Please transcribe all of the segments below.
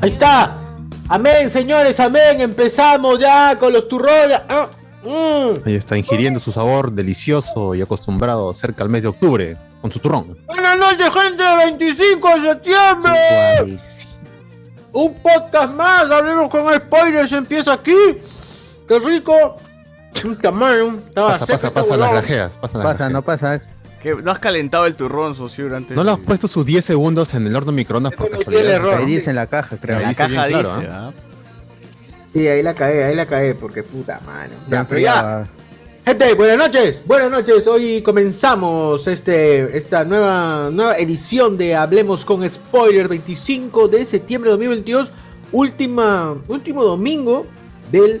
Ahí está. Amén, señores, amén. Empezamos ya con los turrones. Ah, mm. Ahí está ingiriendo su sabor delicioso y acostumbrado cerca al mes de octubre con su turrón. Buenas noches, gente. 25 de septiembre. Un podcast más. Hablemos con spoilers. Empieza aquí. Qué rico. Puta madre, Estaba Pasa, seca pasa, pasa las grajeas. Pasa, las Pasa, no pasa. Que no has calentado el turrón, socio, antes. ¿No le has puesto sus 10 segundos en el horno microondas por Cometí el casualidad? error. Ahí dice en la caja, creo. Ahí La dice caja bien claro, dice, ¿ah? ¿ah? Sí, ahí la cae, ahí la cae. Porque puta mano. Ya, pero ya. Gente, buenas noches, buenas noches. Hoy comenzamos este, esta nueva, nueva edición de Hablemos con Spoiler, 25 de septiembre de 2022, última, último domingo del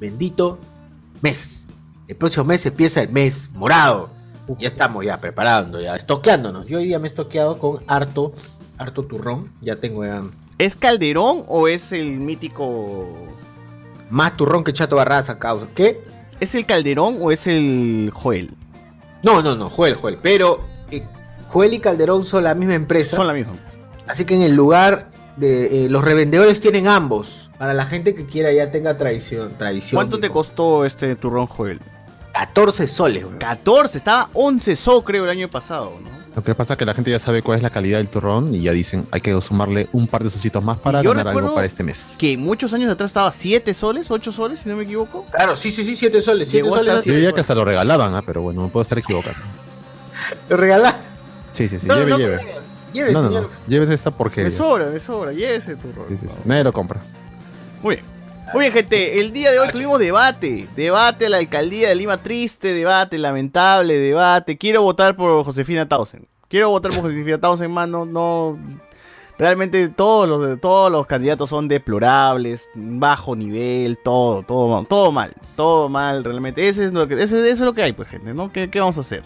bendito mes. El próximo mes empieza el mes morado. Ya estamos ya preparando, ya estoqueándonos. Yo ya me he estoqueado con harto, harto turrón. Ya tengo ya ¿Es Calderón o es el mítico. más turrón que Chato Barraza, causa. ¿Qué? ¿Es el Calderón o es el Joel? No, no, no, Joel, Joel. Pero eh, Joel y Calderón son la misma empresa. Son la misma. Así que en el lugar de eh, los revendedores tienen ambos. Para la gente que quiera ya tenga tradición. tradición ¿Cuánto te costó este turrón Joel? 14 soles, weón. 14, estaba 11 so creo el año pasado, ¿no? Lo que pasa es que la gente ya sabe cuál es la calidad del turrón y ya dicen hay que sumarle un par de sositos más para ganar algo para este mes. Que muchos años atrás estaba 7 soles, 8 soles, si no me equivoco. Claro, sí, sí, sí, 7 soles. 7 Llegó soles. Yo diría que hasta lo regalaban, ¿ah? pero bueno, me puedo estar equivocado. Lo regalás. Sí, sí, sí, No, lleve, no, lleve. Lleve, No, no, señor. no, lleves esta porquería. De sobra, de sobra, y ese turrón. Sí, sí, sí. Nadie lo compra. Muy bien. Muy bien, gente. El día de hoy tuvimos debate. Debate a la alcaldía de Lima. Triste debate, lamentable debate. Quiero votar por Josefina Tausen. Quiero votar por Josefina Tausen, mano. No. Realmente todos los, todos los candidatos son deplorables, bajo nivel, todo, todo, mal, todo mal, todo mal, realmente. Ese es lo que, ese, eso es lo que hay, pues, gente, ¿no? ¿Qué, qué vamos a hacer?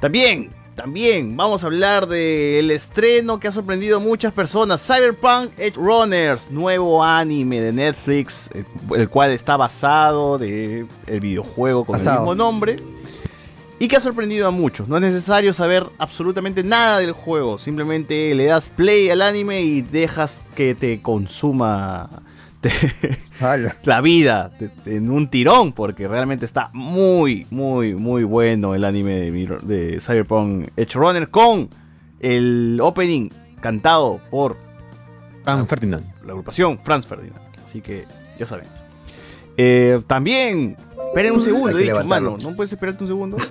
También, también vamos a hablar del estreno que ha sorprendido a muchas personas. Cyberpunk Edge Runners, nuevo anime de Netflix, eh, el cual está basado de el videojuego con el mismo nombre. Y que ha sorprendido a muchos. No es necesario saber absolutamente nada del juego. Simplemente le das play al anime y dejas que te consuma te- Ala. la vida de- de- en un tirón, porque realmente está muy, muy, muy bueno el anime de, de Cyberpunk Edge Runner con el opening cantado por Fran Ferdinand. la agrupación Franz Ferdinand. Así que ya saben. Eh, también, esperen un segundo, he dicho, mano, ¿no puedes esperarte un segundo?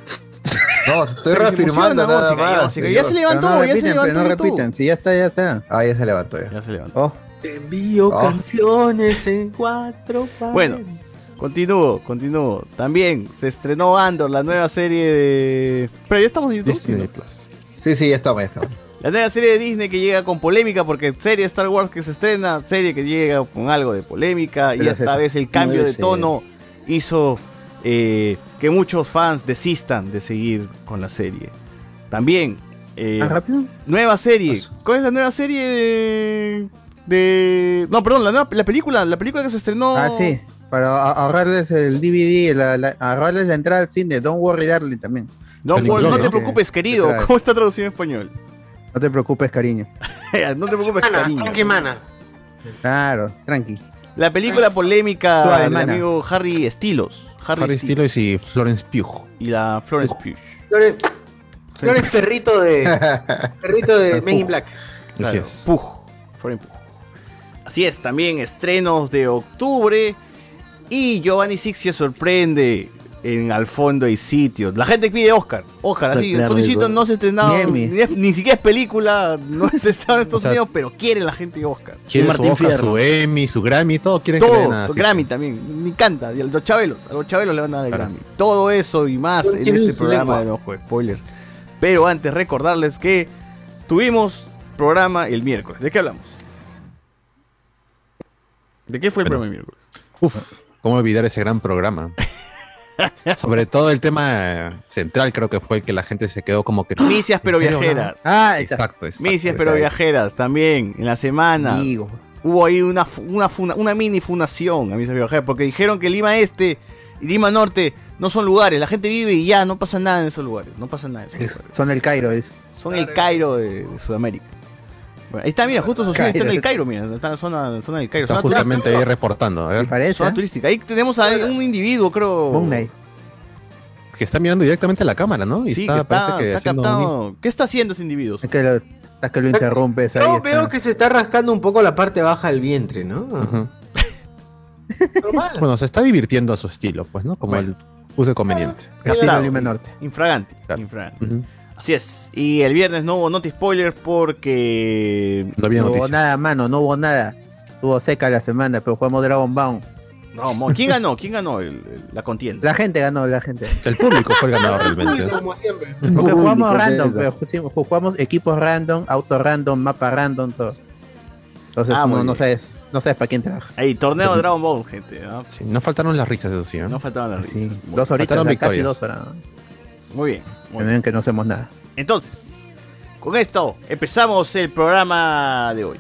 No, estoy Pero reafirmando. Se cayó, más. se cayó. Ya se levantó, no ya se repiten, levantó pero no YouTube. repiten. Si ya está, ya está. Ah, ya se levantó ya. Ya se levantó. Oh, Te envío Oh. canciones en cuatro pares. Bueno, continúo, continúo. También se estrenó Andor, la nueva serie de... Pero ya estamos en YouTube. Disney Plus. sí, sí, ya estamos, ya estamos. La nueva serie de Disney que llega con polémica, porque serie Star Wars que se estrena, serie que llega con algo de polémica, y esta vez el cambio de tono hizo eh, que muchos fans desistan de seguir con la serie. También, eh, ¿Tan rápido? nueva serie. ¿Cuál es la nueva serie de...? De- No, perdón, la, nueva- la película, la película que se estrenó... Ah, sí. Para ahorrarles el DVD, la, la- ahorrarles la entrada al cine. Don't worry, darling, también. No, Película, no te preocupes, querido. ¿Cómo está traducido en español? No te preocupes, cariño. no te preocupes, Mana, cariño. ¿qué mana? Claro, tranqui. La película polémica Suave, del mana. amigo Harry Estilos. Harry, Harry y Florence Pugh. y la Florence Pugh. Flores, Flores perrito de. perrito de Men in Black. Así Claro, es. Pugh. Flor en Pujo. Así es, también estrenos de octubre. Y Giovanni Sixia sorprende. En al fondo hay sitios. La gente pide Oscar. Oscar, así. Claro, Solicito eso. no se ha estrenado. Ni siquiera es película. No se estrenado en Estados O sea, Unidos, pero quiere la gente Oscar. Quiere su Martín Oscar, Fierro. su Emmy, su Grammy, todo quieren que le den Todo, a Grammy también, me encanta. Y a los chabelos, a los chabelos le van a dar el Claro. Grammy. Todo eso y más en este su programa lengua. de Ojo de Spoilers. Pero antes recordarles que tuvimos programa el miércoles. ¿De qué hablamos? ¿De qué fue el programa el miércoles? Uf, cómo olvidar ese gran programa. Sobre todo el tema central, creo que fue el que la gente se quedó como que. Misias pero ¿En serio, viajeras. Ah. Exacto, exacto. Misias pero viajeras también en la semana. Amigo. Hubo ahí una, una, funa- una mini fundación a Misias pero viajeras porque dijeron que Lima Este y Lima Norte no son lugares. La gente vive y ya, no pasa nada en esos lugares. No pasa nada en esos Es- lugares. Son el Cairo, es. Son el Cairo de, de Sudamérica. Bueno, ahí está, mira, justo Sociedad está en el Cairo. Mira, está en la zona, zona del Cairo. Está Zona justamente turística. ahí reportando. A Me ver, parece. Zona turística. Ahí tenemos a un individuo, creo. Moon Knight. que está mirando directamente a la cámara, ¿no? Y Sí, está, que está, parece que está un- captado. ¿Qué está haciendo ese individuo? Es que lo, es que lo interrumpes ahí. Yo está. veo que se está rascando un poco la parte baja del vientre, ¿no? Normal. Bueno, se está divirtiendo a su estilo, pues, ¿no? Como Bueno. él puso conveniente. Claro. Lima Norte. Infragante. Claro. infragante. Ujú. Así es. Y el viernes no hubo noti spoilers porque. No había No hubo nada, mano, no hubo nada. Estuvo seca la semana, pero jugamos Dragon Ball. No, mo- ¿quién ganó? ¿Quién ganó el- el- la contienda? La gente ganó, la gente. El público fue el ganador realmente. Como siempre. Porque jugamos ¿qué es random, pero ju- jugamos equipos random, auto random, mapa random, todo. Entonces Ah, no, no sabes, no sabes para quién trabaja. Ahí, torneo de Dragon Ball, gente. ¿no? Sí, no faltaron las risas, eso sí. ¿eh? No faltaban las Sí, risas. Muy- dos horitas, faltaron casi victorias. dos horas. Muy bien. Muy Que no hacemos nada. Entonces, con esto empezamos el programa de hoy.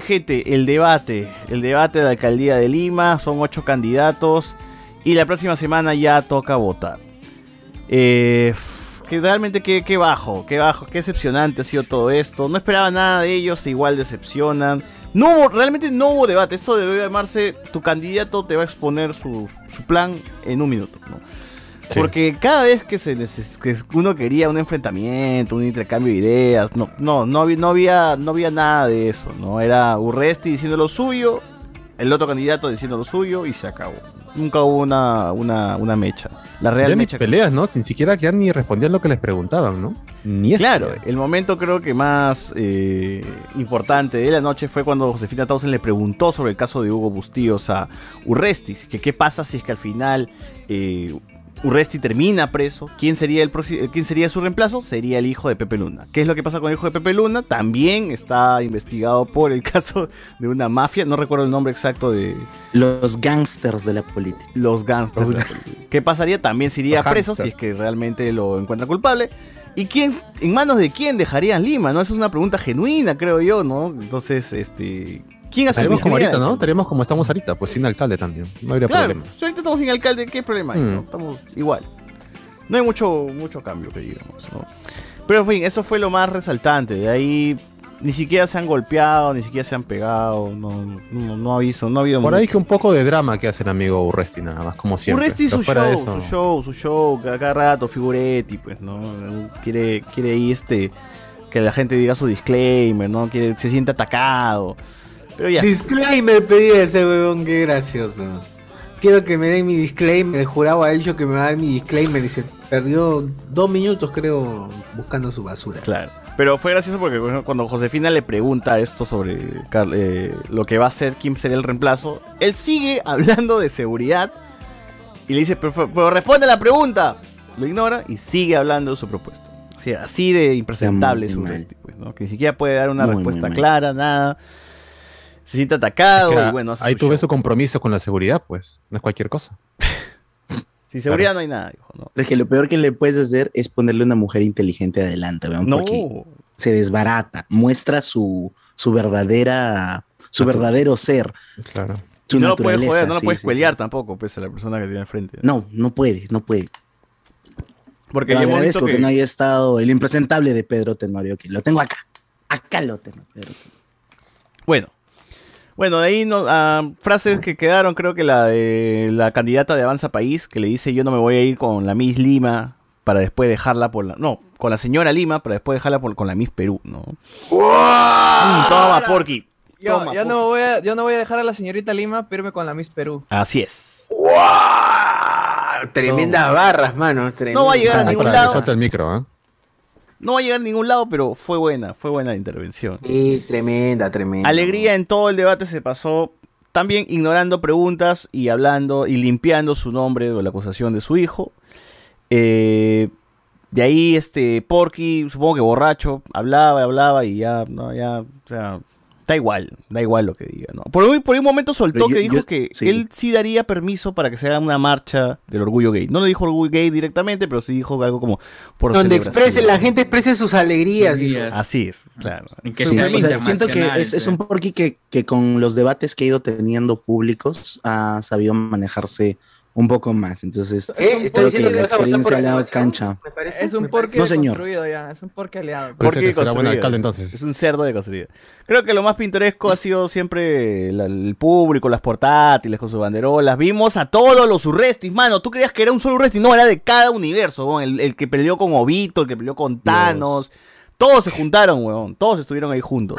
Gente, el debate. El debate de la alcaldía de Lima. Son ocho candidatos. Y la próxima semana ya toca votar. Eh, que realmente qué, qué bajo, qué bajo, qué decepcionante ha sido todo esto. No esperaba nada de ellos, igual decepcionan. No hubo, realmente no hubo debate. Esto debe llamarse, tu candidato te va a exponer su, su plan en un minuto. Sí. Porque cada vez que, se que uno quería un enfrentamiento, un intercambio de ideas, no, no, no, había, no, había, no había nada de eso, ¿no? Era Urresti diciendo lo suyo, el otro candidato diciendo lo suyo y se acabó. Nunca hubo una, una, una mecha. La real Ya ni peleas, ¿no? Sin siquiera que ya ni respondían lo que les preguntaban, ¿no? Ni eso. Claro, el momento creo que más eh, importante de la noche fue cuando Josefina Tausen le preguntó sobre el caso de Hugo Bustíos a Urresti, que qué pasa si es que al final eh, Urresti termina preso, ¿quién sería, el ¿quién sería su reemplazo? Sería el hijo de Pepe Luna. ¿Qué es lo que pasa con el hijo de Pepe Luna? También está investigado por el caso de una mafia, no recuerdo el nombre exacto de Los gangsters de la política. los gangsters. de la política. ¿Qué pasaría? También se iría Los preso si es que realmente lo encuentra culpable. ¿Y quién, en manos de quién dejarían Lima? ¿No? Esa es una pregunta genuina, creo yo, ¿no? Entonces, este. ¿Quién Estaríamos como ahorita, ¿no? Estaríamos como estamos ahorita, pues sin alcalde también. No habría Claro, problema. si ahorita estamos sin alcalde, ¿qué problema hay? no? Mm. Estamos igual. No hay mucho, mucho cambio que digamos, ¿no? Pero en fin, eso fue lo más resaltante. De ahí ni siquiera se han golpeado, ni siquiera se han pegado. No, no, no ha habido, no ha habido Por ahí que un poco de drama que hace el amigo Urresti, nada más, como siempre. Urresti su show, eso- su show, su show, cada, cada rato, figuretti, pues, ¿no? Quiere, quiere ahí este, que la gente diga su disclaimer, ¿no? Quiere, se siente atacado. Pero ya. Disclaimer pedí a ese huevón, qué gracioso. Quiero que me den mi disclaimer. El jurado ha dicho que me va a dar mi disclaimer y se perdió dos minutos, creo, buscando su basura. Claro. Pero fue gracioso porque por ejemplo, cuando Josefina le pregunta esto sobre eh, lo que va a ser, quién sería el reemplazo, él sigue hablando de seguridad y le dice, pero, pero responde a la pregunta. Lo ignora y sigue hablando de su propuesta. O sea, así de impresentable muy mal. Pues, ¿no? Que ni siquiera puede dar una Muy, respuesta clara, nada. Se siente atacado Es que y bueno, hace ahí su tuve show. su compromiso con la seguridad, pues. No es cualquier cosa. Sin seguridad no hay nada, hijo, ¿no? Es que lo peor que le puedes hacer es ponerle una mujer inteligente adelante, porque No. se desbarata, muestra su, su verdadera, su verdadero ser. Claro. Su no lo puedes joder, no lo sí, puedes sí, cuelear tampoco, pues, a la persona que tiene al frente. No, no puede, no puede. Porque hemos agradezco que... que... no haya estado el impresentable de Pedro Tenorio, que lo tengo acá. Acá lo tengo, Pedro. Bueno. Bueno, de ahí no, ah, frases que quedaron, creo que la de la candidata de Avanza País, que le dice yo no me voy a ir con la Miss Lima para después dejarla por la... No, con la señora Lima para después dejarla por, con la Miss Perú, ¿no? Mm, toma, Porky. Yo, Toma, yo no voy a, yo no voy a dejar a la señorita Lima, pero irme con la Miss Perú. Así es. Tremendas barras, mano. No va a llegar a ningún lado. el micro, ¿ah? No va a llegar a ningún lado, pero fue buena, fue buena la intervención. Sí, tremenda, tremenda. Alegría en todo el debate se pasó también ignorando preguntas y hablando y limpiando su nombre o la acusación de su hijo. Eh, de ahí, este, Porky, supongo que borracho, hablaba, hablaba y ya, no, ya, o sea, da igual, da igual lo que diga, ¿no? Por un, por un momento soltó yo- que dijo yo- que sí. él sí daría permiso para que se haga una marcha del orgullo gay. No le dijo orgullo gay directamente, pero sí dijo algo como por Donde exprese, la gente exprese sus alegrías. Así es, claro. Que Sí, o sea, siento que es, es un porqui que, que con los debates que ha ido teniendo públicos ha sabido manejarse un poco más. Entonces, Eh, ¿está creo diciendo que que la por experiencia le ha dado cancha. Me parece. Es un me porqué No, señor. construido ya, es un porqué aliado. Porque buen alcalde entonces. Es un cerdo de construido. Creo que lo más pintoresco ha sido siempre la- el público, las portátiles con sus banderolas. Vimos a todos los Urrestis, mano. ¿Tú creías que era un solo Urresti? No, era de cada universo. El, el que peleó con Obito, el que peleó con Thanos. Todos se juntaron, weón. Todos estuvieron ahí juntos.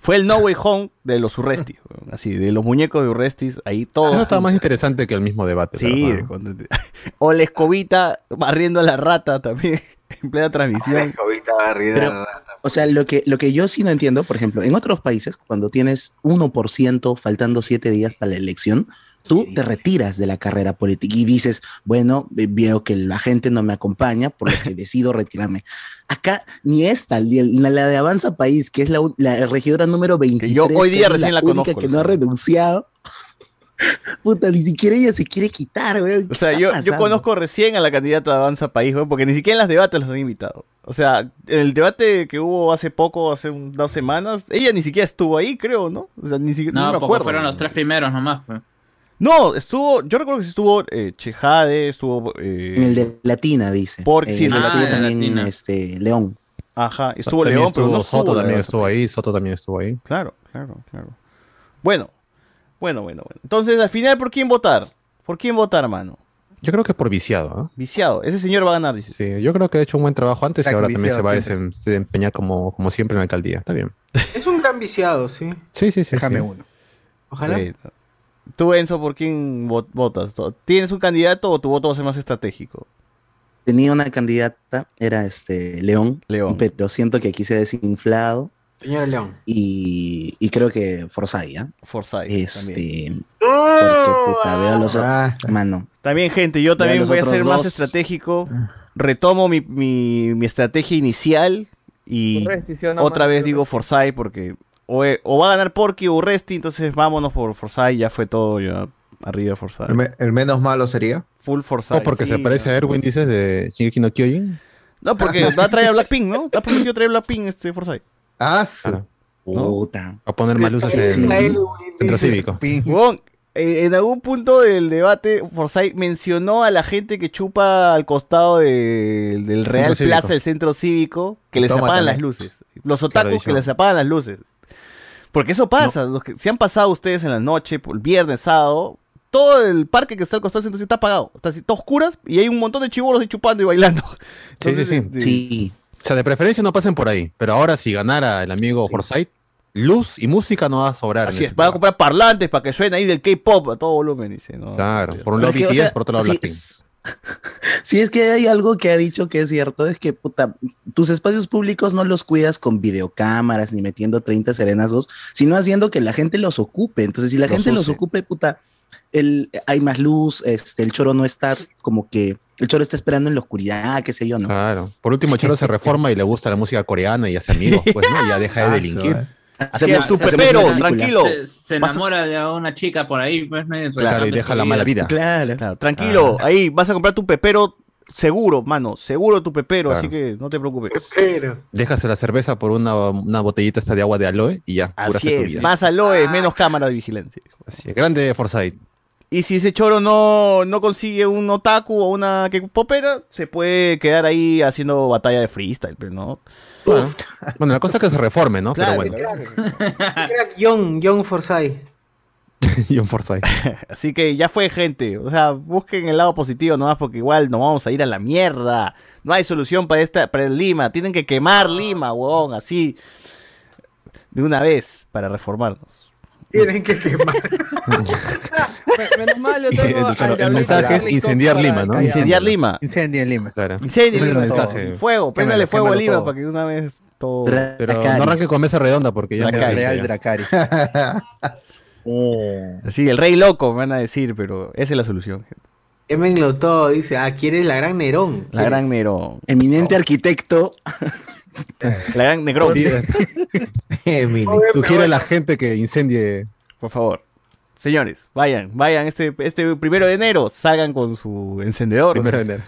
Fue el No Way Home de los Urrestis, weón. Así, de los muñecos de Urrestis. Ahí todos. Eso estaba más interesante que el mismo debate. Sí, la o la escobita barriendo a la rata también en plena transmisión. Jovita barrida, Pero- rata. O sea, lo que, lo que yo sí no entiendo, por ejemplo, en otros países, cuando tienes 1% faltando 7 días para la elección, tú te retiras de la carrera política y dices, bueno, ve- veo que la gente no me acompaña, por lo que decido retirarme. Acá, ni esta, la, la de Avanza País, que es la, la regidora número 23, yo hoy que día recién la única conozco, que la no ha renunciado. Puta, ni siquiera ella se quiere quitar, güey. O sea, yo, yo conozco recién a la candidata de Avanza País, weón, porque ni siquiera en las debates los han invitado. O sea, en el debate que hubo hace poco, hace un- dos semanas, ella ni siquiera estuvo ahí, creo, ¿no? O sea, ni siquiera No, no, me acuerdo. fueron los tres primeros nomás. pues. No, estuvo, yo recuerdo que sí estuvo eh, Chejade, estuvo... eh, En el de Latina, dice. Por- sí, Eh, en el de estuvo Latina. también Latina. este, León. Ajá, estuvo También León, pero no estuvo Soto de también estuvo ahí, Soto también estuvo ahí. Claro, claro, claro. Bueno, bueno, bueno, bueno. Entonces, al final, ¿por quién votar? ¿Por quién votar, mano? Yo creo que por viciado, ¿ah? Viciado. Ese señor va a ganar, dice. Sí, yo creo que ha hecho un buen trabajo antes y ahora también se va a desem- desempeñar como, como siempre en la alcaldía. Está bien. Es un gran viciado, sí. Sí, sí, sí. Déjame sí. uno. Ojalá. Perfecto. Tú, Enzo, ¿por quién vo- votas? ¿Tienes un candidato o tu voto va a ser más estratégico? Tenía una candidata, era este León, León. pero siento que aquí se ha desinflado Señora León. y, y creo que Forsyth, ¿ah? Forsyth. También. Este, porque puta, veo los Ah, mano. También, gente, yo también voy a ser más estratégico. Retomo mi, mi- mi estrategia inicial y Urresti, ¿sí o no, otra mano? vez digo Forsyth porque o, e- o va a ganar Porky o Urresti, entonces vámonos por Forsyth, ya fue todo, ya arriba Forsyth. el, me- el menos malo sería. Full Forsyth. O porque sí, se parece ya. a Erwin, dices, de Shingeki no Kyojin. No, porque va a traer a Blackpink, ¿no? Está prometido traer Blackpink este Forsyth. Ah, su- Claro. Puta. Va a poner más luces en a él, Centro. Cívico. Eh, en algún punto del debate, Forsyth mencionó a la gente que chupa al costado de- del Real Plaza, cívico. el centro cívico, que les Toma apagan también. las luces. Los otakus que les apagan las luces. Porque eso pasa. Los que, si han pasado ustedes en la noche, por el viernes, sábado, todo el parque que está al costado del centro está apagado. Está así, todo oscuras y hay un montón de chibolos ahí chupando y bailando. Sí, sí, sí. este, Sí. O sea, de preferencia no pasen por ahí. Pero ahora si ganara el amigo Forsyth, luz y música no va a sobrar. Así es, van a comprar parlantes para que suene ahí del K-pop a todo volumen, dice. ¿no? Claro, por un lado o BTS, sea, por otro lado sí, Blackpink. Sí, es que hay algo que ha dicho que es cierto, es que puta, tus espacios públicos no los cuidas con videocámaras ni metiendo 30 serenazos, sino haciendo que la gente los ocupe. Entonces, si la Los gente los ocupe, puta, el, hay más luz, este, el choro no está como que, el choro está esperando en la oscuridad, qué sé yo, ¿no? Claro. Por último, el Cholo se reforma y le gusta la música coreana y hace amigos, pues, ¿no? Y ya deja de Ah, delinquir. Es, tu hacemos pepero, tranquilo. Se, se Vas a- enamora de una chica por ahí, pues, Claro, y deja la mala vida. Claro. Claro, tranquilo, ahí vas a comprar tu pepero seguro, mano, seguro tu pepero, Claro. así que no te preocupes. Pero. Déjase la cerveza por una, una botellita esta de agua de aloe y ya. Así es, vida. más aloe, menos cámara de vigilancia. Así es. Grande Forsyth. Y si ese choro no, no consigue un otaku o una que popera, se puede quedar ahí haciendo batalla de freestyle, pero no. Bueno, bueno, la cosa es que se reforme, ¿no? Claro, Pero bueno, Crack Young, Young Forsyth. John Forsyth. Así que ya fue, gente. O sea, busquen el lado positivo nomás porque igual nos vamos a ir a la mierda. No hay solución para esta, para el Lima. Tienen que quemar Lima, huevón, así. De una vez para reformarnos. Tienen que quemar. Me- Menos mal, yo tengo claro, el mensaje es incendiar Lima, ¿no? Incendiar Lima. Incendio en Lima. Claro. Incendio Quémalo Lima. mensaje. Fuego, préndale fuego a Lima todo. para que de una vez todo. Pero no arranque con mesa redonda porque ya Dracarys. ya- Real ya. Dracari. Así, el rey loco, me van a decir, pero esa es la solución. gente. Quémenlo todo, dice. Ah, quieres la gran Nerón. La gran Nerón. Eminente arquitecto. La gran Negrón. Sugiere a la gente que incendie. Por favor. Señores, vayan, vayan este, este primero de enero, salgan con su encendedor Primero de enero.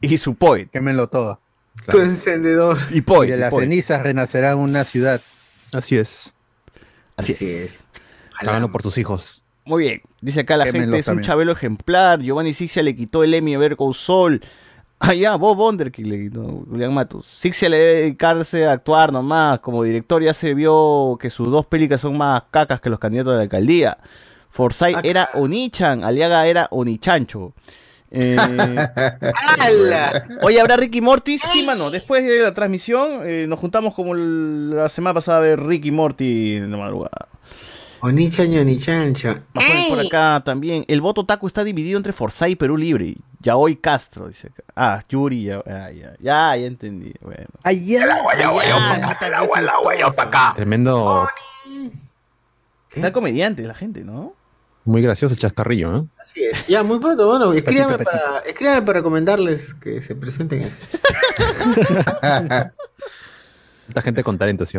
y su poet. Quémenlo todo. Tu encendedor. Y Y poet. de y las poet. cenizas renacerá una ciudad. Así es. Así Así es. es. Háganlo por tus hijos. Muy bien. Dice acá la Quémenlos gente, es un chabelo ejemplar. Giovanni Sixia le quitó el Emmy a ver con Sol. Ah, ya, Bob Wonderkind le Julián Matus. Sixia le debe dedicarse a actuar nomás. Como director ya se vio que sus dos películas son más cacas que los candidatos de la alcaldía. Forsyth Acá. era Onichan, Aliaga era Onichancho. Eh, ¡Hala! Oye, ¿habrá Ricky Morty? Sí, mano. Después de la transmisión, eh, nos juntamos como la semana pasada a ver Ricky Morty en la madrugada. Onichancho, onichancho. Nos ponen por acá también. El voto taco está dividido entre Forsyth y Perú Libre. Yahoy Castro, dice acá. Ah, Yuri, ya, ah, ya, ya, ya entendí. Bueno. Allá. Tremendo, Está comediante la gente, ¿no? muy gracioso el chascarrillo, ¿eh? Así es. Ya, muy pronto. Bueno, escríbame Patito, para, escríbame para recomendarles que se presenten. Esta gente con talento, ¿sí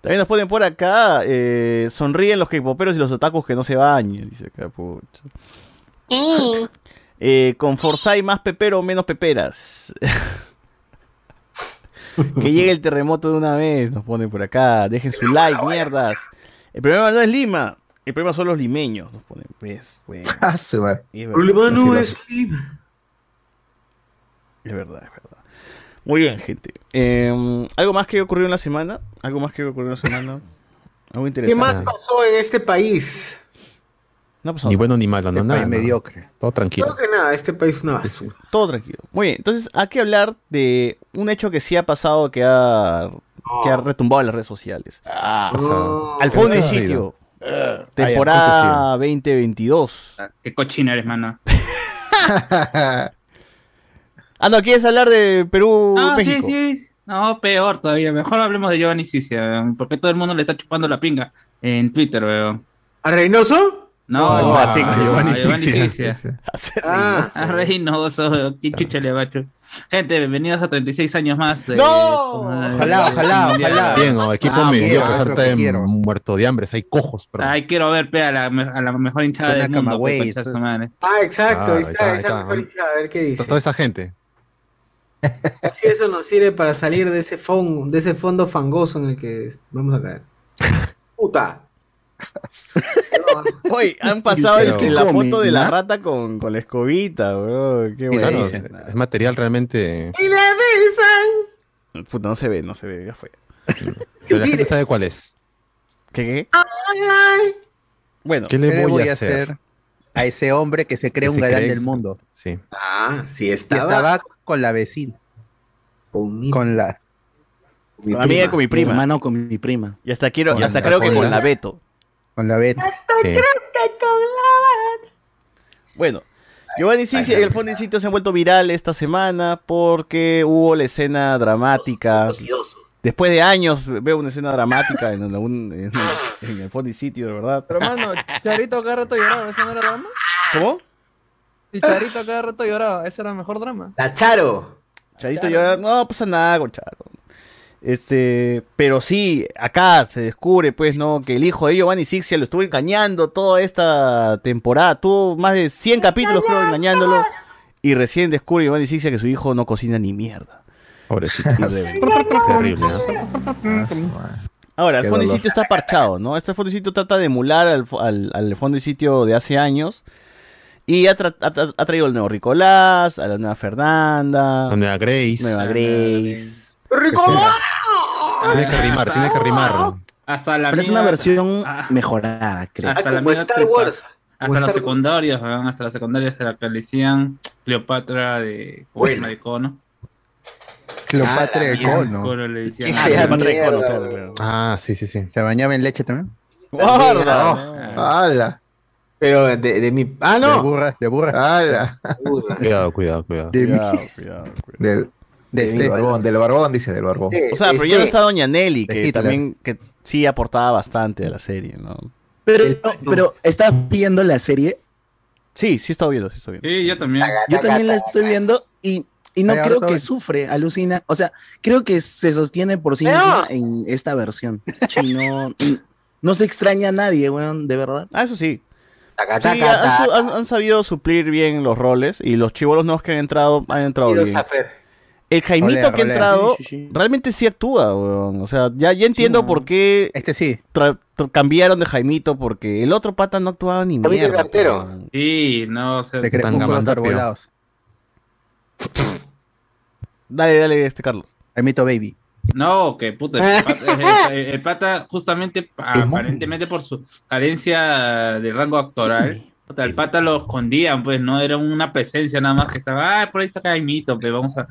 También nos ponen por acá, eh, sonríen los K-poperos y los otakus que no se bañen, dice acá, pucha. Eh, con Forsyth más pepero, menos peperas. que llegue el terremoto de una vez, nos ponen por acá. Dejen su like, mierdas. El problema no es Lima, el problema son los limeños, nos ponen. Pues, bueno, Ah, El problema no es Lima. es verdad, es verdad. Muy bien, gente. Eh, ¿Algo más que ocurrió en la semana? ¿Algo más que ocurrió en la semana? Algo ¿Qué interesante. más pasó en este país? No pasó Ni nada. bueno ni malo, ¿no? Este Nada, país nada. mediocre. Todo tranquilo. Creo que nada, este país es una basura. Todo tranquilo. Muy bien, entonces hay que hablar de un hecho que sí ha pasado, que ha, que ha retumbado en las redes sociales. O sea, Al fondo y ¿qué ha sitio, Ah, temporada 2022. Qué cochina eres, mano. Ah, no, ¿quieres hablar de Perú, Ah, sí, México? sí. No, peor todavía. Mejor hablemos de Giovanni Cicia, porque todo el mundo le está chupando la pinga en Twitter, weón. ¿A Reynoso? No, No, a, a Sixia. Giovanni Giovanni Cicia. Ah, A Reynoso, ¿quién chucha le va Gente, bienvenidos a 36 años más. de- ¡No! de- Ojalá, de- ojalá, ojalá. Bien, o equipo Ah, medio, quiero. muerto de hambre, hay cojos, pero Ay, quiero ver pe, a, la, a la mejor hinchada del mundo. De su entonces. madre. Ah, exacto, Ah, ahí ahí está, esa está. mejor hinchada, a ver qué dice. toda esa gente. Así eso nos sirve para salir de ese, fon- de ese fondo fangoso en el que vamos a caer. Puta. Hoy han pasado Pero- es que la foto de la ¿no? rata con, con la escobita, weón. Qué bueno. es, es material realmente. Y le besan. Puta, no se ve, no se ve, ya fue. Pero la gente sabe cuál es. ¿Qué. Bueno, ¿Qué le voy, a hacer? A ese hombre que se cree Que un se galán cree- del mundo? Sí. Ah, sí Y estaba. estaba con la vecina. Con mi, Con la. mi con mi amiga y con mi Mi prima. hermano con mi prima. Y hasta quiero, Con hasta la creo que con la Beto. Con la beta. Sí. Bueno, Giovanni Sisi y el fondo sitio se han vuelto viral esta semana porque hubo la escena dramática. Después de años veo una escena dramática en, algún- en, en el fondo sitio, de verdad. Pero mano, Charito cada rato lloraba, ¿eso no era drama? ¿Cómo? Si Charito cada rato lloraba, ese era el mejor drama. La Charo. Charito llora, no pasa nada con Charo. Este, pero sí, acá se descubre, pues, ¿no? Que el hijo de Giovanni Sixia lo estuvo engañando toda esta temporada. Tuvo más de 100 capítulos, creo, engañándolo. Y recién descubre Giovanni Sixia que su hijo no cocina ni mierda. Pobrecito. Terrible, ¿no? Ahora, el fondo y dolor. sitio está parchado, ¿no? Este fondo y sitio trata de emular al, al, al fondo y sitio de hace años. Y ha, tra- ha tra- ha traído el nuevo Ricolás, a la nueva Fernanda, La nueva Grace. nueva Grace. Tiene que rimar, tiene que rimar. Hasta la Pero es una versión Ah. mejorada, creo. Hasta la como Star Wars. Hasta Star- secundarias, weón, hasta las secundarias se la que le decían Cleopatra de Bueno. de Cono. Cleopatra de Cono. Cono le Ah, Cleopatra de Cono, claro, weón. claro. Ah, sí, sí, sí. ¿Se bañaba en leche también? ¡Guarda! Ah, ¡Hala! Pero de, de mi. Ah, De no. burra, de burra. ¡Hala! Cuidado, cuidado, cuidado. De, mi- Cuidado, cuidado, cuidado. Del, de del este. barbón, del barbón, dice, del barbón. Eh, O sea, pero ya no este- está Doña Nelly, de que también que sí aportaba bastante a la serie, ¿no? Pero, El- pero ¿estás viendo la serie? Sí, sí está viendo, sí está viendo. Sí, yo también. Yo también la estoy viendo y, y no Ay, creo que bien. sufre, alucina. O sea, creo que se sostiene por sí misma en esta versión. No, no se extraña a nadie, weón, de verdad. Ah, eso sí. Han, sabido suplir bien los roles y los chivolos nuevos que han entrado han entrado bien. El Jaimito que ha entrado Sí, sí, sí. realmente sí actúa, weón. O sea, ya, ya entiendo por qué Este sí. cambiaron de Jaimito porque el otro pata no actuaba ni mierda. Sí, no, o sea, De Tan. Dale, dale, este Carlos. Emito Baby. no, que puta, el pata, el- el pata justamente, aparentemente por su carencia de rango actoral, puta, el pata lo escondían, pues, no era una presencia nada más que estaba, ah, por ahí está Caimito, pues vamos a,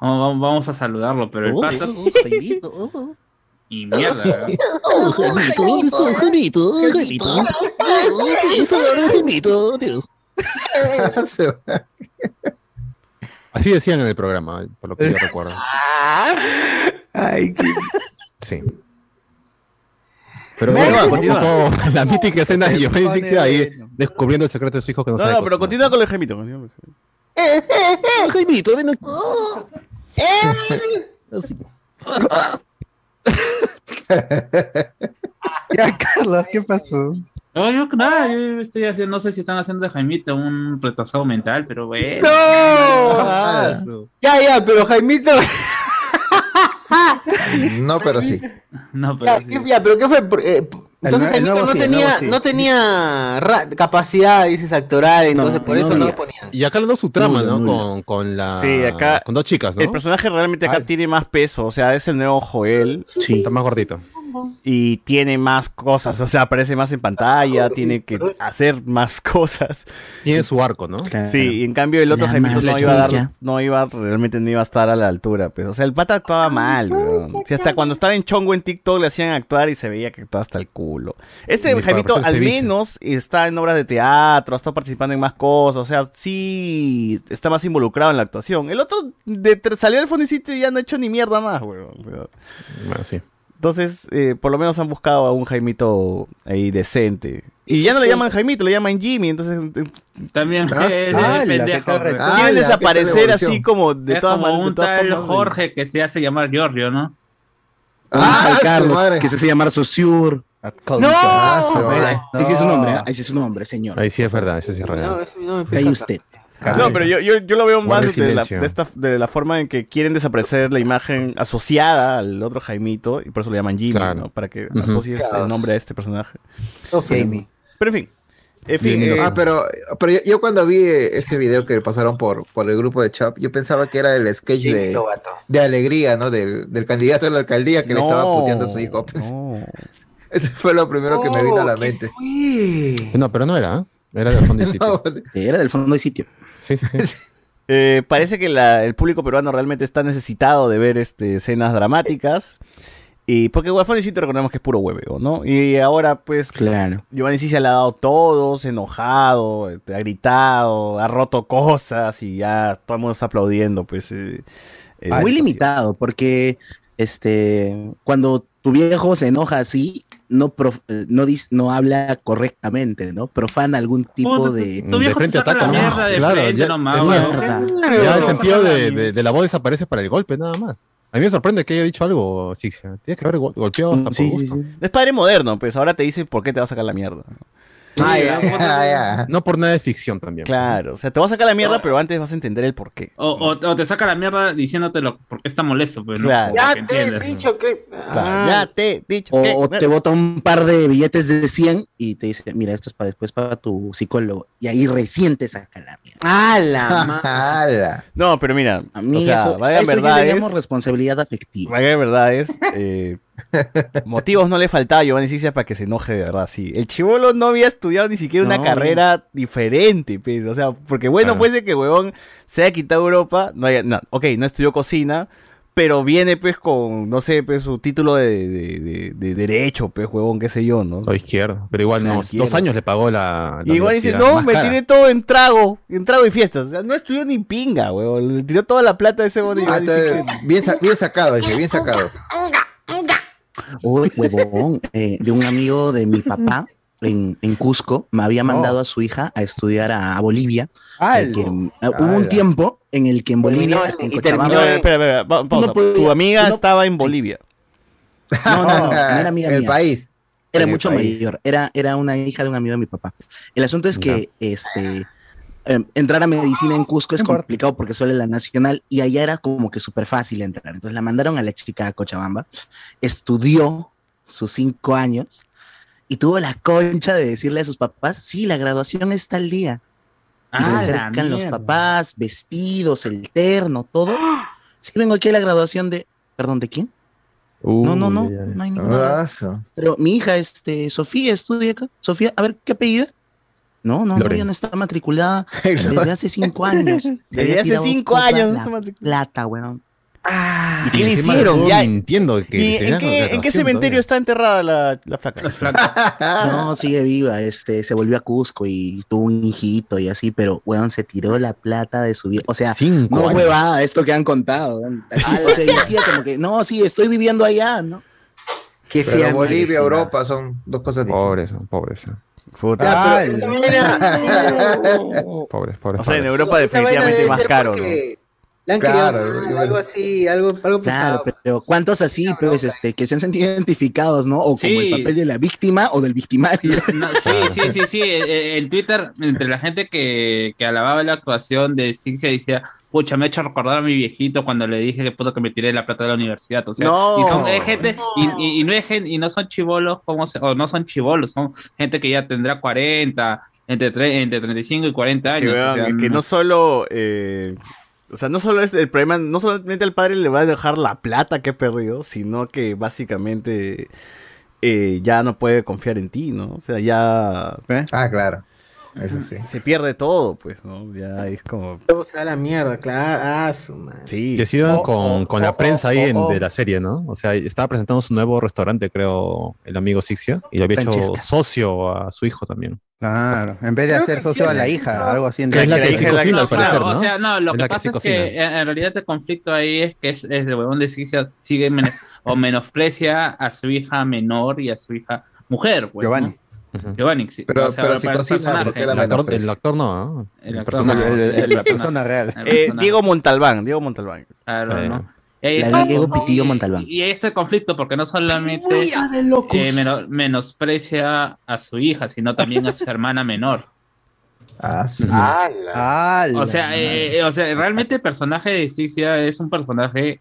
vamos, vamos a saludarlo, pero el pata, y mierda, ¿verdad? Así decían en el programa, por lo que yo recuerdo. Ay, qué. Sí. Pero Venga, bueno, continúa. la mítica escena de Giovanni Sixia ahí bueno. descubriendo el secreto de su hijo que no, No, sabe no, pero continúa con el Jaimito. continúa con el Jaimito. Jaimito, ven aquí. Ya, Carlos, ¿qué pasó? No, yo nada, yo estoy haciendo, no sé si están haciendo de Jaimito un retrasado mental, pero bueno. ¡No! Ya, ya, pero Jaimito. No, pero sí. No, Ya, pero sí. ¿qué- ya, pero ¿qué fue? Por- eh, Entonces el nuevo no sí, tenía, nuevo sí. no tenía ra- capacidad, dices, actoral, entonces por no eso no lo ponían. Y acá le dio su trama, ¿no? Con, con la. Sí, acá- Con dos chicas, ¿no? El personaje realmente acá Ay. tiene más peso, o sea, es el nuevo Joel Sí. Está más gordito. Y tiene más cosas, o sea, aparece más en pantalla, tiene que hacer más cosas. Tiene su arco, ¿no? Claro. Sí, y en cambio el otro Jaimito no iba a dar, bella. no iba, realmente no iba a estar a la altura, pues. O sea, el pata actuaba mal, weón. Sí, hasta cuando estaba en chongo en TikTok le hacían actuar y se veía que actuaba hasta el culo. Este Jaimito al menos está en obras de teatro, está participando en más cosas, o sea, sí está más involucrado en la actuación. El otro de, salió del fondicito y ya no ha hecho ni mierda más, weón. O sea, Bueno, sí. Entonces, eh, por lo menos han buscado a un Jaimito ahí decente. Y ya no le llaman Jaimito, le llaman Jimmy, entonces eh, También Ah, es, sí. es ¡Hala, qué pendejo. Ah, quieren ya, desaparecer así como de es todas como maneras. de un todas tal formas, Jorge que se hace llamar Giorgio, ¿no? Ah, Al su Carlos, madre. que se hace llamar Sosur. ¡No! Ah, Ahí sí es su nombre, ¿ah? ahí sí es su nombre, señor. Ahí sí es verdad, ese sí es real. No, no Calle usted. No, pero yo, yo, yo lo veo más de la, de, esta, de la forma en que quieren desaparecer la imagen asociada al otro Jaimito y por eso lo llaman Jimmy, Claro. ¿no? Para que Ujú. asocies Claro. el nombre a este personaje. Jamie. Pero en fin. En fin, eh, Ah, pero, pero yo, yo cuando vi eh, ese video que pasaron por, por el grupo de Chop, yo pensaba que era el sketch de, de alegría, ¿no? Del, del candidato a la alcaldía que le estaba puteando a su hijo. No. Eso fue lo primero que me vino a la Oh, ¿qué mente. fue? No, pero no era, ¿eh? Era del fondo del sitio. No, Era del fondo del sitio. Sí, sí, sí. Eh, parece que la- el público peruano realmente está necesitado de ver este, escenas dramáticas. Y porque Sitio recordemos que es puro hueveo, ¿no? Y ahora, pues, Claro. Giovanni sí se le ha dado todo, se ha enojado, este, ha gritado, ha roto cosas y ya todo el mundo está aplaudiendo, pues. eh, eh, Muy limitado, porque este cuando tu viejo se enoja así, no, prof- eh, no, dis- no habla correctamente, ¿no? Profana algún tipo Puta, de... Tu viejo frente te saca ataca, ¿no? de Claro, frente ya- nomás, de weón. mierda. Ya el no, sentido de, de- de la voz desaparece para el golpe, nada más. A mí me sorprende que haya dicho algo, Sixia. Tienes que haber gol- golpeado hasta Sí, sí, gusto. sí. Es padre moderno, pues ahora te dice por qué te va a sacar la mierda. Ah, ya, ya. Ah, ya. No por nada de ficción también. Claro, o sea, te va a sacar la mierda, pero antes vas a entender el por qué. O, o, o te saca la mierda diciéndotelo porque está molesto, pues, ¿no? Claro. Ya te he dicho que. Claro, Ah, ya te he dicho O, que- o te bota un par de billetes de 100 y te dice, mira, esto es para después para tu psicólogo. Y ahí recién te saca la mierda. ¡Ah, la ma- Ala. No, pero mira, A mí o sea, eso, vaya eso yo verdad le es, llamo responsabilidad afectiva. vaya de verdad es, eh, motivos no le faltaba a Giovanni Sixia para que se enoje de verdad, sí. El chivolo no había estudiado ni siquiera una No, carrera diferente, pues, o sea, porque bueno Claro. fuese que huevón se haya quitado Europa, no, haya- no, ok, no estudió cocina, pero viene pues con, no sé, pues su título de, de, de- de derecho, pues, huevón, qué sé yo, ¿no? O izquierdo. Pero igual, no, dos años le pagó la. la Y igual dice, no, me cara. tiré todo en trago, en trago y fiestas. O sea, no estudió ni pinga, huevón. Le tiró toda la plata de ese Ah, entonces, bien, sa- bien sacado, dice, bien sacado. Uy, huevón, eh, de un amigo de mi papá en, en Cusco, me había mandado a su hija a estudiar a, a Bolivia. Eh, que, eh, hubo un tiempo en el que en Bolivia, Terminó en y que... Cochabamba- terminó en- espera, espera, pa- pausa. no podía- tu amiga no- estaba en Bolivia. No, no, no, no era amiga El mía. país. Era En mucho país. mayor, era, era una hija de un amigo de mi papá. El asunto es que este, em, entrar a medicina en Cusco es complicado porque solo la nacional y allá era como que súper fácil entrar. Entonces la mandaron a la chica a Cochabamba, estudió sus cinco años y tuvo la concha de decirle a sus papás, sí, la graduación está al día. Y se Ah, acercan los papás, vestidos, el terno, todo. Sí, vengo aquí a la graduación de... ¿Perdón, de quién? No, no, no, no hay ninguna. Pero mi hija, este, Sofía, estudia acá. Sofía, a ver, ¿qué apellido? No, no, no, Loren. ella no está matriculada desde hace cinco años. Desde hace cinco años no la está matriculada. Plata, weón. ¿Y qué le hicieron? Ya- mintiendo que ¿Y tenía en qué, en qué graduación cementerio todavía. está enterrada la, la flaca? La flaca. No, sigue viva, este, se volvió a Cusco y tuvo un hijito y así, pero, weón, se tiró la plata de su vida. O sea, Cinco no huevada esto que han contado. Así, o sea, decía como que, no, sí, estoy viviendo allá, ¿no? Qué Pero. Bolivia, Europa son dos cosas distintas. Pobreza, pobreza. Puta. Vaina- Pobres, pobres. O sea, en. Europa definitivamente debe más caro, ¿no? porque Le han Claro, querido igual. algo así, algo, algo Claro, pesado. pero ¿cuántos así, pues, este, que se han sentido identificados, ¿no? O como el papel de la víctima o del victimario. No, sí, sí, sí, sí. eh, eh, En Twitter, entre la gente que, que alababa la actuación de Cinzia, decía, pucha, me ha hecho recordar a mi viejito cuando le dije que puto que me tiré la plata de la universidad. O sea, No. y son es gente, y, y- y no es gen- y no son chivolos, como se- o no son chivolos, son gente que ya tendrá 40, entre, tre- entre 35 y 40 Que, años. o vean, sea, es que no solo. eh, o sea, no solo es el problema, no solamente al padre le va a dejar la plata que ha perdido, sino que básicamente eh, ya no puede confiar en ti, ¿no? O sea, ya Ah, claro. Eso sí. se pierde todo, pues, ¿no? Ya es como. Todo se va a la mierda, claro. Ah, su madre. Sí. Y así iban O- con, o- con la o- prensa ahí en- de la serie, ¿no? O sea, estaba presentando su nuevo restaurante, creo, el amigo Sixia, y lo había hecho socio a su hijo también. Claro, en vez de Creo hacer socio a la hija, eso. algo así. Que es la que se cocina, al Claro, parecer, ¿no? O sea, no, lo Es que pasa es cocina. que en, en realidad el conflicto ahí es que es, es el huevón de Sixia sigue men- o menosprecia a su hija menor y a su hija mujer. Pues, Giovanni. ¿no? Giovanni, sí. Pero- o sea, pero si para el cocina, personaje. ¿por qué la El actor, el actor no, ¿no? El actor personaje. no. El- el- El la persona real. Eh. Diego Montalbán, Diego Montalbán. Claro, Eh, Diego Pitillo y- Montalbán. Y el conflicto, porque no solamente eh, meno- menosprecia a su hija, sino también a su hermana menor. Ah, O sea, eh, eh, o sea, realmente el personaje de Sixia es un personaje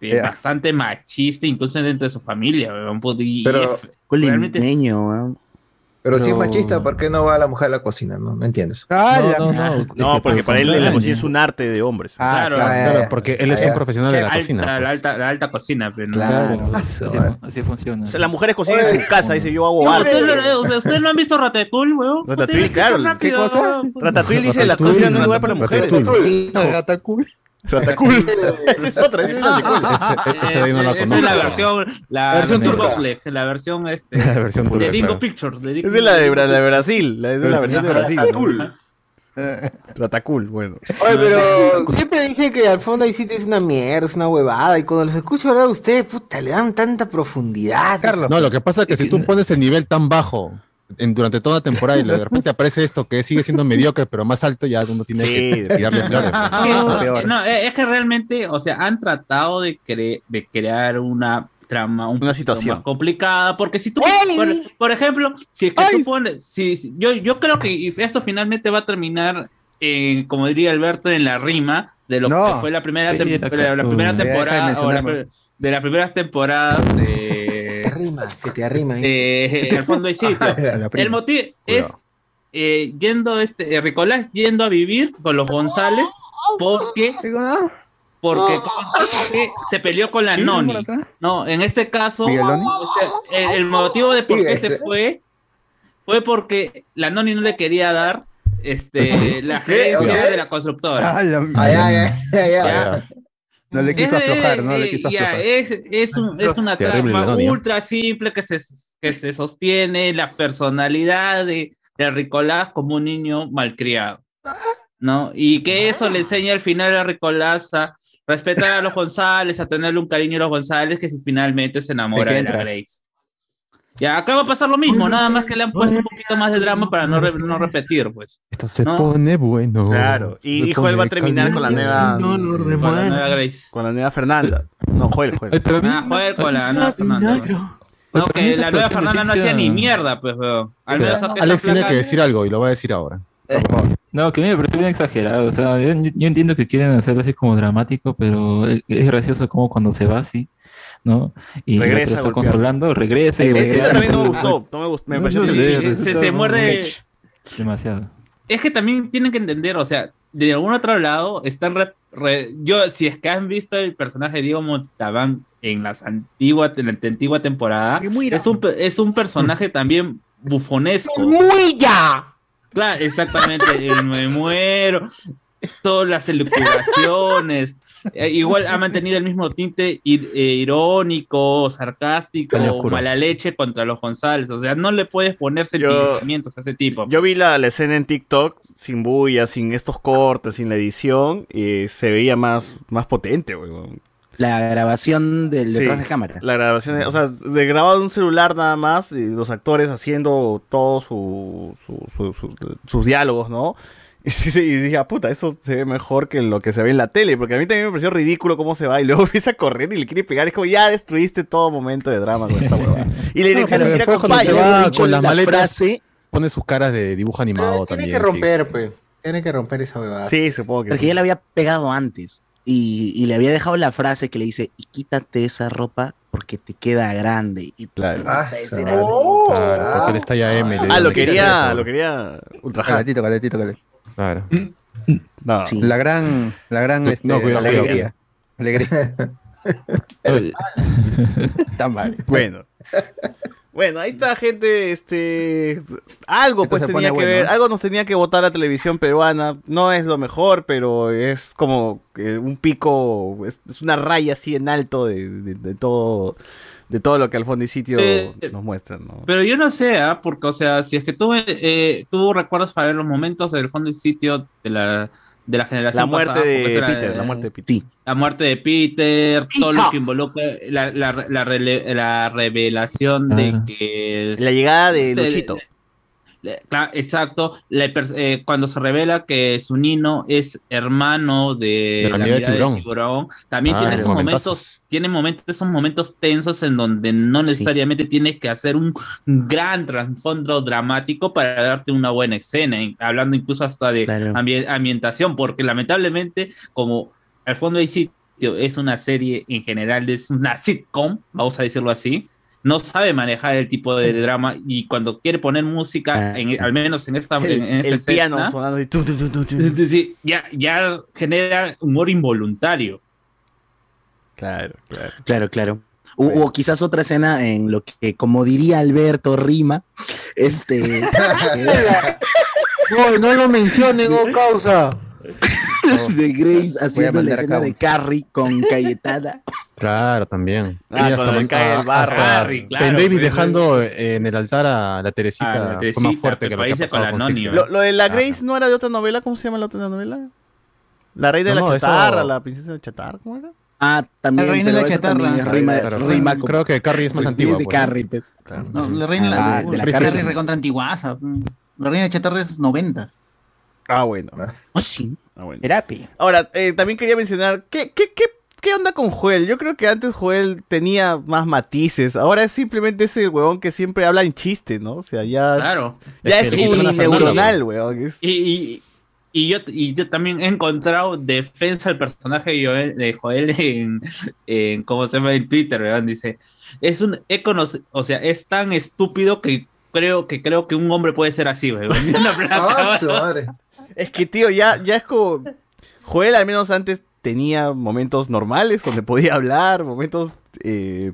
Eh. bastante machista, incluso dentro de su familia. weón, Pero- realmente- Pero si es machista, ¿por qué no va la mujer a la cocina? No, no entiendes. Ah, No, no, no. No, porque para él la cocina es un arte de hombres. Claro, Claro, porque él es un profesional de la alta- cocina. La, pues. alta, la alta cocina, pero no. Claro, Ah, así, funciona. O sea, las mujeres cocinan en su casa, dice yo hago arte. ¿ustedes, ¿ustedes no han visto Ratatouille, weón? Ratatouille, claro. ¿Qué cosa? Ratatouille dice la cocina no es lugar para mujeres. Ratatouille. Ratacul. Esa es otra, esa es la secuencia. Ese- ese de ahí no la Eh, Esa es la versión, la La versión. Bootleg, la versión este, La versión turca, de Dingo. Pictures. De Dingo Esa es la de, Bra- la de Brasil, la, esa es la versión de Brasil. Ratatouille. Ratacul, bueno. Oye, pero siempre dicen que al fondo ahí sí es una mierda, es una huevada. Y cuando los escucho hablar a ustedes, puta, le dan tanta profundidad. No, lo que pasa es que si tú pones el nivel tan bajo en- durante toda la temporada y de repente aparece esto que sigue siendo mediocre, pero más alto, ya uno tiene Sí, que tirarle flores. pues. Es que- no, es que realmente, o sea, han tratado de, cre- de crear una trama un Una situación. más complicada, porque si tú, por, por ejemplo, si es que tú pones, si, si- yo, yo creo que esto finalmente va a terminar, en, como diría Alberto, en la rima de lo No. que fue la primera, tem- la, la primera de temporada, la pri- de las primeras temporadas Te de, arrima, que te arrima. ¿eh? Al fondo hay sitio. Prima. El motivo es eh, yendo, este, eh, Ricolás yendo a vivir con los González porque, porque, porque se peleó con la Noni. No, en este caso, sea, el, el motivo de por qué se fue fue porque la Noni no le quería dar este, la gerencia de la constructora. Ah. No le quiso Es- aflojar, no le quiso aflojar. es, es, un- es una Terrible ¿eh? ultra simple que se, que se sostiene la personalidad de, de Ricolás como un niño malcriado. ¿No? Y que eso le enseña al final a Ricolás a respetar a los González, a tenerle un cariño a los González, que si finalmente se enamora ¿De de la? Grace. Ya, acá va a pasar lo mismo, nada más que le han puesto un poquito más de drama para no, re- no repetir, pues. Esto se No. pone bueno. Claro. Y, Joel va a terminar con la nueva. Con la nueva Grace. Con la nueva Fernanda. No, Joel, Joel. Ah, joder, con la nueva Fernanda. No, que la nueva Fernanda no hacía ni mierda, pues, weón. Al menos esa Alex tiene que decir algo y lo va a decir ahora. No, que a mí me parece bien exagerado. O sea, yo, yo entiendo que quieren hacerlo así como dramático, pero es, es gracioso como cuando se va así, ¿no? Y Regresa está consolando, regresa y Eh, regresa. Esa también no me gustó. No me gustó. Me No, pareció no se, muerde. Demasiado. Es que también tienen que entender, o sea, de algún otro lado están. re- re- yo, si es que han visto el personaje de Diego Montalbán en las antiguas, en la antigua temporada, es un, es un personaje también bufonesco. ¡Muy ya! Claro, exactamente. el me muero. Todas las elucubraciones. Eh, igual ha mantenido el mismo tinte ir- eh, irónico, sarcástico, mala leche contra los González. O sea, no le puedes poner sentimientos a ese tipo. Yo vi la, la escena en TikTok sin bulla, sin estos cortes, sin la edición, y se veía más, más potente, weón. La grabación del Sí, detrás de cámaras. La grabación, de- o sea, de grabado en un celular nada más, y los actores haciendo todos su, su- su- su- sus diálogos, ¿no? Y, sí, sí, y dije, ah, puta, eso se ve mejor que lo que se ve en la tele, porque a mí también me pareció ridículo cómo se va, y luego empieza a correr y le quiere pegar, es como, ya destruiste todo momento de drama con esta huevada. Y la dirección siquiera después cuando se va con las la maletas, frase- pone sus caras de dibujo animado Tiene también. que romper, pues. Tiene que romper esa huevada. Sí, supongo que Porque sí. ya le había pegado antes. Y, y le había dejado la frase que le dice, y quítate esa ropa porque te queda grande. Y Claro. Ah, ese madre. Claro, porque le está ya M. le Ah, digo, lo le quería, lo quería ultrajar. Caletito, caletito, caletito. Claro. No. Sí. La gran, la gran, No, este, cuidado, alegría. Alegría. Está mal. Bueno. Bueno, ahí está, gente. Este. Algo Esto pues tenía que bueno, ver. ¿eh? Algo nos tenía que votar la televisión peruana. No es lo mejor, pero es como que un pico. Es, es una raya así en alto de, de- de todo. De todo lo que al fondo y sitio Eh, nos muestran, ¿no? Pero yo no sé, ¿ah? porque, o sea, si es que tú, eh, tú recuerdas para ver los momentos del fondo y sitio de la, de la generación La muerte pasada, de era, Peter, la eh, muerte de Peter. la muerte de Peter, todo lo que involucra la, la, la, rele- la revelación de que La llegada de de- Luchito. Cla- Exacto, le per- eh, cuando se revela que su Nino es hermano de, De la la amiga de mirada Tiburón. tiburón, también Ah, tiene esos momentos, tiene momentos, esos momentos tensos en donde no necesariamente tienes que hacer un gran trasfondo dramático para darte una buena escena, hablando incluso hasta de Claro. ambi- ambientación, porque lamentablemente, como al fondo hay sitio, es una serie en general, es una sitcom, vamos a decirlo así, no sabe manejar el tipo de drama y cuando quiere poner música, en- al menos en esta, El, en, en esta el escena, piano sonando y tu, tu, sí, ya, ya genera humor involuntario. Claro, claro. Claro, claro. O, o quizás otra escena en lo que, como diría Alberto Rima, este. No, no lo mencionen, oh causa. de Grace haciendo la escena de Carrie con Cayetana. Claro, también. Ah, Y le cae el barro. hasta Harry, claro, Ben David pues, dejando en el altar a la Teresita, A la fue más fuerte que pero lo que ha pasado con con Lo, lo de la Ajá. Grace no era de otra novela, ¿cómo se llama la otra novela? La reina de No, la no, eso- chatarra, la princesa de la chatarra, ¿cómo era? Ah, también, La reina de la chatarra. es rima, Claro, rima creo- creo que Carrie es más es antigua. de pues, ¿no? Carrie, pues. No, la reina Ah, la, de la Carrie. Carrie recontra antiguaza. La reina de chatarra es noventas. Ah, bueno. Oh, sí. Ah, bueno. Terapia. Ahora, eh, también quería mencionar, ¿qué, qué, qué, ¿qué onda con Joel? Yo creo que antes Joel tenía más matices, ahora es simplemente ese huevón que siempre habla en chiste, ¿no? O sea, ya es, Claro. ya Es es, unineuronal, huevón. es- Y, y, y yo, y yo también he encontrado defensa al personaje de Joel, de Joel en, en, ¿cómo se llama? En Twitter, ¿verdad? Dice, es un, he o sea, es tan estúpido que creo que creo que un hombre puede ser así, güey. Es que, tío, ya, ya es como... Joel al menos antes tenía momentos normales donde podía hablar, momentos eh,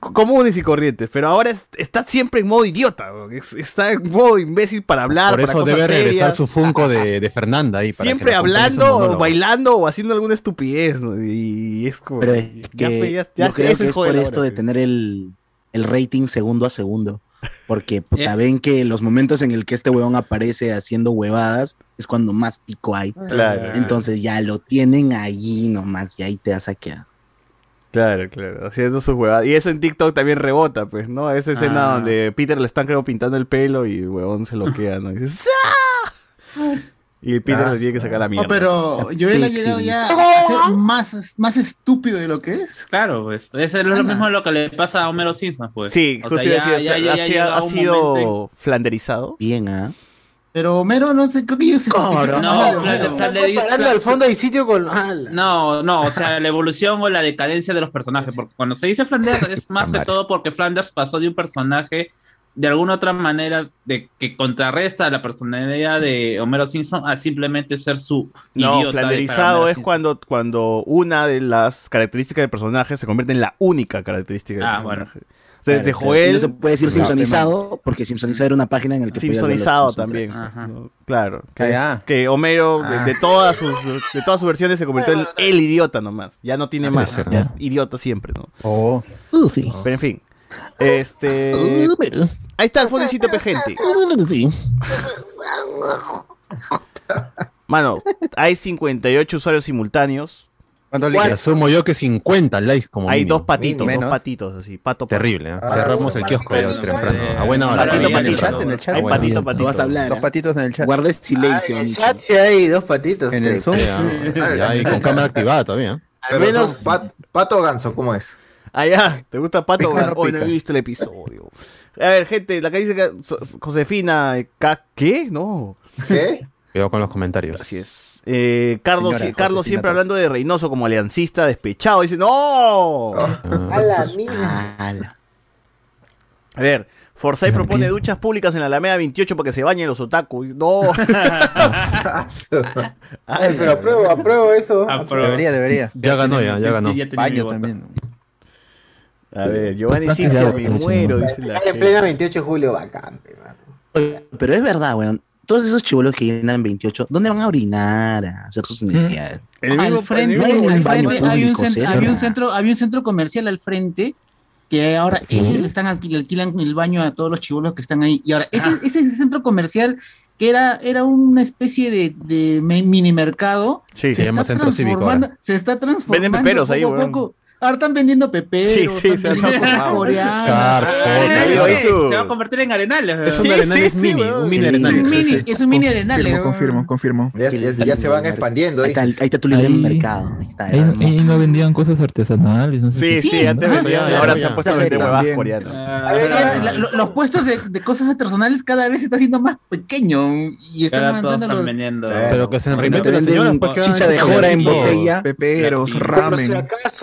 comunes y corrientes, pero ahora es- está siempre en modo idiota. Es- está en modo imbécil para hablar, Por para eso cosas debe regresar serias. su Funko de, de Fernanda ahí. para Siempre hablando o bailando o haciendo alguna estupidez, ¿no? Y es como... Pero es ya, que ya- ya yo creo eso que es por esto ahora, de tener el, el rating segundo a segundo. Porque puta, Eh. ven que los momentos en el que este huevón aparece haciendo huevadas es cuando más pico hay. Claro. Entonces ya lo tienen allí nomás y ahí te vas a quedar. Claro, claro, haciendo sus huevadas. Y eso en TikTok también rebota, pues, ¿no? Esa escena Ah. donde Peter le están, creo, pintando el pelo y el huevón se lo queda, ¿no? Y, dice, "¡Sa!". Y Peter Ah, le tiene que sacar la mierda. No, pero Joel ha llegado ya a ser más, más estúpido de lo que es. Claro, pues. Eso es lo mismo lo que le pasa a Homero Simpson, pues. Sí, O justo sea, iba a decir, ya- ya- ha sido- ha flanderizado. Bien, ¿ah? Pero Homero, no sé, creo que yo se No, no, Comparando al fondo hay sitio con. ¡Hala! No, no, o sea, la evolución o la decadencia de los personajes. Porque cuando se dice Flanders es más que todo porque Flanders pasó de un personaje de alguna otra manera de que contrarresta la personalidad de Homero Simpson a simplemente ser su No, idiota de- flanderizado es Simpson. cuando, cuando una de las características del personaje se convierte en la única característica del Ah, personaje. O sea, de Claro, claro. Joel, Y no se puede decir. Simpsonizado porque Simpsonizado era una página en la que Simpsonizado también. Claro. Que, es- ya. que Homero, de, Ah. de todas sus, de todas sus versiones, se convirtió en el idiota nomás. Ya no tiene más. Ya es idiota siempre, ¿no? Oh. Uh, sí. Pero en fin. Este. Ahí está el fondecito, pe, gente. uh, sí. Mano, hay 58 usuarios simultáneos. ¿Cuántos Y likes? asumo yo que 50 likes como Hay mínimo. dos patitos, Menos. dos patitos así. Pato, pato. Terrible, ¿eh? Ah, Cerramos el kiosco ya Patito, temprano. eh, A buena hora. Patito, patito. En el chat, Hay A buena patito, hora. patito. Vas a hablar. Dos patitos en el chat. Guarda silencio, Ah, en el chat sí hay dos patitos. En el. Zoom. Ya, ya, y con cámara activada todavía. Al Pero menos. pato o ganso, ¿cómo es? Ya. ¿Te gusta Pato? No Hoy no he visto el episodio. A ver, gente, la que dice que Josefina. eh, ¿Qué? No. ¿Qué? Cuidado con los comentarios. Así es. Eh, Carlos, Señora Carlos Josefina siempre hablando de Reynoso como aliancista despechado. Dice, ¡No! Ah, A la mía. A ver, Forsyth propone duchas públicas en la Alameda 28 para que se bañen los otakus. No. Ay, pero apruebo, apruebo eso. Debería, debería. Ya ganó, ya, ya ganó. mi Baño también. A ver, Giovanni Sixia, claro, me sí, muero, no. dice la En plena 28 de julio, bacán. Oye, Pero es verdad, weón. Todos esos chivolos que llenan 28, ¿dónde van a orinar? A hacer sus necesidades. En el al mismo- frente, en el mismo- un al baño frente hay, un centro, cerca. había, un centro, había un centro comercial al frente que ahora Sí. ellos le están alquil- alquilan el baño a todos los chivolos que están ahí. Y ahora, ese, ese centro comercial que era, era una especie de, mini mercado, Sí, Se llama Centro Cívico transformando- se está transformando Venden peperos ahí, poco poco. Ahora están vendiendo peperos, Sí, sí, están se han vendiendo Ah, eso- Se va a convertir en arenales. Es un weón. arenales sí, sí, mini, un mini Es un arenales. mini, sí, sí. es un mini arenal. Confirmo, confirmo, confirmo. Ya, ya- ya se van expandiendo. Ahí está, ahí está tu libre Ahí- mercado. Ahí está. Ahí, hermoso. ahí no vendían cosas artesanales. No sé Sí, sí, antes ¿no? vendían, ya, ahora se han puesto a vender También. coreanas. Ah, A ver, ya, la- lo- los puestos de, de cosas artesanales cada vez se está haciendo más pequeño y están avanzando los... vendiendo. Pero que se reinventen las señoras. pues, chicha de jora en botella. Peperos, ramen.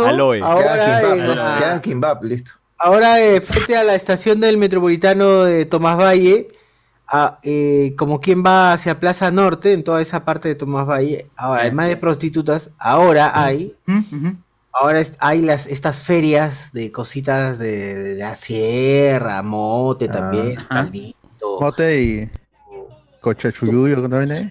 Aloe. Ahora, ¿no? la- Queda kimbap, listo. ahora eh, frente a la estación del metropolitano de Tomás Valle, a, eh, como quien va hacia Plaza Norte, en toda esa parte de Tomás Valle, ahora además de prostitutas, ahora hay, ahora es- hay las estas ferias de cositas de, de la sierra, mote también, Ajá. caldito. Mote y cochachuyuyo, ¿no ahí?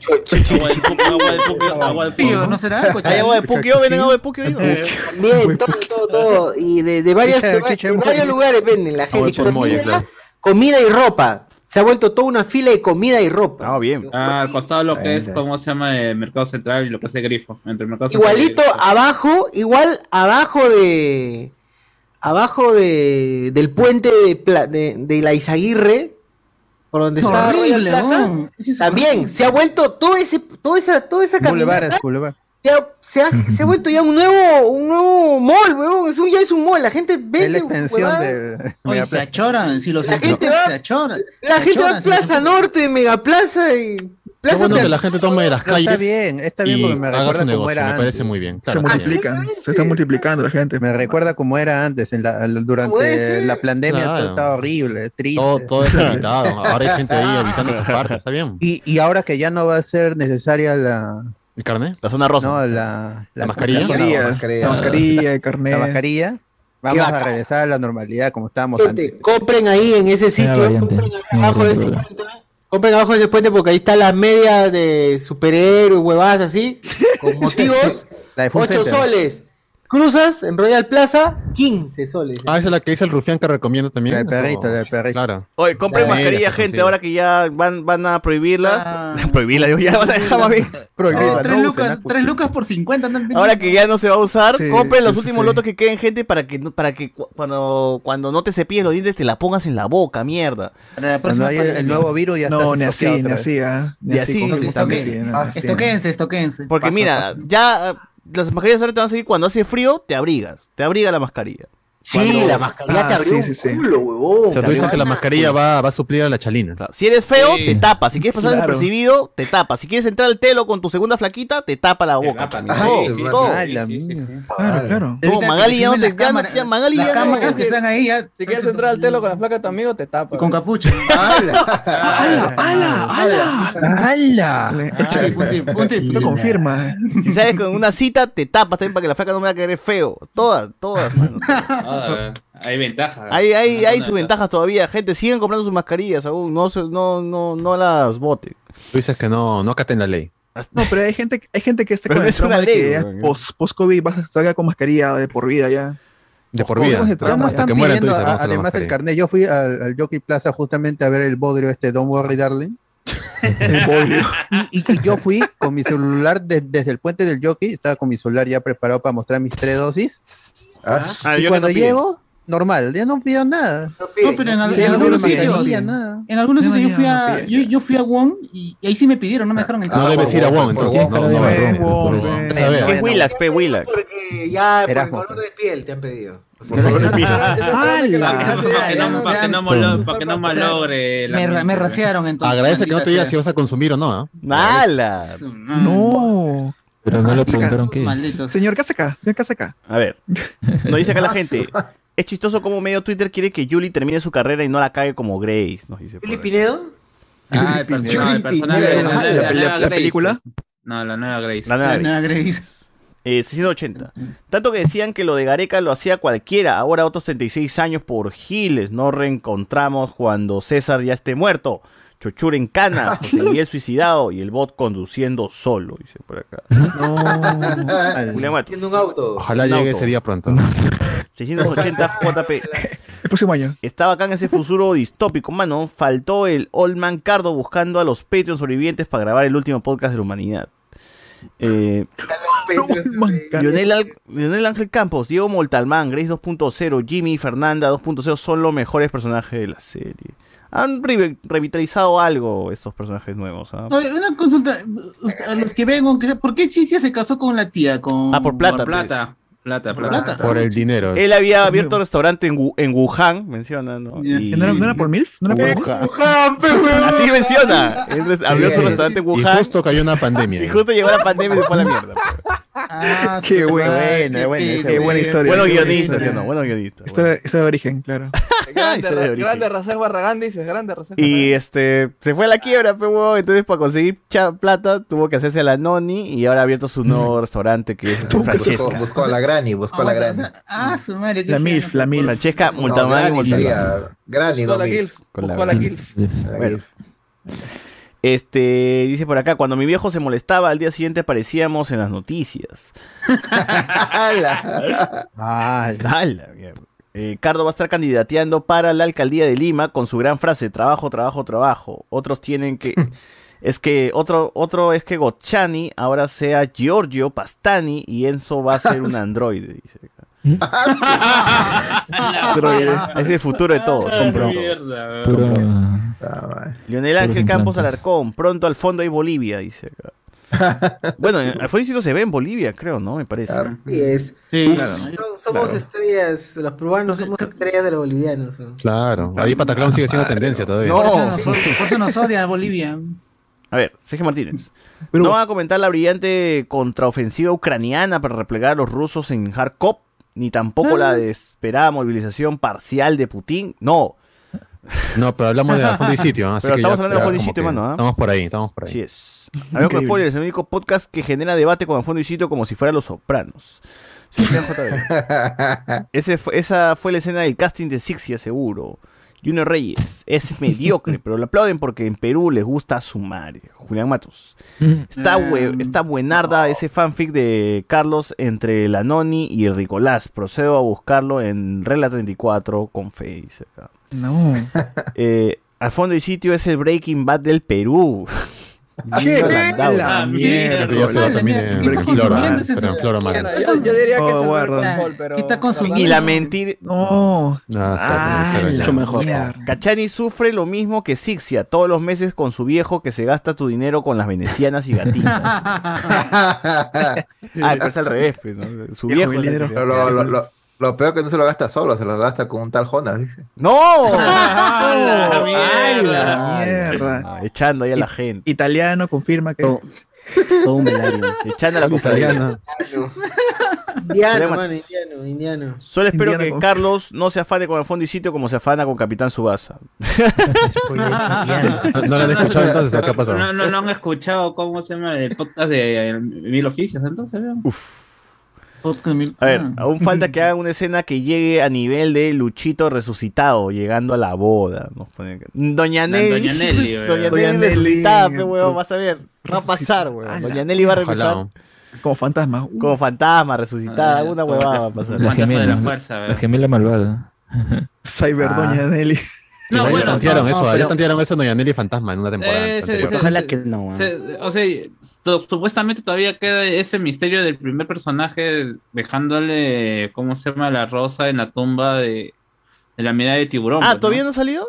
Agua de puquio, agua de puquio, agua de Tío, puquio. ¿no será? ¿Hay agua de puquio? ¿Venden agua de puquio? También, todo, todo, todo. Y de, de, varias, de, varios lugares venden la gente. Comida, claro. comida y ropa. Se ha vuelto toda una fila de comida y ropa. Ah, bien. Ah, al costado lo que es. ¿cómo se llama? Eh, Mercado Central y lo que es el grifo. Entre el Mercado Central y Igualito el abajo, igual abajo de. Abajo de, del puente de, de la Izaguirre, por donde está Royal Horrible, Plaza, es también se ha vuelto todo ese, toda esa, toda esa caminata, Boulevard. se ha, se ha- se ha vuelto ya un nuevo, un nuevo mall, weón. Es un, ya es un mall. La gente Es vende. la de Oye, se achoran, si los La gente va- se achoran. La se gente va a Plaza Norte, Megaplaza y Plaza bueno que la gente tome de las calles. está bien, está bien porque me recuerda su como negocio. era Me antes. parece muy bien. Se Claro multiplican, se está multiplicando la gente. Me recuerda como era antes, en la, durante la pandemia Claro. todo estaba horrible, triste. Todo, todo es habitado. Ahora hay gente ahí habitando esa parte. Está bien. Y, y ahora que ya no va a ser necesaria la, ¿El carnet? La zona rosa. no, la, ¿La mascarilla? zona Mascarilla, rosa, mascarilla. La mascarilla, el carnet. la mascarilla, vamos a regresar a la normalidad como estábamos Gente, antes. compren ahí en ese sitio, compren abajo de no. puente, compren abajo de ese puente porque ahí está la media de superhéroes, huevadas así, con motivos, La de Fun 8 Center. soles. Cruzas en Royal Plaza, 15 soles. Ah, esa es la que dice el rufián que recomiendo también. La de perrito, ¿O? la de perrito. Claro. Oye, compren mascarilla, gente, consigue. ahora que ya van, van a prohibirlas. Ah. prohibirlas, digo, ya van a dejar más bien. Prohibida, Oh, tres, no lucas, tres lucas por 50 andan vendiendo. Ahora que ya no se va a usar, Sí, compren los últimos sí. lotos que queden, gente, para que, no- para que cu- cuando, cuando no te cepilles los dientes te la pongas en la boca, mierda. Para la Cuando hay el, nuevo virus ya No, está ni así, ni así, ¿ah? Ni Y así, no, Ah, así. Estoquense, estoquense. Porque mira, ya las mascarillas ahora te van a seguir cuando hace frío, te abrigas. Te abriga la mascarilla. Sí, Cuando- la mascarilla te Ah, abrió sí, un sí, culo, huevón. O sea, te tú dices abrió que la mascarilla va, va a suplir a la chalina. Claro. Si eres feo, Sí. te tapas. Si quieres pasar Claro. desapercibido, te tapas. Si quieres entrar al telo con tu segunda flaquita, te tapa la boca. Tapa, Todo, sí, sí, todo. sí, Ay, la sí, sí, mía. sí. Claro, claro. No, Magali ya no te- Las ya Magali las ya no- cámaras que están ahí ya. Si quieres entrar al telo con la placa de tu amigo, te tapa. Y con capucha. ¡Hala, ¡Hala! ¡Hala! Ponte- Lo confirma. eh. Si sales con una cita, te tapas también para que la flaca no vea que eres feo. Todas, todas. mano. Hay ventaja. Hay, hay, hay sus ventaja. ventajas todavía. Gente, siguen comprando sus mascarillas aún. No, se- no, no, no las boten. Tú dices que no, no acaten la ley. No, pero hay gente, hay gente que está Pero con no el es una ley, post-COVID vas a salga con mascarilla de por vida ya. De por ¿Cómo vida. trama? están pidiendo, a- además el carnet. Yo fui al, al Jockey Plaza justamente a ver el bodrio este Don't Worry Darling. Y, y- y yo fui con mi celular de- desde el puente del Jockey, estaba con mi celular ya preparado para mostrar mis tres dosis. Ah, Ah, y cuando no llego, normal, ya no pidieron nada. No, pero en, al- Sí, en no algunos sitios. no piden nada. En algunos No, sitios yo fui a, yo, yo fui a Wong y, y ahí sí me pidieron, no me dejaron entrar. No Ah, debes ir a por entonces. Wong. No, no, no, no. Wong, Por ven. eso. A ver, ¿Qué es Willax? Pe Willax. Porque ya por el color de piel te han pedido. Para que no, malogre la Me, me raciaron entonces. Agradece que no te maldita diga sea. si vas a consumir o no. ¿ah? ¡Nala! No. Pero no le preguntaron qué. Malditos. Señor, ¿qué hace acá? Señor, ¿qué hace acá? A ver, nos dice acá la gente. Es chistoso como medio Twitter quiere que Julie termine su carrera y no la cague como Grace, nos dice. por ¿Fili ahí. Pinedo? Ah, el personaje, el personaje de la, película. No, la nueva Grace. La nueva Grace. Grace. Eh, 680. Tanto que decían que lo de Gareca lo hacía cualquiera, ahora otros 36 años por Giles. No reencontramos cuando César ya esté muerto. Chochur en cana, José Miguel suicidado y el bot conduciendo solo, dice por acá. Tiene un auto. Ojalá Un llegue auto. ese día pronto. 680 JP. El próximo año. Estaba acá en ese futuro distópico, mano. Faltó el Old Man Cardo buscando a los Patreon sobrevivientes para grabar el último podcast de la humanidad. Eh, Lionel, Al- Lionel Ángel Campos, Diego Moltalmán, Grace 2.0, Jimmy Fernanda 2.0 son los mejores personajes de la serie. Han re- revitalizado algo estos personajes nuevos. ¿ah? Oye, Una consulta, usted- a los que ven, aunque sea, ¿por qué Chicia se casó con la tía? Con... Ah, por plata. Por pues. plata. Plata, Por plata. Por el dinero. Él había abierto un restaurante en, Wu- en Wuhan, menciona, ¿no? Y- ¿No era, no era por MILF? ¿No era por MILF? Así menciona. Él res- abrió su restaurante en Y Wuhan. justo cayó una pandemia. Y justo llegó la pandemia y se fue a la mierda. Ah, Qué buena, madre, buena, buena, qué- buena historia. Bueno guionista, historia. ¿sí o no? Bueno guionista. Historia, historia de origen, claro. Grande, historia de origen. grande Razak Barragán, dices, grande Razak Y este se fue a la quiebra, pero entonces para conseguir cha- plata tuvo que hacerse a la noni y ahora ha abierto su nuevo restaurante que es Buscó, Francesca. buscó a la Granny, buscó a la Ah, Granny. Ah, su madre. qué La. MILF, la MILF. Francesca Montalbán y Granny no la Milf. Gilf, Con la buscó la Granny. Gilf. Bueno. Este, dice por acá, cuando mi viejo se molestaba, al día siguiente aparecíamos en las noticias. Ah, Ala, mierda. Eh, Cardo va a estar candidateando para la alcaldía de Lima con su gran frase, trabajo, trabajo, trabajo. Otros tienen que... Es que otro, otro es que Gocciani ahora sea Giorgio Pastani y Enzo va a ser un androide, dice Androide. Es el futuro de todo. Ah, mierda, Puro- weón. Lionel Ángel Campos. Alarcón, pronto al fondo hay Bolivia, dice acá. Bueno, Alfonso se ve en Bolivia, creo, ¿no? Me parece. Sí, es. Sí, somos Claro. estrellas, los peruanos somos estrellas de los bolivianos. ¿no? Claro. Ahí Pataclown sigue siendo tendencia todavía. Por eso No. nos odia- por eso nos odia Bolivia. A ver, Sergio Martínez. ¿No van a comentar la brillante contraofensiva ucraniana para replegar a los rusos en Kharkov? Ni tampoco la desesperada movilización parcial de Putin. No. No, pero hablamos de fondo y sitio. Así Pero que estamos ya- hablando de fondo y sitio, mano, ¿ah? Estamos por ahí, estamos por ahí. Así es. Hablamos con spoilers, el único podcast que genera debate con fondo y sitio como si fuera Los Sopranos. JB. Ese fue- esa fue la escena del casting de Sixia, seguro. Junior Reyes es mediocre, pero lo aplauden porque en Perú les gusta su madre. Julián Matos. Está, hue- está buenarda ese fanfic de Carlos entre la Noni y el Ricolás. Procedo a buscarlo en Regla 34 con acá. No. Eh, al fondo y sitio es el Breaking Bad del Perú. ¿Qué? La mierda. Pero ya se va también en, ¿Qué está en Flora, consumiendo ese pero en Flora Bueno, Magna. yo, yo diría que Oh, es el pero... ¿Qué está consumiendo? Y la mentira. No. Ah, Ah, la mucho mejor. mierda. Cachani sufre lo mismo que Sixia todos los meses con su viejo que se gasta tu dinero con las venecianas y gatitas. ah, pero es al revés, pues, ¿no? Su Viejo lo, peor que no se lo gasta solo, se lo gasta con un tal Jonas, dice. ¡No! ¡Ah, mierda! Mierda. echando ahí a la gente. Italiano confirma que. todo, todo un velario. Echando a la compañía. Indiano, mano, indiano, indiano. Solo espero que con- Carlos no se afane con el fondo y sitio como se afana con Capitán Subasa. No, no lo han escuchado entonces, ¿o ¿qué ha pasado? No, no, no han escuchado cómo se llama el podcast de Mil Oficios, entonces, vean. Mil- A ver, Ah. aún falta que haga una escena que llegue a nivel de Luchito resucitado, llegando a la boda. Nos ponen acá. Doña Nelly. Doña Nelly, weón. Doña Doña Nelly Nelly. resucitada, pe, weón, vas a ver. Va a pasar, weón. Ala. Doña Nelly va a regresar. Como fantasma. Uh, como fantasma, resucitada. Ah, Alguna como huevada va a pasar. La Fantasma de gemela. la fuerza, La ¿verdad? gemela malvada. Cyber Ah. Doña Nelly. No, bueno, tantearon no, eso, no, pero- tantearon eso Doña Nelly Fantasma en una temporada. Eh, Ojalá que no. ah. Se- o sea, to- supuestamente todavía queda ese misterio del primer personaje dejándole, ¿cómo se llama? La rosa en la tumba de, de la mirada de tiburón. Ah, pues, ¿todavía no salió?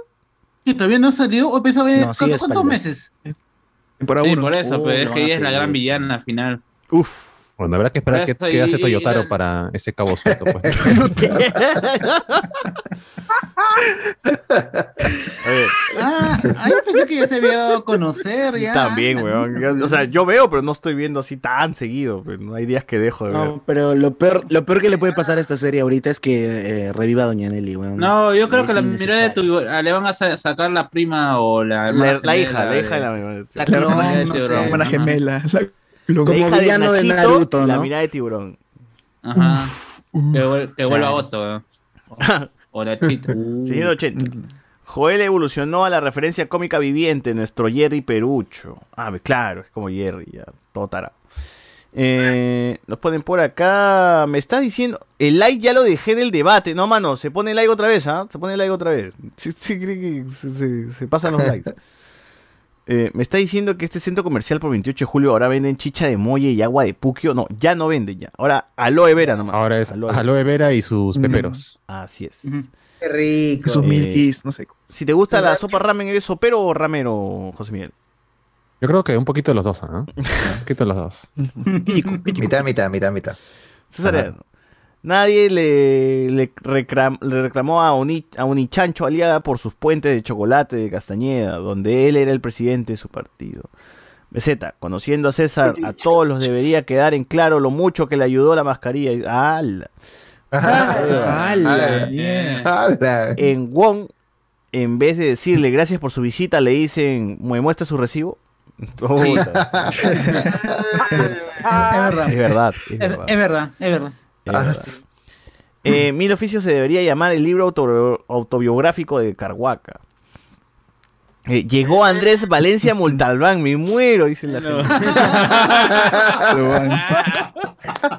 ¿Que todavía no salió? ¿O pensaba No, ¿cuántos, meses? Temporada Sí, 1. por eso, Oh, pero es que ella es la gran villana final. Uf. Bueno, habrá que esperar Por qué, qué hace Toyotaro para ese cabo suelto. Pues. A ver, Ah, ah, yo pensé que ya se había dado a conocer ya. también, weón. O sea, yo veo, pero no estoy viendo así tan seguido. pues, No hay días que dejo de ver. No, pero lo peor, lo peor que le puede pasar a esta serie ahorita es que eh, reviva a Doña Nelly, weón. No, yo creo Es que la mirada de tiburón ah, le van a sa- sacar la prima o la La, hermana la hija, la hija de la, La la, clon, mirada de La clon. Como hija de villano de Nachito, Naruto, la ¿no? mirada de tiburón. Ajá. Que, vuel- que vuelva Claro. Otto. ¿eh? O la chita. Uh, 680. Joel evolucionó a la referencia cómica viviente, nuestro Jerry Perucho. Ah, claro, es como Jerry, ya, todo tarado. Eh, nos ponen por acá. Me estás diciendo. El like ya lo dejé del debate. No, mano, se pone el like otra vez, ¿ah? Se pone el like otra vez. Sí, sí, cree que se, se- se pasan los likes. Eh, me está diciendo que este centro comercial por 28 de julio ahora venden chicha de molle y agua de puquio. No, ya no venden ya. Ahora aloe vera nomás. Ahora es aloe vera y sus peperos. Así es. Qué rico. Sus milkis, no sé. Si te gusta la sopa ramen, ¿eres sopero o ramero, José Miguel? Yo creo que un poquito de los dos, ¿ah? Un poquito de los dos. Mitad, mitad, mitad, mitad. César, Ajá. Nadie le, le, recram- le reclamó a, Oni, a Unichancho Aliaga por sus puentes de chocolate de Castañeda, donde él era el presidente de su partido. Beseta, conociendo a César, a todos los debería quedar en claro lo mucho que le ayudó la mascarilla. Y- ¡Hala! ¡Hala! ¡Hala! En Wong, en vez de decirle gracias por su visita, le dicen, ¿me muestra su recibo? Puta, Es verdad. es verdad, es Es, verdad. es verdad, es verdad. Es verdad. Eh, Mil oficios se debería llamar el libro auto- autobiográfico de Carhuaca. Eh, llegó Andrés Valencia Montalbán, me muero, dice la gente.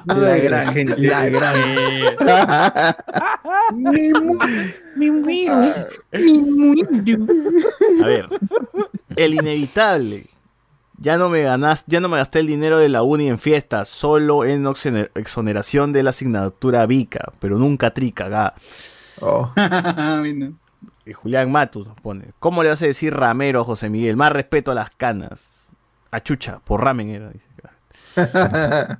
La gran gente. La gran. Me muero. A ver, el inevitable. Ya no me ganas, ya no me gasté el dinero de la uni en fiestas, solo en exoneración de la asignatura Vica, pero nunca trica, ga. Bueno. Y Julián Matus nos pone. ¿Cómo le vas a decir ramero a José Miguel? Más respeto a las canas. A chucha, por ramen era. dice.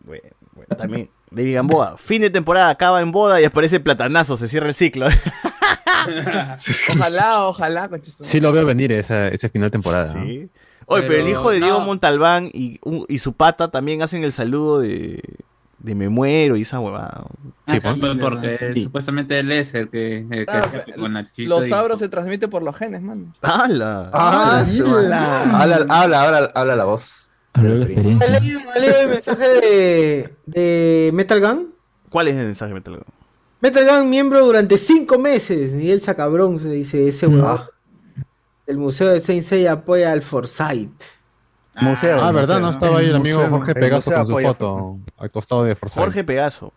Bueno, bueno, también. David Gamboa. Fin de temporada, acaba en boda y aparece platanazo, se cierra el ciclo. Ojalá, ojalá, Sí lo veo venir esa, ese final de temporada. ¿no? Oye, pero, el hijo de Diego. Montalbán y, su pata también hacen el saludo de, de me muero y esa huevada. Sí, Ah, pues. porque Sí. supuestamente él es el que, el que Claro, hace con Nachito Los y- sabros se transmiten por los genes, mano. ¡Hala! Ah, su- habla, habla, habla, habla la voz. La ¿Ha experiencia. leído, ha leído el mensaje de, de Metal Gun? ¿Cuál es el mensaje Metal Gun? Metal Gun, miembro durante cinco meses. Miguel Sacabrón se dice ese huevón. El Museo de Saint Seiya apoya al Forsyth. Museo. Ah, ¿verdad? No estaba ahí el amigo museo. Jorge Pegaso con su apoya foto al costado de Forsyth. Jorge Pegaso.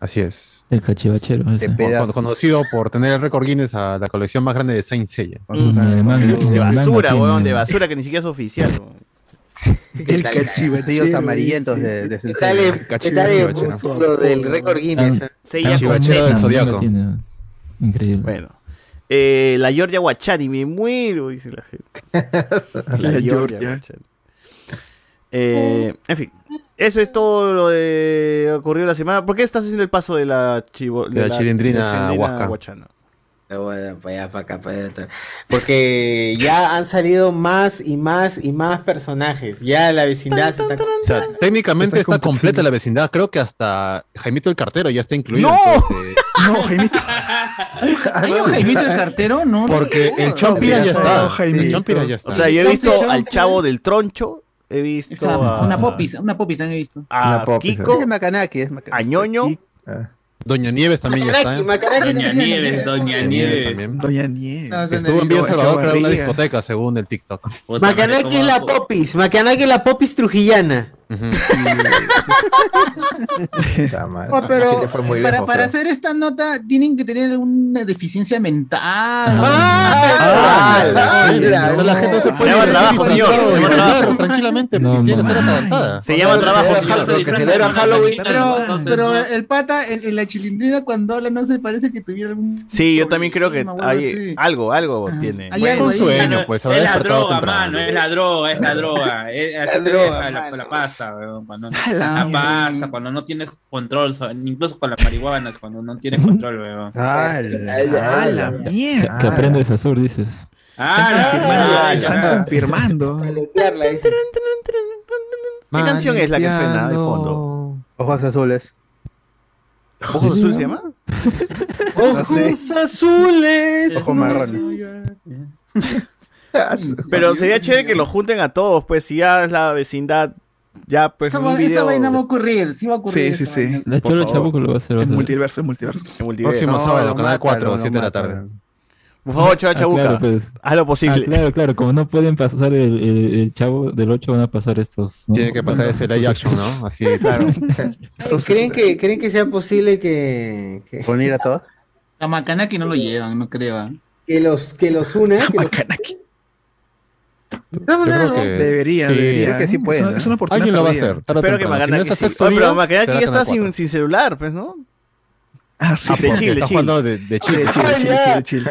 Así es. El cachivachero. ese. De pedazo. Con- Conocido por tener el récord Guinness a la colección más grande de Saint Seiya. Mm, De basura, weón, de basura que ni siquiera es oficial. weón. El cachivachero. Sellos amarillentos de, de ¿Qué Sensei. tal el, qué tal el Chivachero. músculo del récord Guinness? Ah, Seiya ah, con del Zodiaco. Increíble. Bueno. Eh, la Georgia Guachani, me muero, dice la gente. La Georgia. Guachani. Eh, en fin, eso es todo lo de ocurrió la semana. ¿Por qué estás haciendo el paso de la, chivo, De la chilindrina huasca. guachana? Bueno, para allá, para acá, para allá. Porque ya han salido más y más y más personajes. Ya la vecindad se está... O sea, técnicamente está completa la vecindad. Creo que hasta Jaimito el cartero ya está incluido. ¡No! entonces, No, Jaimito. ¿Hay un Jaimito el cartero? No. porque el. Chompira ya está. El Chompira ya está. O sea, yo he visto al chavo del troncho, he visto Está, a, Una popis, una popis también he visto. a Una popis, Kiko, Es Macanaki, es Macanaki. a Ñoño, Ah. Doña Nieves también ya está. ¿eh? Macanaki, Doña. Nieves, Doña Nieves también. Doña Nieves. No, estuvo en Villa Salvador, creo, en una discoteca, según el TikTok. Macanaki es la ¿cómo- popis. Macanaki es la popis trujillana. Oh, pero para, lejos, para creo. hacer esta nota tienen que tener alguna deficiencia mental. Ah, o sea, la gente se puede ir trabajo, señor, tranquilamente quiere no, ser no. atarantada. se llama trabajo, señor. Que. Pero, el pata en, la chilindrina cuando habla no se parece que tuviera algún. Sí, yo también creo que hay algo, algo tiene. Hay un sueño, pues, es la droga, mano, es la droga, es la droga. Es, te droga, la, mano. La pasta, weón, cuando, la la pasta, cuando no tienes control, so- incluso con las marihuanas, cuando no tienes control, weón. Ah, la- la Que, mierda. que aprendes a sur, dices. Ah, la- Están confirmando. ¿Qué canción es la que suena de fondo? Ojos azules. ¿Ojos azules se llama? Ojos azules. Ojos marrones. Pero sería chévere que lo junten a todos, pues si ya es la vecindad, ya pues Esa, video vaina va a ocurrir, sí va a ocurrir. Sí, sí, sí. vaina. La Por Cholo favor. Chabuco lo va a hacer. Es multiverso, es multiverso. en multiverso. Próximo No, sábado, lo canal mátalo, 4, lo 7 de la tarde. Por favor, Chava Ah, Chabuca, claro, pues. haz lo Ah, posible. claro, claro, como no pueden pasar el, el- el chavo del 8, van a pasar estos. ¿no? Tiene que pasar ese live action, ¿no? Así, Claro. ¿Creen que, ¿Creen que sea posible que, que, ¿Unir a todos? A Macanaki no lo llevan, no creo. ¿ah? que los, que los una? Que los, Macanaki. Yo creo que Debería, sí. debería. Creo que sí puede, Es una- ¿no? es una oportunidad Alguien lo va a hacer. Espero que temprano. Si no Macanaki sí. sexto Oye, pero Macanaki ya está sin, celular, pues, ¿no? Ah, sí. Ah, de Chile, de, de Chile. Chile, Chile, Chile, Chile, Chile.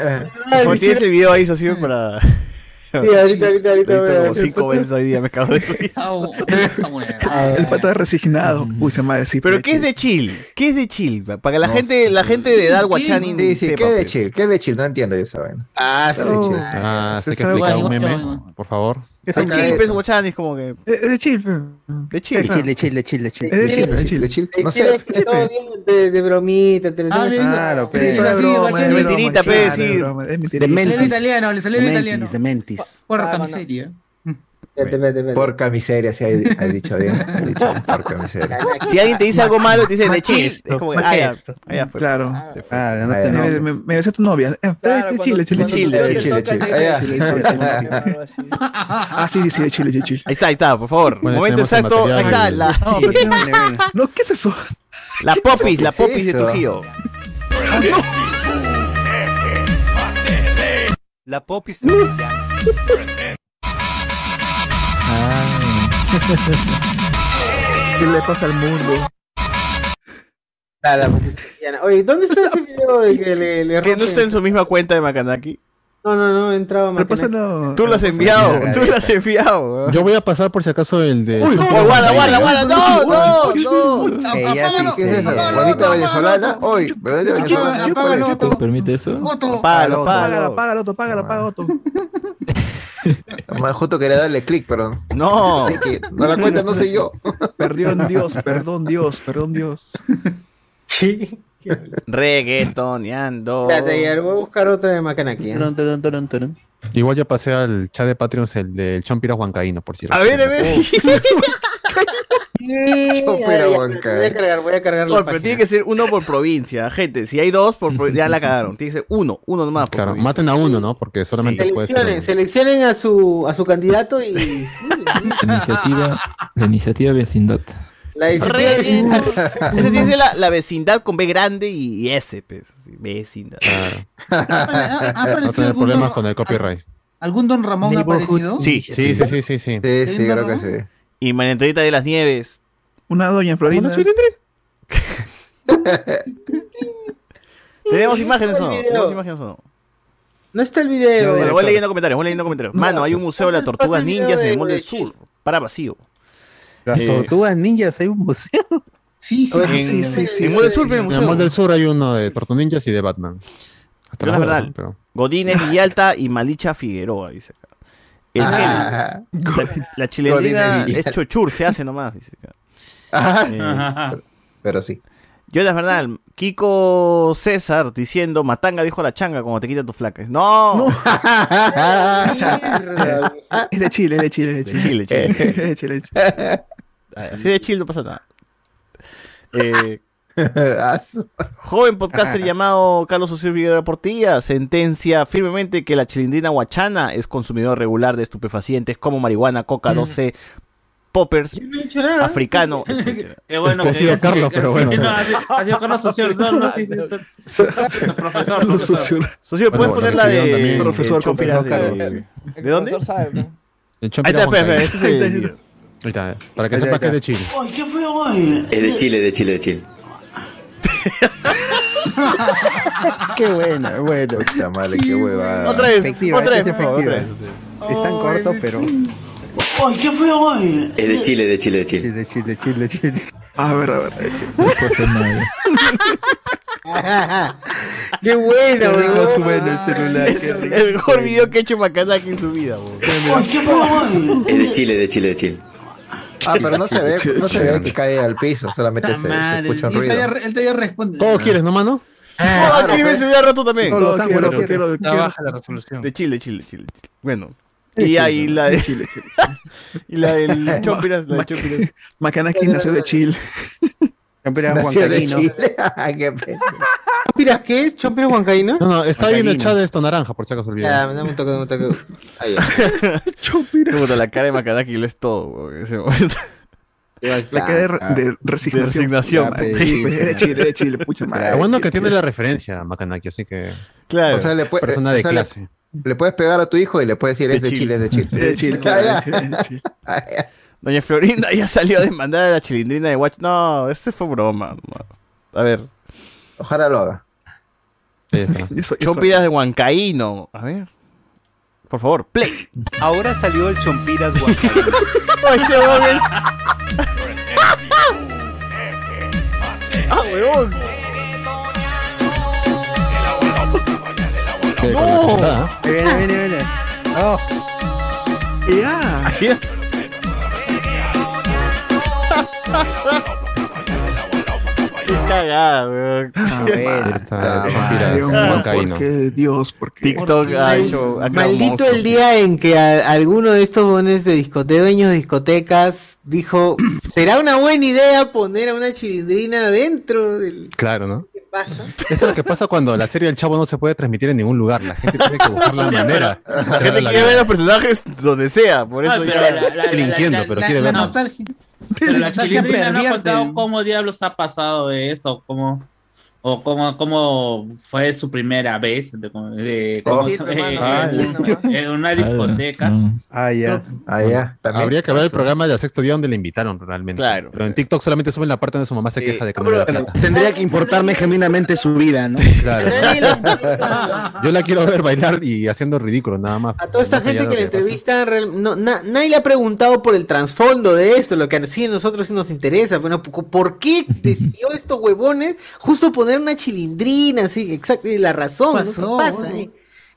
Como tiene ese video ahí, socio, para... Sí, ahorita, ahorita, ahorita. Lo he visto como cinco veces hoy día, me cago de risa. El pata resignado. Pucha madre, sí. Pero ¿qué es de chill? ¿Qué es de chill? Para que la gente, la gente de edad guachani Sí, sí, ¿qué de pues. chill? ¿Qué de chill? No entiendo yo esa vaina. Ah, ¿Qué de chill? Ah, sé Sí, que igual, un meme, por favor. De chill, pues, guachani, es como que... Es de chill, pero. De De chill. Chile, Chile, Chile, Chile. Es de chill, es de chill. De chill. No Chile, sé. que todo bien de, de bromita, te Ah. Claro, Sí, pe. es es Mentirita, pe, es sí. es De mentirita. Le salió mentis. el italiano, le salió el De italiano. mentis, de mentis. Por Ah, mano. Espérate, espérate. Porca miseria, has dicho bien. Has dicho bien, porca miseria. Si alguien te dice algo malo, te dice de chill, es como que, ah, ya, ya fue. Claro. Ah, no Ah, te. Me, no. me, me besé tu novia. Eh, Claro, de Chile, Chile, Chile. de Chile, Chile. Ah, Chile, Chile, Chile. Ah, sí, sí, de Chile, de Chile. Ahí está, ahí está, por favor. Bueno, Momento exacto, ahí está, la, No, pero tiene- No, ¿qué es eso? la popis, la ¿Qué es popis de? Trujillo. La popis ¿Qué le pasa al mundo? Nada, pues. Oye, ¿dónde está ese video de que le, le Que no está en su misma cuenta de Macanaki. No, no, no, entraba máquina. pásalo. Tú lo has enviado, tú lo has enviado. Yo voy a pasar por si acaso el de. Uy, Oh, guarda, guarda, guarda, no, no, no. Eh, ¿Qué es eso? ¿Bonita venezolana? Hoy, ¿bonita venezolana? ¿Qué fue eso? ¿Te permite eso? Págalo, págalo. págala, Otto, págala, paga Otto. Más justo quería darle clic, pero No. Que no la cuenta, no sé yo. Perdón Dios, perdón Dios, perdón Dios. Reggaetoneando. Espérate, voy a buscar otra de. ¿eh? Turun, turun, turun. Igual ya pasé al chat de Patreons el del Chompira Huancaíno, por cierto. A ver, a ver. Chopera. Voy a cargar, voy a cargar la Oye, pero página. tiene que ser uno por provincia, gente. Si hay dos, por pro- ya la cagaron. Tiene que ser uno, uno nomás. Por Claro, provincia. maten a uno, ¿no? Porque solamente puede ser. Seleccionen, uno. seleccionen a su, a su candidato y sí, La iniciativa, la iniciativa vecindad. la iniciativa Re- vecinal. Esa tiene que ser la, la vecindad con B grande y, y S, pues. Vecindad. Claro. ¿Ha No aparecido tener algún problemas don, con el copyright. algún don Ramón ha aparecido? Sí, Sí, sí, sí, sí, sí. Sí, sí, creo que sí. Y María Antonieta de las Nieves. Una doña Florinda. ¿Tenemos imágenes o no? ¿Tenemos imágenes o no? No está el video. Bueno, voy leyendo comentarios, voy leyendo comentarios. Mano, hay un museo de las el- tortugas el ninjas en el Mall del de Sur. Para vacío. Las Eh, tortugas ninjas, hay un museo. Sí, sí, En, sí. sí, sí, en sí, Mall del sí. Sur, el En el. Mall del Sur hay uno de Tortu Ninjas y de Batman. Hasta la verdad. Godínez Villalta y Malicha Figueroa, dice. El Ah, la, la chilendrina Godínez es chochur, se hace nomás, dice ah, Eh, Ajá. pero sí. Yo, la verdad, Kiko César diciendo, Matanga dijo a la changa como te quita tus flacas. No, Mierda. Es de Chile, es de Chile, es de de Chile. Chile, Chile. Es de Chile, es de Chile. Así de Chile no pasa nada. Eh, joven podcaster llamado Carlos José Figueroa Portilla sentencia firmemente que la chilindrina guachana es consumidor regular de estupefacientes como marihuana, coca, 12, poppers, Yo no he dicho nada. africano, etc. Qué bueno Es que ha sido Carlos, que- pero sí, bueno. no, ha sido- ha sido Carlos Socio. No, no, sí, sí. Profesor, Lo profesor. sucio. Socio, ¿puedes Bueno, poner la de también, profesor, Chompiras de, El ¿De dónde? sabe, ¿no? Ahí está, espera, ese es el. Ahí está, para que sepas que es de Chile. ¿Qué fue hoy? Es de Chile, de Chile, de Chile. Qué buena, bueno. Puta madre, qué huevada. Otra vez, Efectiva, otra es vez, favor, otra vez. Es tan corto, pero. Ay, ¿qué fue hoy? Es de Chile, de Chile, de Chile. Chile, Chile, Chile, Chile. A ver, a ver. Qué bueno, Qué rico weón. suena el celular. Es el mejor video que ha hecho Macanaki en su vida, weón. Ay, ¿qué fue hoy? Es de Chile, de Chile, de Chile. Ah, pero no se ve, no se ve que cae al piso, solamente se, se escucha un él ruido. él todavía responde. ¿Todo quieres, no, mano? Ah, aquí me subí al rato también. Todos los ángulos. quiero, quiero, quiero. baja la resolución. De Chile, Chile, Chile, Chile. Bueno. De Y ahí la de, Chile, Chile. y la del Chompiras, la de Chompiras. Macanaki nació de Chile. De Huancaíno. Chile. Ay, qué pena. ¿Chompiras qué es? ¿Chompiras huancaíno? No, no, está ahí en el chat de esto naranja, por si acaso olvidé. Ya, dame un toque, un toque. Ahí. Puta, la cara de Macanaki lo es todo, weón, en ese momento. La que de, Ah. de resignación. resignación. Ya, pues, Sí, pues, de será. Chile, es de Chile, pucha madre. Bueno que tiene la referencia, Macanaki, así que O sea, le puede, persona o de sea, le- clase. Le puedes pegar a tu hijo y le puedes decir, es de Chile, es de Chile. De Chile, Ah, claro, de Chile, Doña Florinda ya salió a demandar a la chilindrina de Watch. No, ese fue broma. A ver. Ojalá lo haga. Chompiras de Huancaíno. A ver. Por favor, play. Ahora salió el Chompiras Huancaíno. Ese huevón es- ¡Ah, huevón! ¡No! Viene, viene, viene. Oh. Ya. Qué cagada, weón. Está Chompiras Dios, Huancaíno. ¿por qué? Dios, ¿por qué? TikTok ha hecho. ha Maldito el día en que a- alguno de estos bones de discote, dueños de discotecas dijo, será una buena idea poner a una chilindrina dentro del... Claro, ¿no? ¿Qué pasa? Eso es lo que pasa cuando la serie del Chavo no se puede transmitir en ningún lugar. La gente tiene que buscar la O sea, manera. La gente quiere ver a los personajes donde sea, por eso Ah, pero ya. la- la- Delinquiendo, la- pero la- quiere la vernos. nostalgia. Pero la chilindrina no ha contado cómo diablos ha pasado eso, cómo, o cómo, cómo fue su primera vez de, de- cómo- eh, Ah, en, en una discoteca. Ah, ya. Ah, ya. También. Habría que ver el programa del sexto día donde le invitaron realmente. Claro. Pero en TikTok solamente suben la parte donde su mamá se queja de que no plata. tendría que importarme genuinamente su vida, ¿no? Claro. Yo la quiero ver bailar y haciendo ridículo, nada más. A toda esta gente de que la entrevista, real- no, na- nadie le ha preguntado por el trasfondo de esto, lo que sí a nosotros sí nos interesa. Bueno, ¿por por qué decidió estos huevones justo poner una chilindrina? Así, exacto, y la razón, ¿no? pasó, ¿Qué pasa? eh?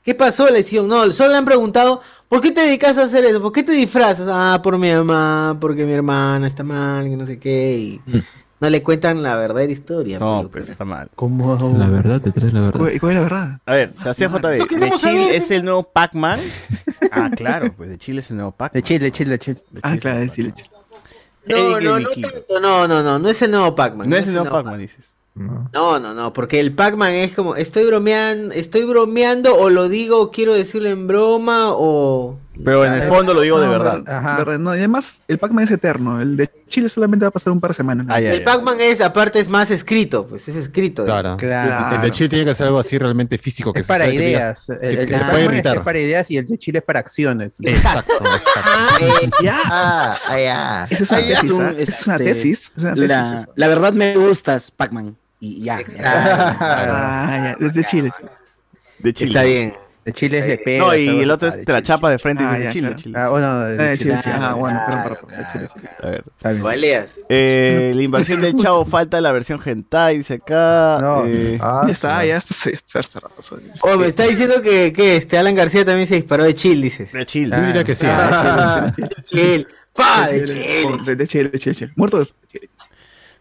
¿Qué pasó? Le decían, no, solo le han preguntado, ¿por qué te dedicas a hacer eso? ¿Por qué te disfrazas? Ah, por mi mamá, porque mi hermana está mal, que no sé qué. Y no le cuentan la verdadera historia. No, pues está mal. ¿Cómo? La verdad, detrás de la verdad. ¿Cuál cuál es la verdad? A ver, Sebastián JB, ¿de Chile saber. es el nuevo Pac-Man? Ah, claro, pues de Chile es el nuevo De Pac-Man. Chile, Chile, Chile. Ah, claro, sí, le- No, Eddie no, no, tanto, no, no, no, no es el nuevo Pac-Man. No es el nuevo Pac-Man, dices. No, no, no, porque el Pac-Man es como, estoy bromeando, estoy bromeando o lo digo, quiero decirlo en broma o... Pero en el fondo lo digo de verdad. ver- verdad, No, y además, el Pac-Man es eterno. El de Chile solamente va a pasar un par de semanas. Ah, ya, El. Pac-Man es, aparte es más escrito, pues es escrito. Claro. Claro. El de Chile tiene que ser algo así realmente físico. Que Es para sabe que digas- ideas. que- El, que puede es para ideas y el de Chile es para acciones. Exacto, exacto. Ya. Ah, ah, ya. Esa es una ya, tesis. es un-. Esa es una tesis. La, la verdad me gustas, Pac-Man. Y ya. Ah, ya, desde Chile. De Chile. está bien. De Chile es de pega. No, y el otro es te la chapa de frente y Ah, dice de Chile. Chile. Ah, bueno, de, Ah, de Chile, Chile. Ah, bueno, perdón, Claro, perdón. de Chile, sí. A ver. Eh, la invasión del chavo falta la versión hentai, dice acá. No. eh, Ah, Ya está, ya está, cerrado. Oh, me está diciendo que, que este Alan García también se disparó de chill, dices. de Chile. Yo diría que sí. Ah, De. Chile, de Chile, de Chile. Muerto de Chile.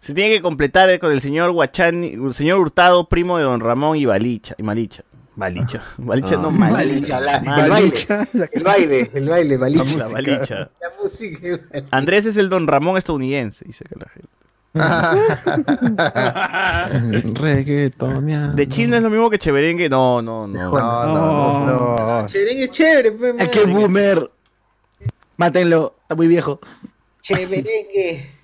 Se tiene que completar eh, con el señor Guachani, el señor Hurtado, primo de don Ramón y Balicha. Y Malicha. Balicha. Balicha no, Malicha. Balicha, la- Malicha. el baile. El baile, el baile, Balicha. La Balicha. La música. Andrés es el don Ramón estadounidense, dice que la gente. Reggaetoneando. De Chile no es lo mismo que Cheverengue. No, no, no. No, no, no. no. Cheverengue es chévere, pues, ¡Ay, qué man. boomer! Mátenlo, está muy viejo. Cheverengue.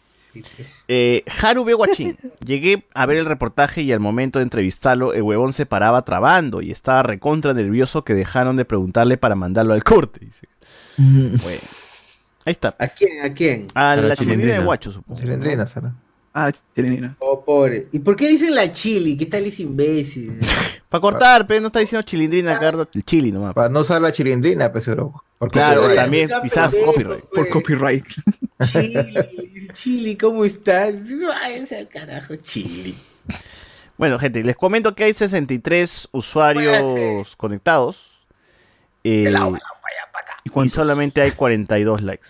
Eh, Haru B. Guachín. Llegué a ver el reportaje y al momento de entrevistarlo, el huevón se paraba trabando y estaba recontra nervioso que dejaron de preguntarle para mandarlo al corte. Dice. Bueno. Ahí está. ¿A quién? ¿A quién? A A la, la chilindrina de chilindrina. Guacho, supongo. Chilindrina, Sara. Ah, chilenina. Oh, pobre. ¿Y por qué dicen la chili? ¿Qué tal es imbécil? Para cortar, pero no está diciendo chilindrina, Carlos. El chili nomás. Para no usar la chilindrina, pues, bro. Claro, también quizás pendejo, copyright. Por pues. copyright. Chili, Chili, ¿cómo estás? Váyanse al carajo, Chili. Bueno, gente, les comento que hay 63 usuarios conectados. eh, ¿Y y cuántos? solamente hay 42 likes.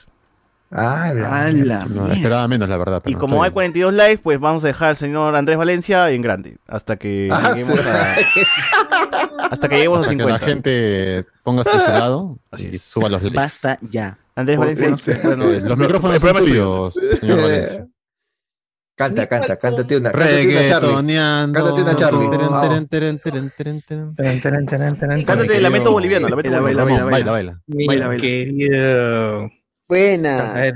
Ah, la- A la No, esperaba menos, la verdad. Y como hay bien. 42 likes, pues vamos a dejar al señor Andrés Valencia en grande. Hasta que Ah, lleguemos sí. a. Hasta que lleguemos a Para que la 50. gente ponga a su lado y es. suba los likes. Basta ya. Andrés Valencia. bueno, Eh, los micrófonos son tuyos, señor Valencia. Canta, canta, cántate una. Cántate una, Charlie. Reggaetoneando. Cántate. Cántate el lamento boliviano. Baila, baila, baila, Baila, baila. querido. Buena. A ver,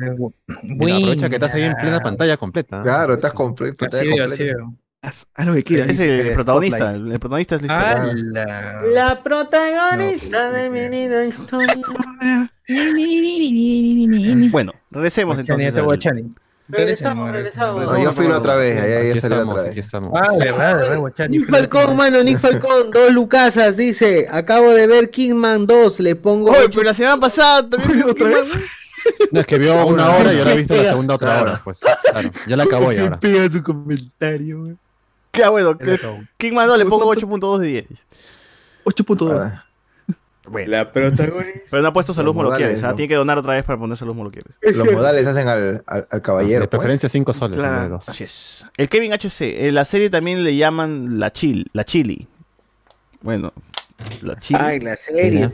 Mira, aprovecha que estás ahí en plena buena. pantalla completa. Claro, estás completo. Así veo, así veo. Haz lo que quieras. Es el protagonista. Spotlight. El, el protagonista es la historia. La protagonista de mi linda historia. Bueno, regresemos entonces. Regresamos, regresamos. No, yo fui la otra vez, ahí, ahí Aquí salió estamos, otra vez. aquí estamos. Ah, verdad, verdad, Guachani. Nick Falcón, mano, Nick Falcón, dos lucasas, dice, acabo de ver Kingman 2, le pongo... Oye, pero la semana pasada también otra vez. No, es que vio una hora y ahora ha visto la segunda otra Claro. hora. Pues claro, ya la acabó y ahora. Pega su comentario, güey. Qué bueno. que- King Man 2 le pongo 8.2 de 10. 8.2. Ah, La protagonista. Pero no ha puesto salud moloquieres. ¿ah? ¿no? Tiene que donar otra vez para poner salud moloquieres. Los modales hacen al, al, al caballero. De pues. preferencia 5 soles en Claro. vez de dos. Así es. El Kevin HC. En la serie también le llaman la chill, la chili. Bueno, la chili. Ay, la serie.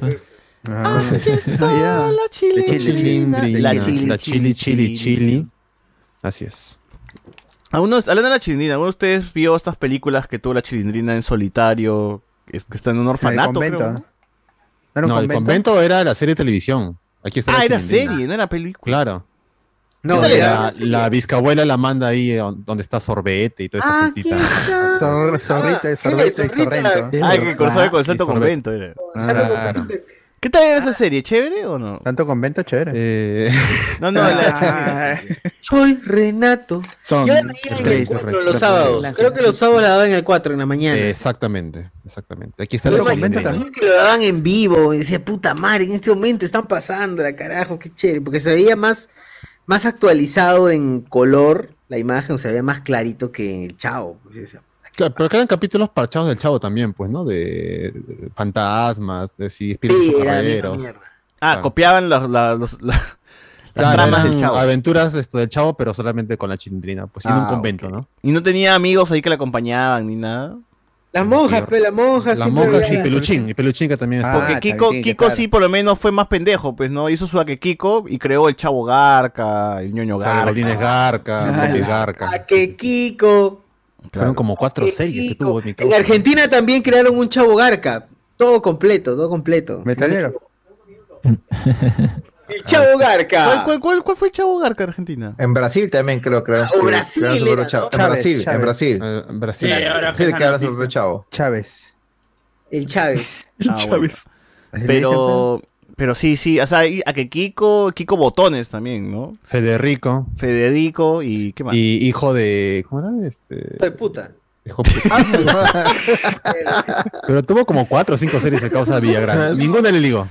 Ah, Aquí está la chili. De chilindrina. La La chili, chili, chili, chili. Así es. Algunos, hablando de la chilindrina, ¿alguno de ustedes vio estas películas que tuvo la chilindrina en solitario? Que, es- que está en un En el orfanato, convento. creo, ¿no? ¿no? ¿No era un No, el convento? era la serie de televisión. Aquí está la Ah, era serie, no era película. Claro. No, ¿Qué tal era- La, la bisabuela la manda ahí on- donde está sorbete y toda esa Ah, puntita. Sor- Ah, sorbete y zorrita. sorrento. Ah, que cruzaba con el Santo y sorbete. Convento. ¿Qué tal era esa serie? ¿Chévere o no? Tanto convento, chévere. Eh, No, no, la chilindrina. Soy Renato. son Yo la veía en el tres, 4 correcto. los sábados. Creo que los sábados la daban en el 4 en la mañana. Exactamente, exactamente. Aquí está la imagínate chilindrina. que lo daban en vivo y decía, puta madre, en este momento están pasando la carajo, qué chévere, porque se veía más, más actualizado en color la imagen, o se veía más clarito que en el chavo. pues, yo decía, Claro, pero que eran capítulos parchados del chavo también, pues, ¿no? De, de fantasmas, de sí, espíritus Sí, la mierda. Ah, Claro. copiaban los- la- los- la- las Claro, tramas del chavo. aventuras esto, del chavo, pero solamente con la chilindrina, pues, en un Ah, convento. ¿no? Y no tenía amigos ahí que le acompañaban ni nada. Las monjas, pe, las monjas. Las monjas y Peluchín, y Peluchín que también está. Porque Kiko, Kiko sí por lo menos fue más pendejo, pues, ¿no? Hizo su que Kiko y creó el Chavo Garca, el ñoño Claro, Garca. Godínez Garca, Claro. López Garca. A que Kiko. Fueron como cuatro series que tuvo mi En. Argentina también crearon un Chavo Garca. Todo completo, todo completo. Metalero. El Chavo Garca. ¿Cuál, cuál, cuál, cuál fue el Chavo Garca Argentina? En Brasil también creo que O Brasil. En Chávez, Brasil, en Chávez. Brasil. Eh, en Brasil. Sí, ahora Sí, que noticia. propio chavo. Chávez. El Chávez. Ah, bueno. Pero, pero sí, sí, o sea, a que Kiko, Kiko Botones también, ¿no? Federico. Federico y ¿qué más? Y hijo de. ¿Cómo era? Este. Hijo de puta. Hijo Pero tuvo como cuatro o cinco series de causa de Villagrán. Ninguna le ligó.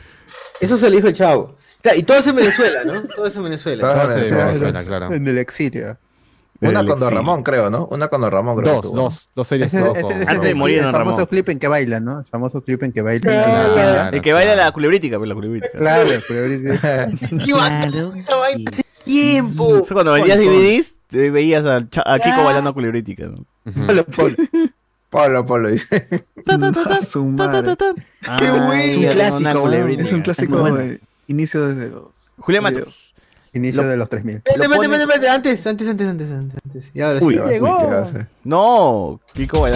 Eso se lo dijo el Chavo. Claro, y todo eso en Venezuela, ¿no? Todo eso en Venezuela. Todo de Venezuela. Venezuela, claro. En el exilio. Una con Don. Ramón, creo, ¿no? Una con Don Ramón, creo. Dos, dos, dos series. Ese, ese- ese es Antes de el, morir, el famoso Ramón. clip en que baila, ¿no? El famoso clip en que baila. Claro, el que baila claro. la culebrítica, pues la culebrítica. Claro, culebrítica. ¡Qué bacán esa vaina hace tiempo! Eso cuando vendías Con- DVDs, te veías cha- a Kiko bailando a culebrítica, ¿no? Polo, Polo. Polo, Polo, dice. Ta, ta, ta, ta, Su ta, ta, madre. ta, ta. Qué Ah, bueno. Es un clásico. Es un clásico de inicio desde los. Julián. Matos. Inicio de los 3000. Espérate, Lo espérate, pone- espérate, antes, antes, antes, antes, antes, antes. Y ahora sí. Uy, llegó. No, Kiko.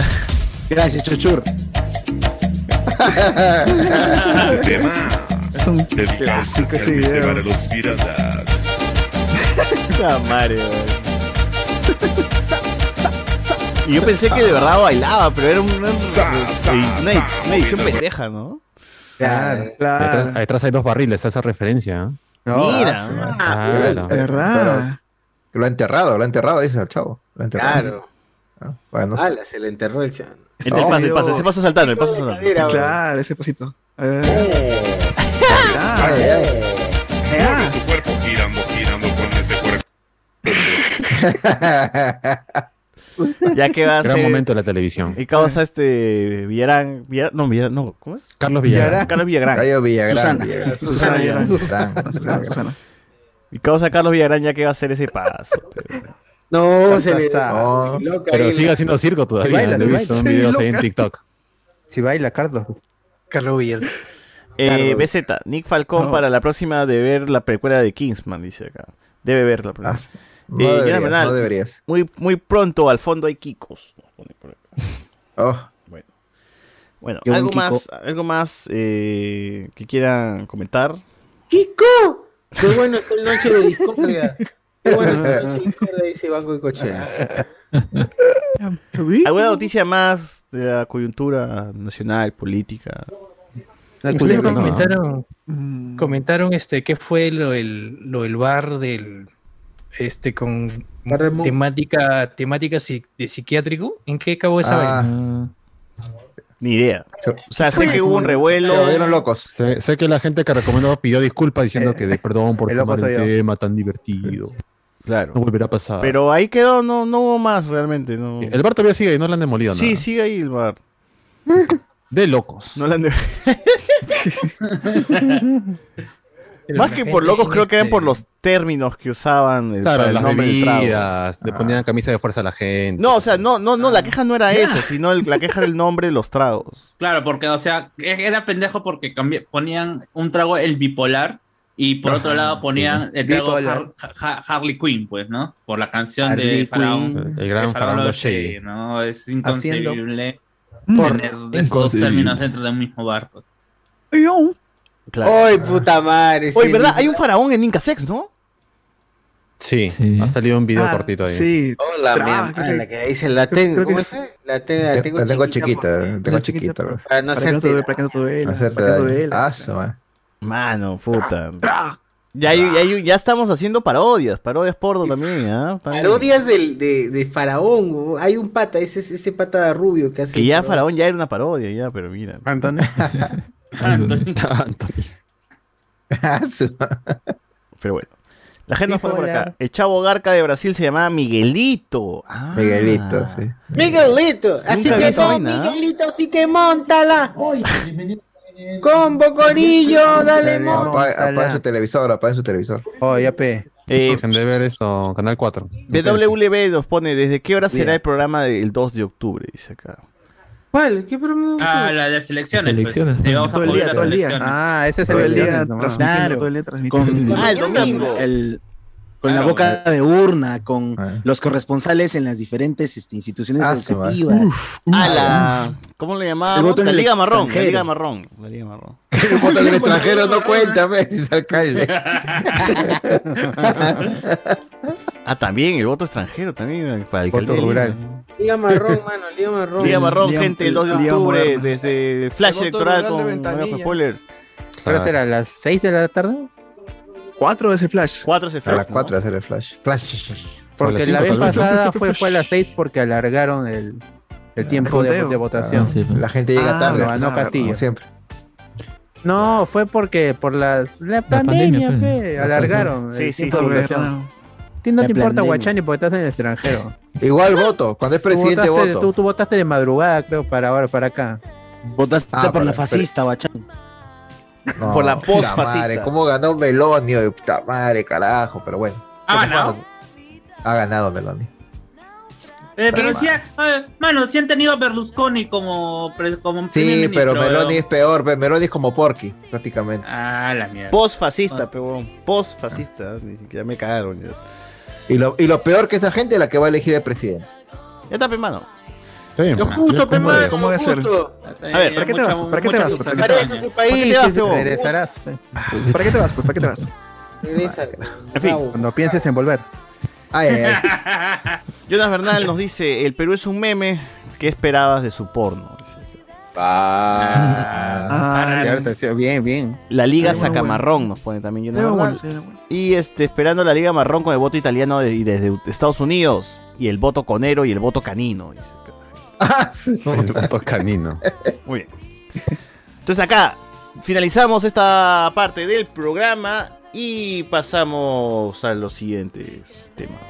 Gracias, Chuchur. Es un clásico ese video. La madre, weón. Y yo pensé que de verdad bailaba, pero era una, una, una edición pendeja, ¿no? Claro. Claro. atrás hay dos barriles, esa referencia. ¿eh? No, Mira. ah. Ah, Claro. ¿Verdad? Lo ha enterrado, lo ha enterrado, dice el chavo. Lo ha enterrado. Claro. Ah, Bueno, no sé. Ala, se le enterró el chan. Este el paso, el paso, ese paso saltando, el paso saltando. cadera. Claro, ese pasito. A ver. Tu cuerpo girando, girando con ese cuerpo. Ya que va a Gran ser. momento de la televisión. Y causa este Villarán, Villarán, no, Villarán, no, ¿cómo es? Carlos Villagrán. Carlos Villagrán. Gallo Villagrán. Susana. Villagrán. Susana Villarán. Susana. Susana, Susana. Y causa Carlos Villagrán ya que va a hacer ese paso. pero- No, se le. Loca Pero sigue haciendo circo todavía. baila, lo he visto en videos ahí en. TikTok. Si baila, Carlos. Carlos Villar. Eh. BZ, Nick Falcón No. para la próxima de ver la precuela de Kingsman, dice acá. Debe verla. Ah. No Eh, deberías, Bernal. no deberías. Muy, muy pronto al fondo hay Kikos. nos pone por acá. Oh, Bueno, Qué buen algo Kiko. más, algo más eh, que quieran comentar. ¡Kiko! Qué bueno está el noche de discordia. Dice Banco de Cochea. ¿Alguna noticia más de la coyuntura nacional, política? Incluso comentaron, comentaron este qué fue lo el lo del bar del este con temática temática de psiquiátrico. ¿En qué acabó esa Ah. vaina? Ni idea. O sea, sé que hubo un revuelo. Se volvieron locos. Sé, sé que la gente que recomendó pidió disculpas diciendo que de perdón por tomar el tema tan divertido. Claro. No volverá a pasar. Pero ahí quedó, no, no hubo más realmente. No. el bar todavía sigue y no lo han demolido Sí, nada. sigue ahí el bar. De locos. No lo han de- Pero Más que por locos, creo que eran por los términos que usaban el, Claro, para el las nombre del trago. bebidas, le ponían camisa de fuerza a la gente. No, o sea, no, no, no, la queja no era eso, sino el- la queja era el nombre de los tragos. Claro, porque, o sea, e- era pendejo porque cambi- ponían un trago el bipolar y por otro lado ponían sí. el trago. Har- Ha- Harley Quinn, pues, ¿no? Por la canción Harley de Faraón. El gran Faraón Locke. ¿no? Es Haciendo inconcebible porno. tener esos dos términos dentro de un mismo bar. pues. Ay, puta madre. Oye, ¿verdad? Hay un faraón en Inca Sex, ¿no? Sí, ha salido un video Ah, cortito ahí. Sí. Hola, mi am- creo ah, que- la que dice la tengo. ¿Cómo es-? La tengo, la Te- tengo la tengo chiquita, porque- tengo chiquita. bro. Para no Para que no hacerte- te- para que no te duela, para que no te duela. Ah. Mano, puta. Ya, estamos haciendo parodias, parodias porno también, ¿ah? También. Parodias del, de, de Faraón. güey. Hay un pata, ese, ese pata rubio que hace. Que ya Faraón ya era una parodia, ya, pero mira. Antonio. Ah, Pero bueno. La gente nos pone por acá. El chavo Garca de Brasil se llamaba Miguelito. Ah. Miguelito, sí. Miguelito. Así que no. Miguelito, así que montala. Combo Corillo, dale monta. Apaga, su televisor, apaga su televisor. Oh, ya pe. Eh, de ver esto, Canal 4. WLB nos pone, ¿desde qué hora será el programa del 2 de octubre? Dice acá. ¿Cuál? ¿Qué programa? Ah, la de selecciones. Selecciones, pues. Sí, vamos a todo el cubrir día, las todo el día. Ah, ese es el día Claro. todo el día. Con, Ah, el domingo. el- con la Claro. boca de urna, con Ah. los corresponsales en las diferentes este, instituciones Ah, su madre. educativas. Ah, la. ¿Cómo le en La el Liga Marrón. La. Liga Marrón. La Liga Marrón. El voto del extranjero no cuenta, pues, si es alcalde. Ah, también, el voto extranjero también. Para el Voto alcalde. rural. Liga Marrón, mano, Liga Marrón. Liga Marrón, Liga- gente, el 2 de Liga octubre, desde el Flash El Electoral con spoilers. ¿Ahora será a las 6 de la tarde? Cuatro es el flash. 4 ese A Flash. las 4 hacer el flash. Flash. Porque la vez pasada fue, fue a las 6 porque alargaron el, el tiempo de, de votación. Sí, pues. La gente llega Ah, tarde. lo ganó Castillo. Como siempre. No, fue porque por las, la, pandemia, pandemia, pe, pues. alargaron Sí, el sí, tiempo sí. de votación. Ti no te importa. Guachani porque estás en el extranjero. Igual voto. Cuando es Tú presidente, votaste, voto. tú, tú votaste de madrugada, creo, para ahora, para acá. Votaste Ah, por para- la fascista. No, Por la puta post-fascista. madre, ¿Cómo ganó Melonio? De puta madre, carajo. Pero bueno. ¿Ha ganado? Ha ganado Meloni. Eh, pero decía, eh, mano, si han tenido a Berlusconi como, como Sí, pero Meloni es peor. pe, Meloni es como Porky, prácticamente. Ah, la mierda. Post-fascista, pero Post-fascista. Ni siquiera me cagaron. Ya, Y lo, y lo peor que esa gente es la que va a elegir el presidente. ya está, pe, mano. Sí, Lo ya justo, pe, cómo mano. ¿Cómo va a ser? A ver, ¿para qué te vas? ¿Para qué te vas? ¿Para qué te Regresa a su país. ¿Para qué te vas? Regresarás. ¿Para qué te vas? Pues, ¿Para qué te vas? En fin. Cuando pienses en volver. Ay, ay, ay. Jonas Bernal nos dice: El Perú es un meme. ¿Qué esperabas de su porno? Ah. Ah, decía, bien, bien. La Liga bueno, Sacamarrón nos pone también bueno, sí. Y este, esperando la Liga Marrón con el voto italiano y desde Estados Unidos. Y el voto conero y el voto canino. Ah, sí. El voto canino. Muy bien. Entonces acá finalizamos esta parte del programa y pasamos a los siguientes temas.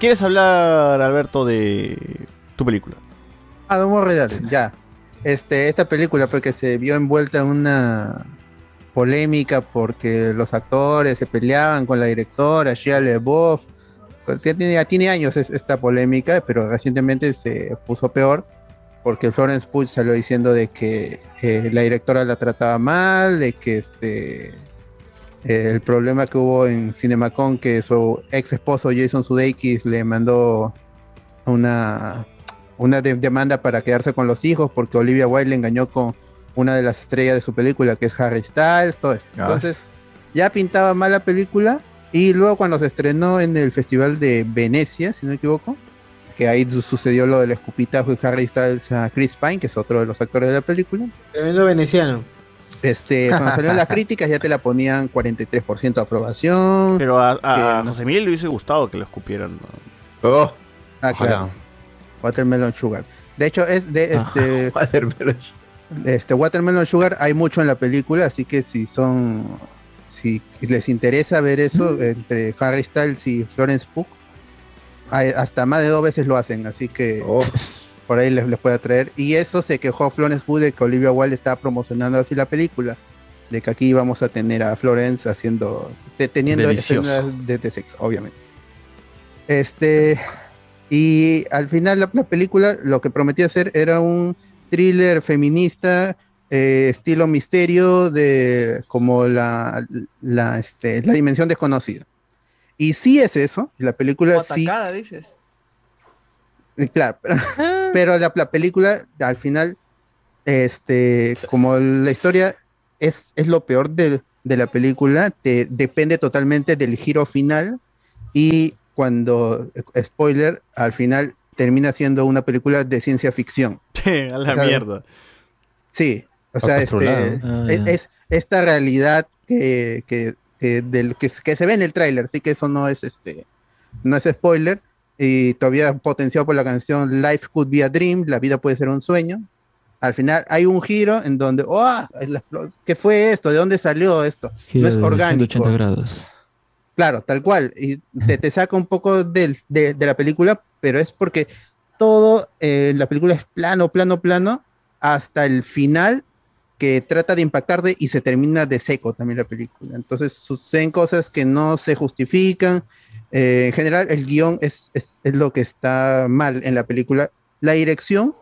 ¿Quieres hablar, Alberto, de tu película? Ah, vamos a ya. Este, esta película pues que se vio envuelta en una polémica porque los actores se peleaban con la directora, Shia LaBeouf. Pues, ya tiene, años es- esta polémica, pero recientemente se puso peor porque Florence Pugh salió diciendo de que eh, la directora la trataba mal, de que este eh, el problema que hubo en CinemaCon que su ex esposo Jason Sudeikis le mandó una una de- demanda para quedarse con los hijos porque Olivia Wilde le engañó con una de las estrellas de su película que es Harry Styles, todo esto. Entonces, ya pintaba mal la película y luego cuando se estrenó en el Festival de Venecia, si no me equivoco, que ahí su- sucedió lo del escupitajo de Harry Styles a Chris Pine, que es otro de los actores de la película. Tremendo veneciano. Este, cuando salieron las críticas ya te la ponían 43% de aprobación. Pero a, a- que a no- José Miguel le hubiese gustado que lo escupieran. Oh. Ah, claro. Watermelon Sugar. De hecho, es de este. Este Watermelon Sugar hay mucho en la película, así que si son. Si les interesa ver eso Mm. entre Harry Styles y Florence Pugh, hay- hasta más de dos veces lo hacen, así que Oh. Por ahí les, les puede atraer. Y eso se quejó Florence Pugh de que Olivia Wilde estaba promocionando así la película. De que aquí íbamos a tener a Florence haciendo. de- teniendo escenas de, de sexo, obviamente. Este. Y al final la, la película lo que prometía hacer era un thriller feminista, eh, estilo misterio, de como la, la, este, la dimensión desconocida. Y sí es eso, la película sí. Atacada, dices. Eh, Claro, pero, pero la, la película al final, este, como la historia es, es lo peor de, de la película, te depende totalmente del giro final y cuando, eh, spoiler, al final termina siendo una película de ciencia ficción. a la mierda. Sí, o sea, este. Ah, es, esta realidad que, que, que del, que, que se ve en el tráiler, sí que eso no es este, no es spoiler, y todavía potenciado por la canción Life Could Be a Dream, la vida puede ser un sueño. Al final hay un giro en donde, oh, ¿qué fue esto? ¿De dónde salió esto? Giro no es de orgánico. 180 grados. Claro, tal cual. Y te, te saca un poco del- de, de la película, pero es porque todo eh, la película es plano, plano, plano, hasta el final que trata de impactarte y se termina de seco también la película. Entonces suceden cosas que no se justifican. Eh, en general, el guion es, es, es lo que está mal en la película. La dirección,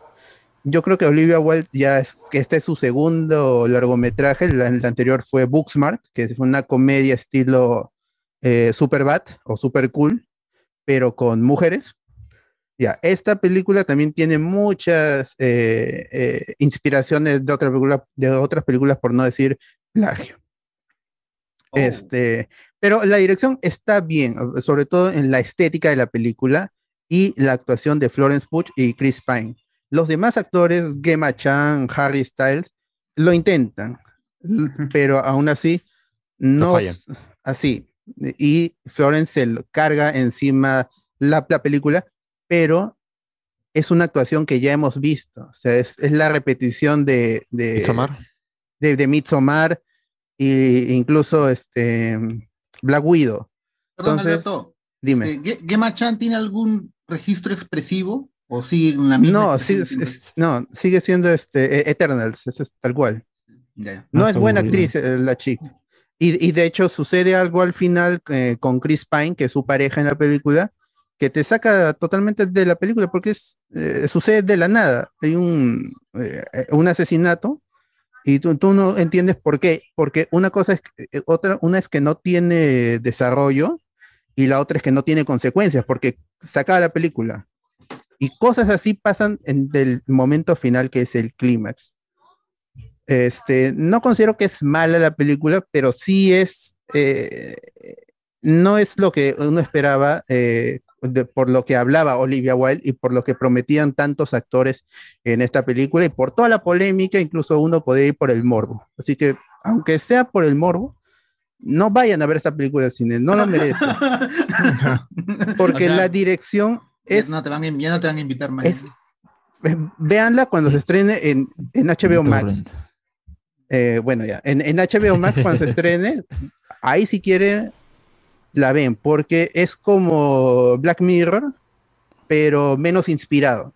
yo creo que Olivia Wilde ya es, que este es su segundo largometraje. El, el anterior fue Booksmart, que fue una comedia estilo eh, Superbad o Super Cool, pero con mujeres. Ya, esta película también tiene muchas eh, eh, inspiraciones de, otra película- de otras películas, por no decir plagio. Este, pero la dirección está bien, sobre todo en la estética de la película y la actuación de Florence Pugh y Chris Pine. Los demás actores, Gemma Chan, Harry Styles, lo intentan, pero aún así no fallan. así. Y Florence se lo carga encima la, la película, pero es una actuación que ya hemos visto. O sea, es, es la repetición de, de, Midsommar. de, de Midsommar e incluso este Black Widow. Perdón, Entonces, Alberto. dime. Este, Ge- ¿Gemma Chan tiene algún registro expresivo? ¿O sigue en la misma? No, sí, es- es- no, sigue siendo este e- Eternals, es, es tal cual. Ya. No Ah, es buena actriz eh, la chica. Y, y de hecho sucede algo al final eh, con Chris Pine, que es su pareja en la película, que te saca totalmente de la película porque es, eh, sucede de la nada. Hay un, eh, un asesinato y tú, tú no entiendes por qué. Porque una cosa es, que- eh, otra, una es que no tiene desarrollo y la otra es que no tiene consecuencias porque saca la película. Y cosas así pasan en el momento final que es el clímax. Este, no considero que es mala la película, pero sí es, eh, no es lo que uno esperaba eh, de- por lo que hablaba Olivia Wilde y por lo que prometían tantos actores en esta película y por toda la polémica, incluso uno podría ir por el morbo. Así que, aunque sea por el morbo, no vayan a ver esta película al cine, no lo merece. Porque O sea, la dirección es Ya no te van, a- ya no te van a invitar más. es- eh, véanla cuando se estrene en, en HBO Max. Eh, bueno, ya, en, en HBO Max cuando se estrene, ahí si quiere, la ven, porque es como Black Mirror, pero menos inspirado.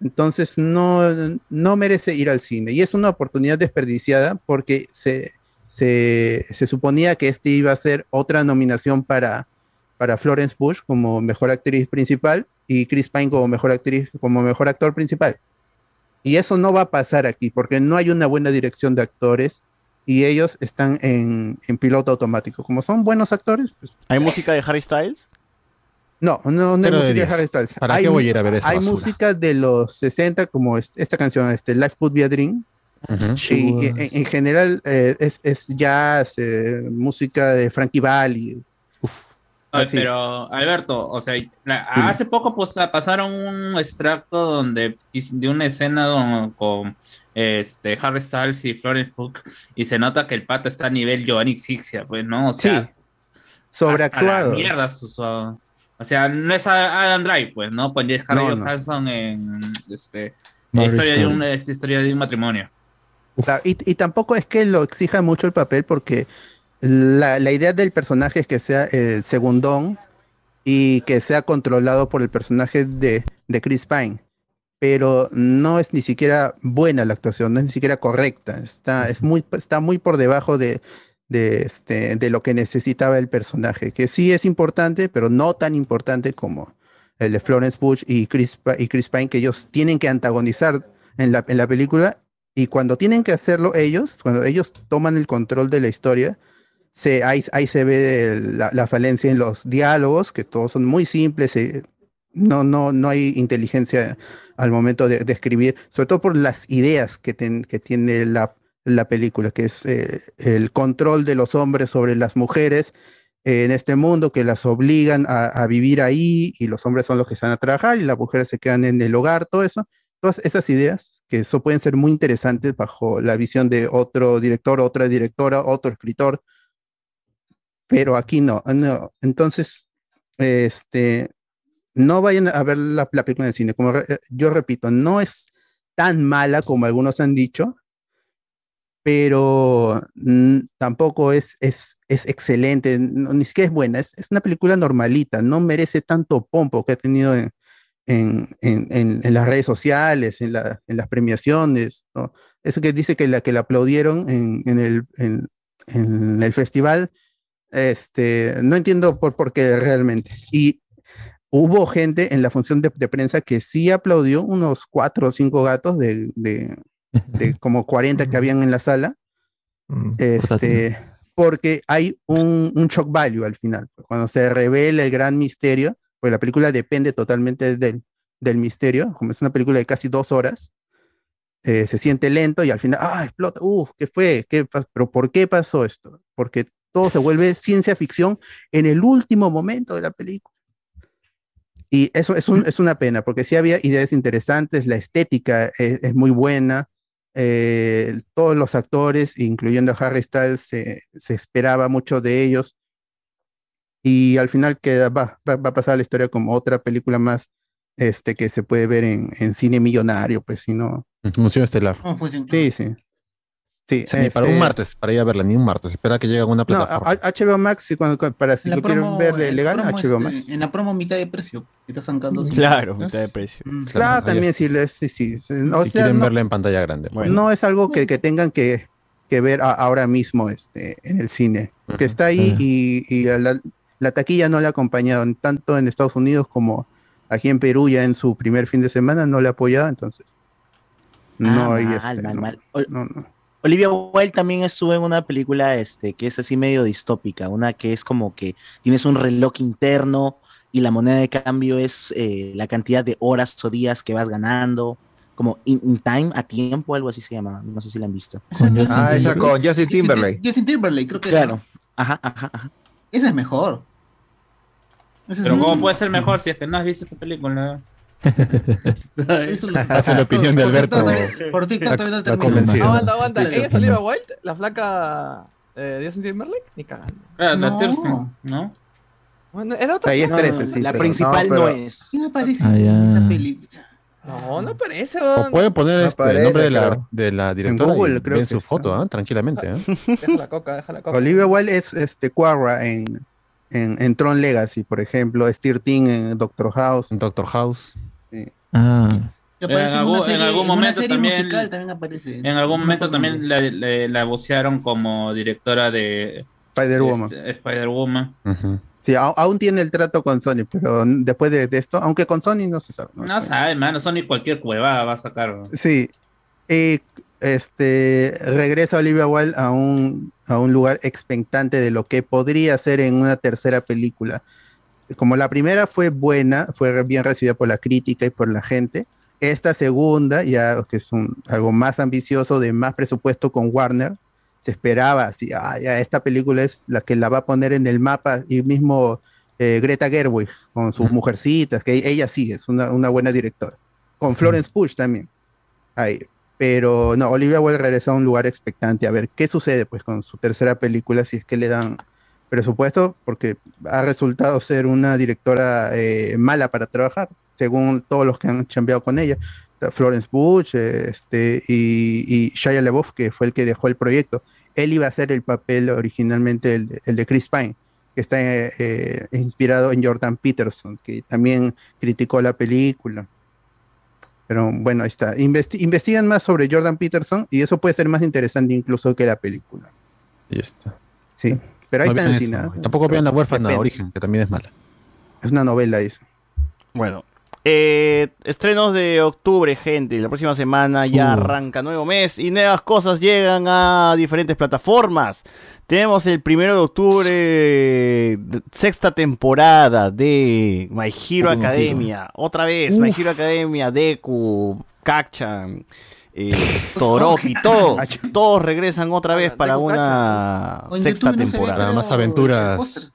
Entonces no, no merece ir al cine. Y es una oportunidad desperdiciada porque se, se, se suponía que este iba a ser otra nominación para, para Florence Bush como mejor actriz principal y Chris Pine como mejor actriz, como mejor actor principal. Y eso no va a pasar aquí porque no hay una buena dirección de actores y ellos están en, en piloto automático. Como son buenos actores, pues ¿Hay música de Harry Styles? no, no, no hay música de. Harry Styles. ¿Para hay, qué voy a ir a ver esa Hay basura? música de los 60, como es- esta canción, este, Life Could Be a Dream. Y, y en, en general eh, es, es jazz, eh, música de Frankie Valli. Ay, Así. pero Alberto, o sea, la- hace poco pues, pasaron un extracto donde de una escena don- con este Harry Styles y Florence Pugh y se nota que el pata está a nivel Giovanni Sixia, pues, ¿no? O sea, Sí, sobreactuado. la mierda, su- su- o sea, no es a- Adam Drive, pues, ¿no? Con Harry No, no. Johansson en este historia de, un, esta historia de un matrimonio. Claro, y, y tampoco es que lo exija mucho el papel porque la, la idea del personaje es que sea el segundón y que sea controlado por el personaje de, de Chris Pine. Pero no es ni siquiera buena la actuación, no es ni siquiera correcta. Está, es muy, está muy por debajo de, de, este, de lo que necesitaba el personaje, que sí es importante, pero no tan importante como el de Florence Bush y Chris, y Chris Pine, que ellos tienen que antagonizar en la, en la película y cuando tienen que hacerlo ellos, cuando ellos toman el control de la historia, se, ahí, ahí se ve la, la falencia en los diálogos, que todos son muy simples, eh, no, no, no hay inteligencia al momento de, de escribir, sobre todo por las ideas que, tiene la, la película, que es eh, el control de los hombres sobre las mujeres en este mundo, que las obligan a, a vivir ahí y los hombres son los que se van a trabajar y las mujeres se quedan en el hogar, todo eso, todas esas ideas que eso pueden ser muy interesantes bajo la visión de otro director, otra directora, otro escritor, pero aquí no, no. Entonces, este, no vayan a ver la, la película en cine. Como eh, yo repito, no es tan mala como algunos han dicho, pero mm, tampoco es, es, es excelente, no, ni siquiera es buena. Es, es una película normalita, no merece tanto pompo que ha tenido en, en, en- en- las redes sociales, en, la- en las premiaciones. Eso que dice que la que la aplaudieron en, el, el festival, este, no entiendo por, por qué realmente. Y hubo gente en la función de, de prensa que sí aplaudió, unos cuatro o cinco gatos de, de, de como 40 que habían en la sala, este, porque hay un, un shock value al final. Cuando se revela el gran misterio, pues la película depende totalmente del, del misterio, como es una película de casi dos horas, eh, se siente lento y al final, ¡ah, explota! ¿Qué fue? ¿Qué ¿Pero por qué pasó esto? Porque todo se vuelve ciencia ficción en el último momento de la película. Y eso es, un- es una pena, porque sí había ideas interesantes, la estética es, es muy buena, eh, todos los actores, incluyendo a Harry Styles, se, se esperaba mucho de ellos. Y al final queda, va, va, va a pasar la historia como otra película más este, que se puede ver en, en cine millonario, pues si no. Función estelar. Sí, sí. Sí, Sí, ni para un este, martes, para ir a verla, ni un martes. Espera que llegue a una No, plataforma. a- HBO Max, cuando, para si la lo quieren promo- ver de en la legal, HBO este, Max. En la promo mitad de precio. Está sacando. Claro, ¿no? mitad de precio. Claro, también sí, les- sí, sí. O si sea, quieren no- verla en pantalla grande. No es algo que, que tengan que, que ver a- ahora mismo este, en el cine, que está ahí y, y la, la taquilla no le ha acompañado, tanto en Estados Unidos como aquí en Perú, ya en su primer fin de semana no le ha apoyado, entonces no Ah, hay mal, este, mal, no, mal. No, no. Olivia Wilde también estuvo en una película este, que es así medio distópica, una que es como que tienes un reloj interno y la moneda de cambio es eh, la cantidad de horas o días que vas ganando, como in, in time, a tiempo, algo así se llama, no sé si la han visto. Ah, esa con Justin Timberlake. Justin Timberlake, creo que Claro, ajá, ajá, ajá. Ese es mejor. Ese es Pero ¿cómo mejor. puede ser mejor si es que no has visto esta película? Eso lo- Hace la opinión de Alberto. Por TikTok también termino. convencido. Aguanta, aguanta. ¿Ella. Olivia Wilde? ¿La flaca eh, de Justin Timberlake? Ni cagando. Claro, la No. Thurston, ¿no? Bueno, era otra. Ahí es No, 13, sí, la principal no, no, es. ¿Quién aparece Ah, en esa peli? No, no parece. O pueden poner No este, el aparece, nombre de la, creo. de la directora Google, y creo ven que su está. foto, ¿ah? tranquilamente. ¿ah? Deja la coca, deja la coca. Olivia Wilde es este Quarra en, en, en Tron Legacy, por ejemplo, Steve Ting en Doctor House. Doctor House. Ah. En aparece en una algún, en serie- algún en una momento serie también, musical también aparece. en algún momento también la, la, la vocearon como directora de Spider-Woman. este, Spider-Woman. Sí, a- aún tiene el trato con Sony, pero después de, de esto, aunque con Sony no se sabe. ¿no? No sabe, mano, Sony cualquier cueva va a sacar. Sí. Eh, este regresa Olivia Wilde a un, a un lugar expectante de lo que podría ser en una tercera película. Como la primera fue buena, fue bien recibida por la crítica y por la gente. Esta segunda, ya que es un, algo más ambicioso, de más presupuesto con Warner, se esperaba así, ah, ya esta película es la que la va a poner en el mapa y mismo eh, Greta Gerwig con sus mujercitas, que ella sí es una, una buena directora. Con Florence Push también. Ahí. Pero no, Olivia Wilde regresa a un lugar expectante a ver qué sucede pues con su tercera película, si es que le dan presupuesto, porque ha resultado ser una directora eh, mala para trabajar, según todos los que han chambeado con ella. Florence eh, este, y, y Shia LaBeouf, que fue el que dejó el proyecto. Él iba a hacer el papel originalmente, el, de- el de Chris Pine, que está eh, eh, inspirado en Jordan Peterson, que también criticó la película. Pero bueno, ahí está. Investi- investigan más sobre Jordan Peterson y eso puede ser más interesante incluso que la película. Y está. Sí, pero ahí No está en. Tampoco vean La huérfana Depende. Origen, que también es mala. Es una novela eso. Bueno. Eh, estrenos de octubre, gente. La próxima semana ya Uh. arranca nuevo mes y nuevas cosas llegan a diferentes plataformas. Tenemos el primero de octubre, sexta temporada de My Hero Academia. Otra vez, My Uf. Hero Academia, Deku, Kakchan, eh, Todoroki, todos, todos regresan otra vez para una sexta temporada. Más aventuras.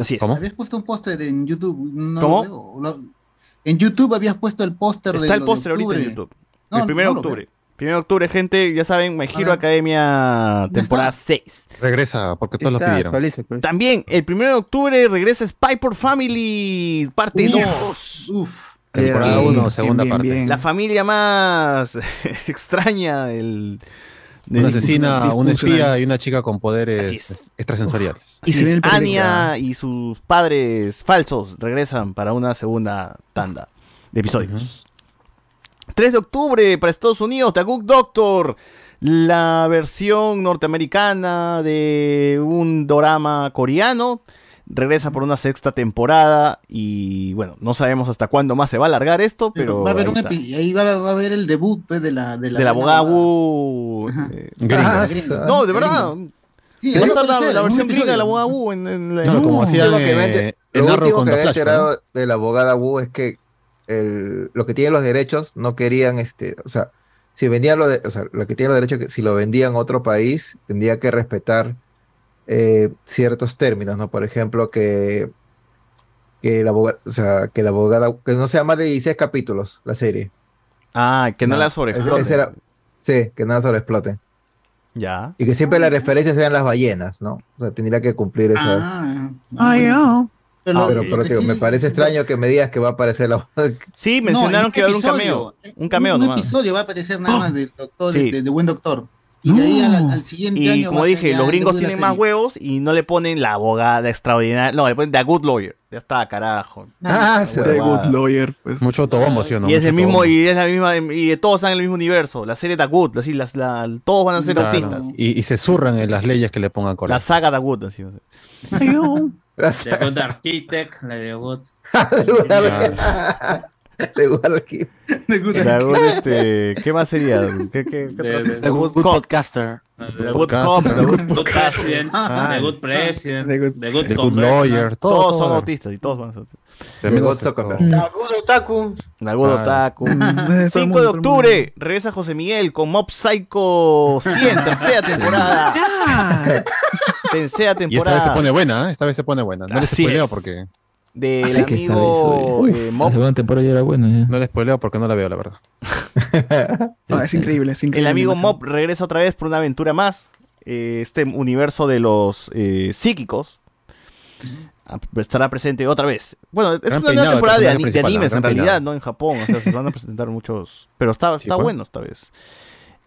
Así es. ¿Cómo? Habías puesto un póster en YouTube. no ¿Cómo? lo veo, lo- en YouTube habías puesto el póster de Está el lo de póster ahorita en. YouTube. No, el 1 de no lo octubre. 1 de octubre, gente, ya saben, Hero Ah. Academia temporada 6. Regresa, porque todos lo Está, pidieron. actualiza, pues. También, el 1 de octubre regresa Spy por Family, parte Uf. 2. Uf. Temporada Bien, 1, bien, segunda bien, parte. bien. La familia más extraña del... Una asesina, un espía y una chica con poderes es. extrasensoriales. Y se. Anya y sus padres falsos regresan para una segunda tanda de episodios. 3 de octubre para Estados Unidos, The Good Doctor, la versión norteamericana de un drama coreano. Regresa por una sexta temporada y bueno, no sabemos hasta cuándo más se va a alargar esto, pero, va a haber ahí un está. epi- ahí va, va a haber el debut pues, de la de la, de la abogada Wu. eh. Ah, no, de verdad. Sí, Va a eso estar puede la, versión gringa de la abogada Wu en, en la- Claro, como Lo último que eh, lo último. ¿no? enterado de la abogada Wu es que el, lo que tiene los derechos no querían, este, o sea, si vendían lo de, o sea, lo que tiene los derechos, que si lo vendían a otro país, tendría que respetar eh, ciertos términos, ¿no? Por ejemplo, que, que la abogada, o sea, que la abogada, que no sea más de 16 capítulos la serie. Ah, que no, la ese- sobreexploten. sí, que nada sobreexploten. Ya. Y que siempre las referencias sean las ballenas, ¿no? O sea, tendría que cumplir esa. Ah, Ah, ya. Pero, Ah, pero, digo, me parece extraño que me digas que va a aparecer la. Sí, No, mencionaron en que va a haber un cameo. Un cameo un nomás. episodio va a aparecer nada más del doctor, Sí. de, de buen doctor. Y de ahí al, al siguiente Y año. como dije, los gringos la tienen más huevos y no le ponen la abogada extraordinaria. No, le ponen The Good Lawyer. Ya está, carajo. Ah, Esa The huevada. Good Lawyer, pues. Mucho autobombo, ¿sí o no? Y es el mismo, y es la misma, y todos están en el mismo universo. La serie The Good, así, las, la- todos van a ser Claro. autistas. Y, y se zurran en las leyes que le pongan con La saga The Good, así. Ay, yo. The Good Architect, la de Good. The Good, este, ¿qué más sería? ¿Qué, qué, qué The- the The Good. Podcaster. The Good Cop, The Good President, The Good President, The Good- Good. Lawyer, todo. Todos son autistas y todos van a ser autistas. The Good Otaku. The Good. Otaku. Mm, todo el 5 mundo, de octubre regresa José Miguel con Mob Psycho 100, tercera temporada. Tercera Y esta vez se temporada. pone buena, ¿eh? Esta vez se pone buena. No les spoileo porque. Del Así que esta vez, eh, La segunda temporada ya era buena. ya. No les spoileo porque no la veo, la verdad. no, es increíble, es increíble. El amigo. Mob regresa otra vez por una aventura más. Eh, este universo de los eh, psíquicos ah, estará presente otra vez. Bueno, es Gran una nueva temporada de, ani- de animes en realidad, peinado. ¿no? En Japón. O sea, se van a presentar muchos. Pero está, está bueno esta vez.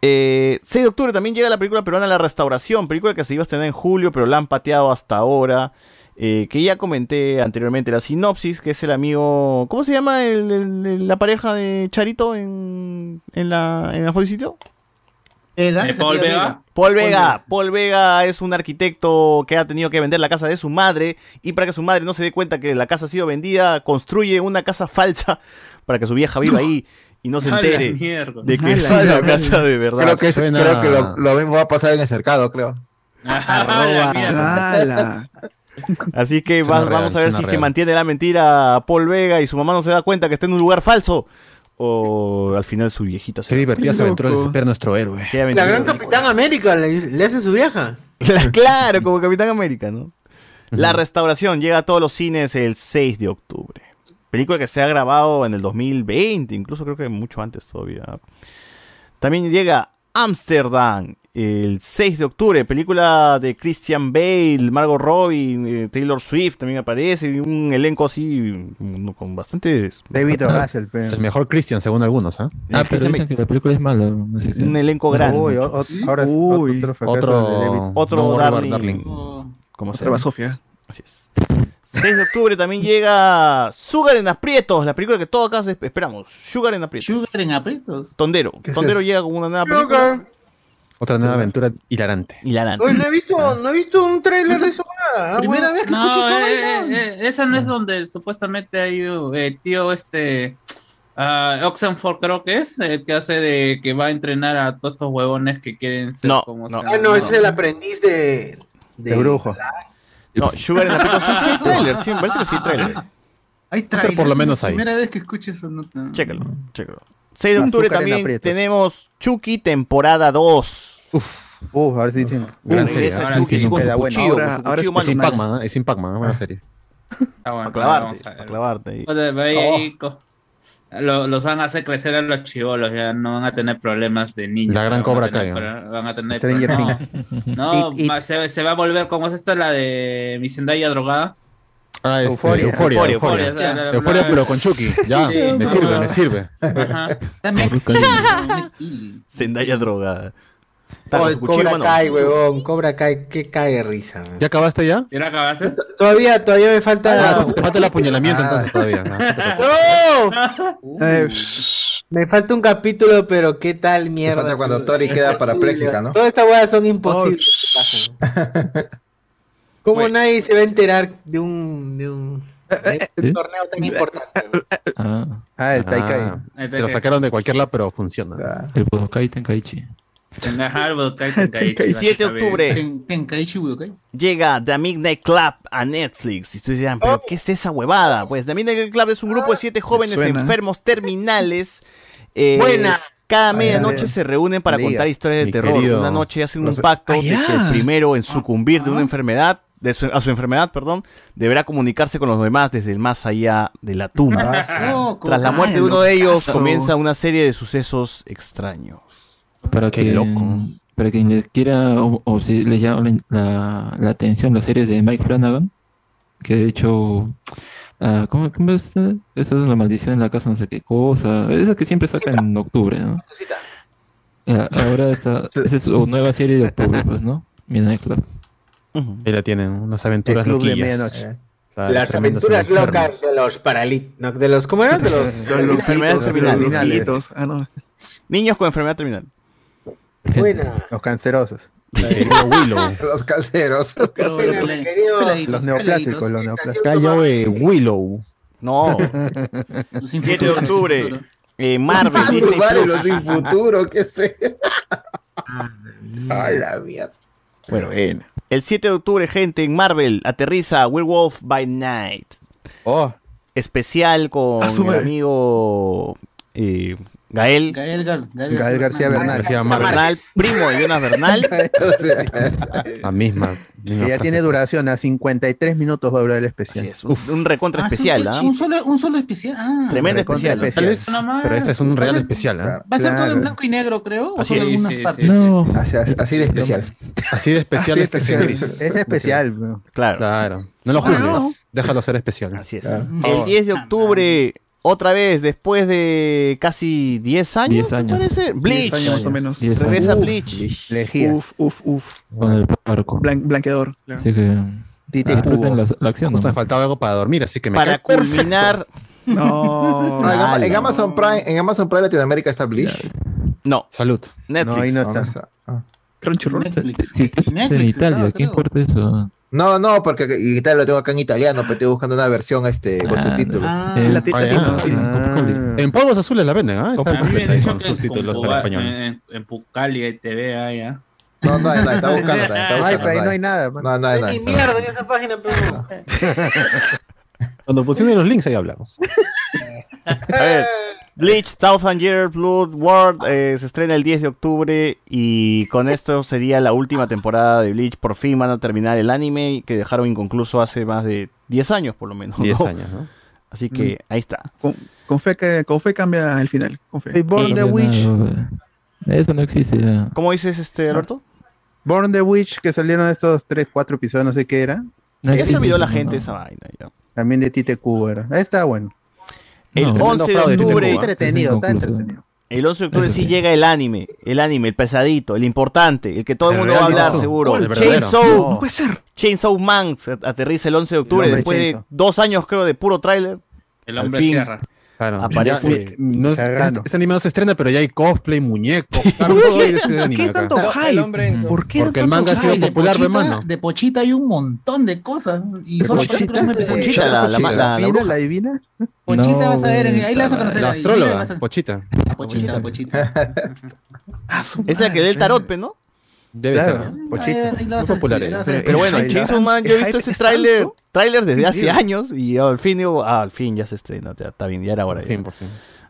Eh, 6 de octubre también llega la película peruana La Restauración, película que se iba a estrenar en julio, pero la han pateado hasta ahora. Eh, que ya comenté anteriormente la sinopsis, que es el amigo. ¿Cómo se llama el- el- el- la pareja de Charito en, en la en? Vega, Eh, Paul Satya Vega. Paul Vega. Paul Vega es un arquitecto que ha tenido que vender la casa de su madre y para que su madre no se dé cuenta que la casa ha sido vendida, construye una casa falsa para que su vieja viva ahí y no se la entere de que es la una casa de verdad. Creo que, es- Suena- creo que lo, lo mismo va a pasar en el cercado, creo. ¡Hala! Así que va- real, vamos a ver si es que real. mantiene la mentira a Paul Vega y su mamá no se da cuenta que está en un lugar falso. O al final su viejita se Qué divertidas aventuras espera nuestro héroe. La gran Capitán América le, le hace su vieja. claro, como Capitán América, ¿no? La restauración llega a todos los cines el 6 de octubre. Película que se ha grabado en el 2020, incluso creo que mucho antes todavía. También llega Amsterdam el 6 de octubre, película de Christian Bale, Margot Robbie, eh, Taylor Swift también aparece, y un elenco así mm, con bastantes... David Russell, pero. El mejor Christian, según algunos, ¿ah? Ah, pero dicen que la película es mala. No sé qué. Un elenco grande. Uy, o- o- ahora Uy. otro Otro. Otro No Darling. Darling. ¿Cómo se llama? Sofía. Así es. 6 de octubre también llega Sugar en Aprietos, la película que todos acá esperamos. Sugar en Aprietos. Sugar en aprietos. Tondero. ¿Qué es Tondero llega con una nueva película. Otra nueva aventura hilarante. Hilarante. Oye, no he visto, no he visto un tráiler de eso nada. Ah, Primera vez que No, escucho esa eh, eh, eh, esa no es donde supuestamente hay un eh, tío este ah, Oxenford creo que es el que hace de que va a entrenar a todos estos huevones que quieren ser No, como no. Ah, no, ese es el aprendiz de. De brujo. No, Sugar en Aprietos. Sí, sí, hay trailer. Sí, me parece que sí, hay trailer. Hay ser trailer, por lo menos la ahí. Primera vez que escucho esa nota. Chécalo, chécalo. 6 de octubre también tenemos Chucky temporada 2. Uf, ahora sí dicen. Gran Uh, serie. ahora Chucky sí. con su bueno. cuchillo, Ahora- con su ahora es cuchillo Es sin. Pac-Man, ¿ah? es sin Pac-Man, buena serie. Ah, bueno, Para clavarte, vamos a ver. clavarte. ahí. O sea, ahí- ahí co- lo- los van a hacer crecer a los chivolos, ya no van a tener problemas de niños. La gran a Cobra pro- Van a tener Stranger no. No, Y- y- va- se, se va a volver como es esta la de mi Zendaya drogada. Ah, este, Euforia. Euforia. Euforia, Euforia, Euforia, la- la- Euforia, la- pero con Chucky. Ya, Sí, me no, sirve, no. me sirve. Ajá. Zendaya drogada. Cuchillo, Cobra. Kai, huevón. Cobra Kai, que cae de risa. ¿Ya acabaste ya? ¿Ya acabaste? Todavía, todavía me falta. Ah, te falta el apuñalamiento Ah. entonces todavía. Eh, Me falta un capítulo, pero qué tal mierda. falta cuando Tori queda parapléjica, ¿no? Todas estas weas son imposibles. ¿Cómo Bueno. nadie se va a enterar de un, de un, un ¿Sí? torneo tan importante? Ah, Ah, el Taikai. Ah, se lo sacaron de cualquier lado, pero funciona. El Budokai Tenkaichi. Tenga Harvard, Kai, Tenkaichi, 7 de octubre llega The Midnight Club a Netflix. Y ustedes dirán, ¿pero qué es esa huevada? Pues The Midnight Club es un grupo de siete jóvenes enfermos terminales. eh, Buena. Cada medianoche se reúnen para contar historias de Mi terror. querido. Una noche hacen un pacto Ah, de que el primero en sucumbir de una enfermedad, de su- a su enfermedad, perdón, deberá comunicarse con los demás desde el más allá de la tumba. Loco. Tras la muerte de uno de ellos comienza una serie de sucesos extraños. Para Qué que, loco. Para quien les quiera o, o si les llama la, la- la atención las series de Mike Flanagan, que de hecho, ah, ¿cómo, cómo es? Esa es la maldición en la casa, no sé qué cosa. Esa que siempre saca en octubre, ¿no? Ah, ahora está, esa es su nueva serie de octubre, pues, ¿no? Midnight Club. Ahí la tienen, unas aventuras El club de loquillas. medianoche. eh. Claro, Las aventuras locas de los paralit... ¿De los... ¿Cómo eran? De los... Los Los terminales. Ah, no. Niños con enfermedad terminal. Buena. Los cancerosos. Mi. Los caseros. Mi querido- Peladitos, Los neoplásicos, los neoplásicos. Calla, wey, Willow. No. Los sin 7 de octubre. eh, Marvel, Ah, Disney vale, Plus. los sin futuro, qué sé. Ay, la mierda. Bueno, el 7 de octubre, gente, en Marvel aterriza Werewolf by Night. Oh, Especial con Ah, el madre. amigo eh, Gael. Gael, Gal- Gael Gael García Bernal. García Bernal, primo de Jonas Bernal. O La misma. que ya tiene duración, a 53 minutos va a durar el especial. Así es, un, un recontra Ah, sí, especial, un- ¿ah? Un solo, un solo especial. Ah, Tremendo especial. especial. Más. Pero este es un real especial, ¿ah? Va a ser todo en blanco y negro, creo. O Así solo es, algunas sí, sí, partes. No, así, así de especial. Así de especial Así es especial. Es especial, bro. Claro, Claro. No lo Claro. juzgues. Déjalo ser especial. así es. Claro. El 10 de octubre otra vez, después de casi 10 años, 10 me años. parece. Bleach. 10 años más o menos. 10 Regresa años. Bleach. Lejía. Uf, uf, uf. Con el arco. Blan- blanqueador. claro. Así que. Tite disfruten Cubo. la, la acción. Justo me faltaba algo para dormir, así que me Para culminar. No. No, en. Amazon Prime, en Amazon Prime Latinoamérica está Bleach. No, Salud. Netflix. No, ahí no está. Ah. Crunchyroll. Netflix. Si estás en Italia, ¿qué importa eso? No, no, porque y tal lo tengo acá en italiano, pero estoy buscando una versión este con Ah, subtítulos. Ah, Lati- Vaya, latino. Ah. En polvos azules la venden, ¿ah? Está completa con en, subtítulos en español. en, en Pucali TV ahí, ¿ah? No, no, no, está buscando, está, está Ay, buscando. pero ahí no hay nada. man. No, no hay, no Ni mierda en esa página, pero. Cuando pusieron los links ahí hablamos. A ver, Bleach, Thousand Year Blood World eh, se estrena el 10 de octubre y con esto sería la última temporada de Bleach. Por fin van a terminar el anime que dejaron inconcluso hace más de 10 años por lo menos. 10 ¿no? años, ¿no? Así que ahí está. Con, con fe que, con fe cambia el final. Con fe. Y Born Y- the Witch. Eso no existe ya. ¿Cómo dices este Alberto? Born the Witch, que salieron estos 3, 4 episodios, no sé qué era. No Ya se olvidó la gente no. esa vaina. ya. También de Tite Cubo era. Ahí está bueno. El No, 11 de fraude, tiene octubre, Cuba. Entretenido, está entretenido. el 11 de octubre sí sí. llega el anime, el anime, el pesadito, el importante, el que todo el El mundo va a hablar seguro. Chainsaw, No. Puede ser. Chainsaw Man aterriza el 11 de octubre después de dos años creo de puro tráiler. El Al hombre fin. Claro. Aparece- Ya, no es- Cagando. este anime no se estrena, pero ya hay cosplay, muñecos, claro, todo hay de ese ¿Por anime qué tanto hype? ¿Por qué Porque el manga ha sido Ay, de popular, Pochita, hermano. de Pochita hay un montón de cosas. Y ¿De solo Pochita? tres episodios. Pochita, la- la- la- la ¿Divina, bruja. la divina? Pochita No, vas a ver, ahí la vas a conocer. La astróloga, a- Pochita. Pochita, Pochita. Ah, su Es la que madre. dé el tarot, pe, ¿no? Debe Claro, ser. Pochita. Vas Muy. Pero bueno, Chainsaw Man, yo he visto ese es tráiler, tráiler desde Sí, hace sí. años y al fin digo, ah, al fin ya se estrena, ya está bien, ya era hora. Por ya. fin, por fin.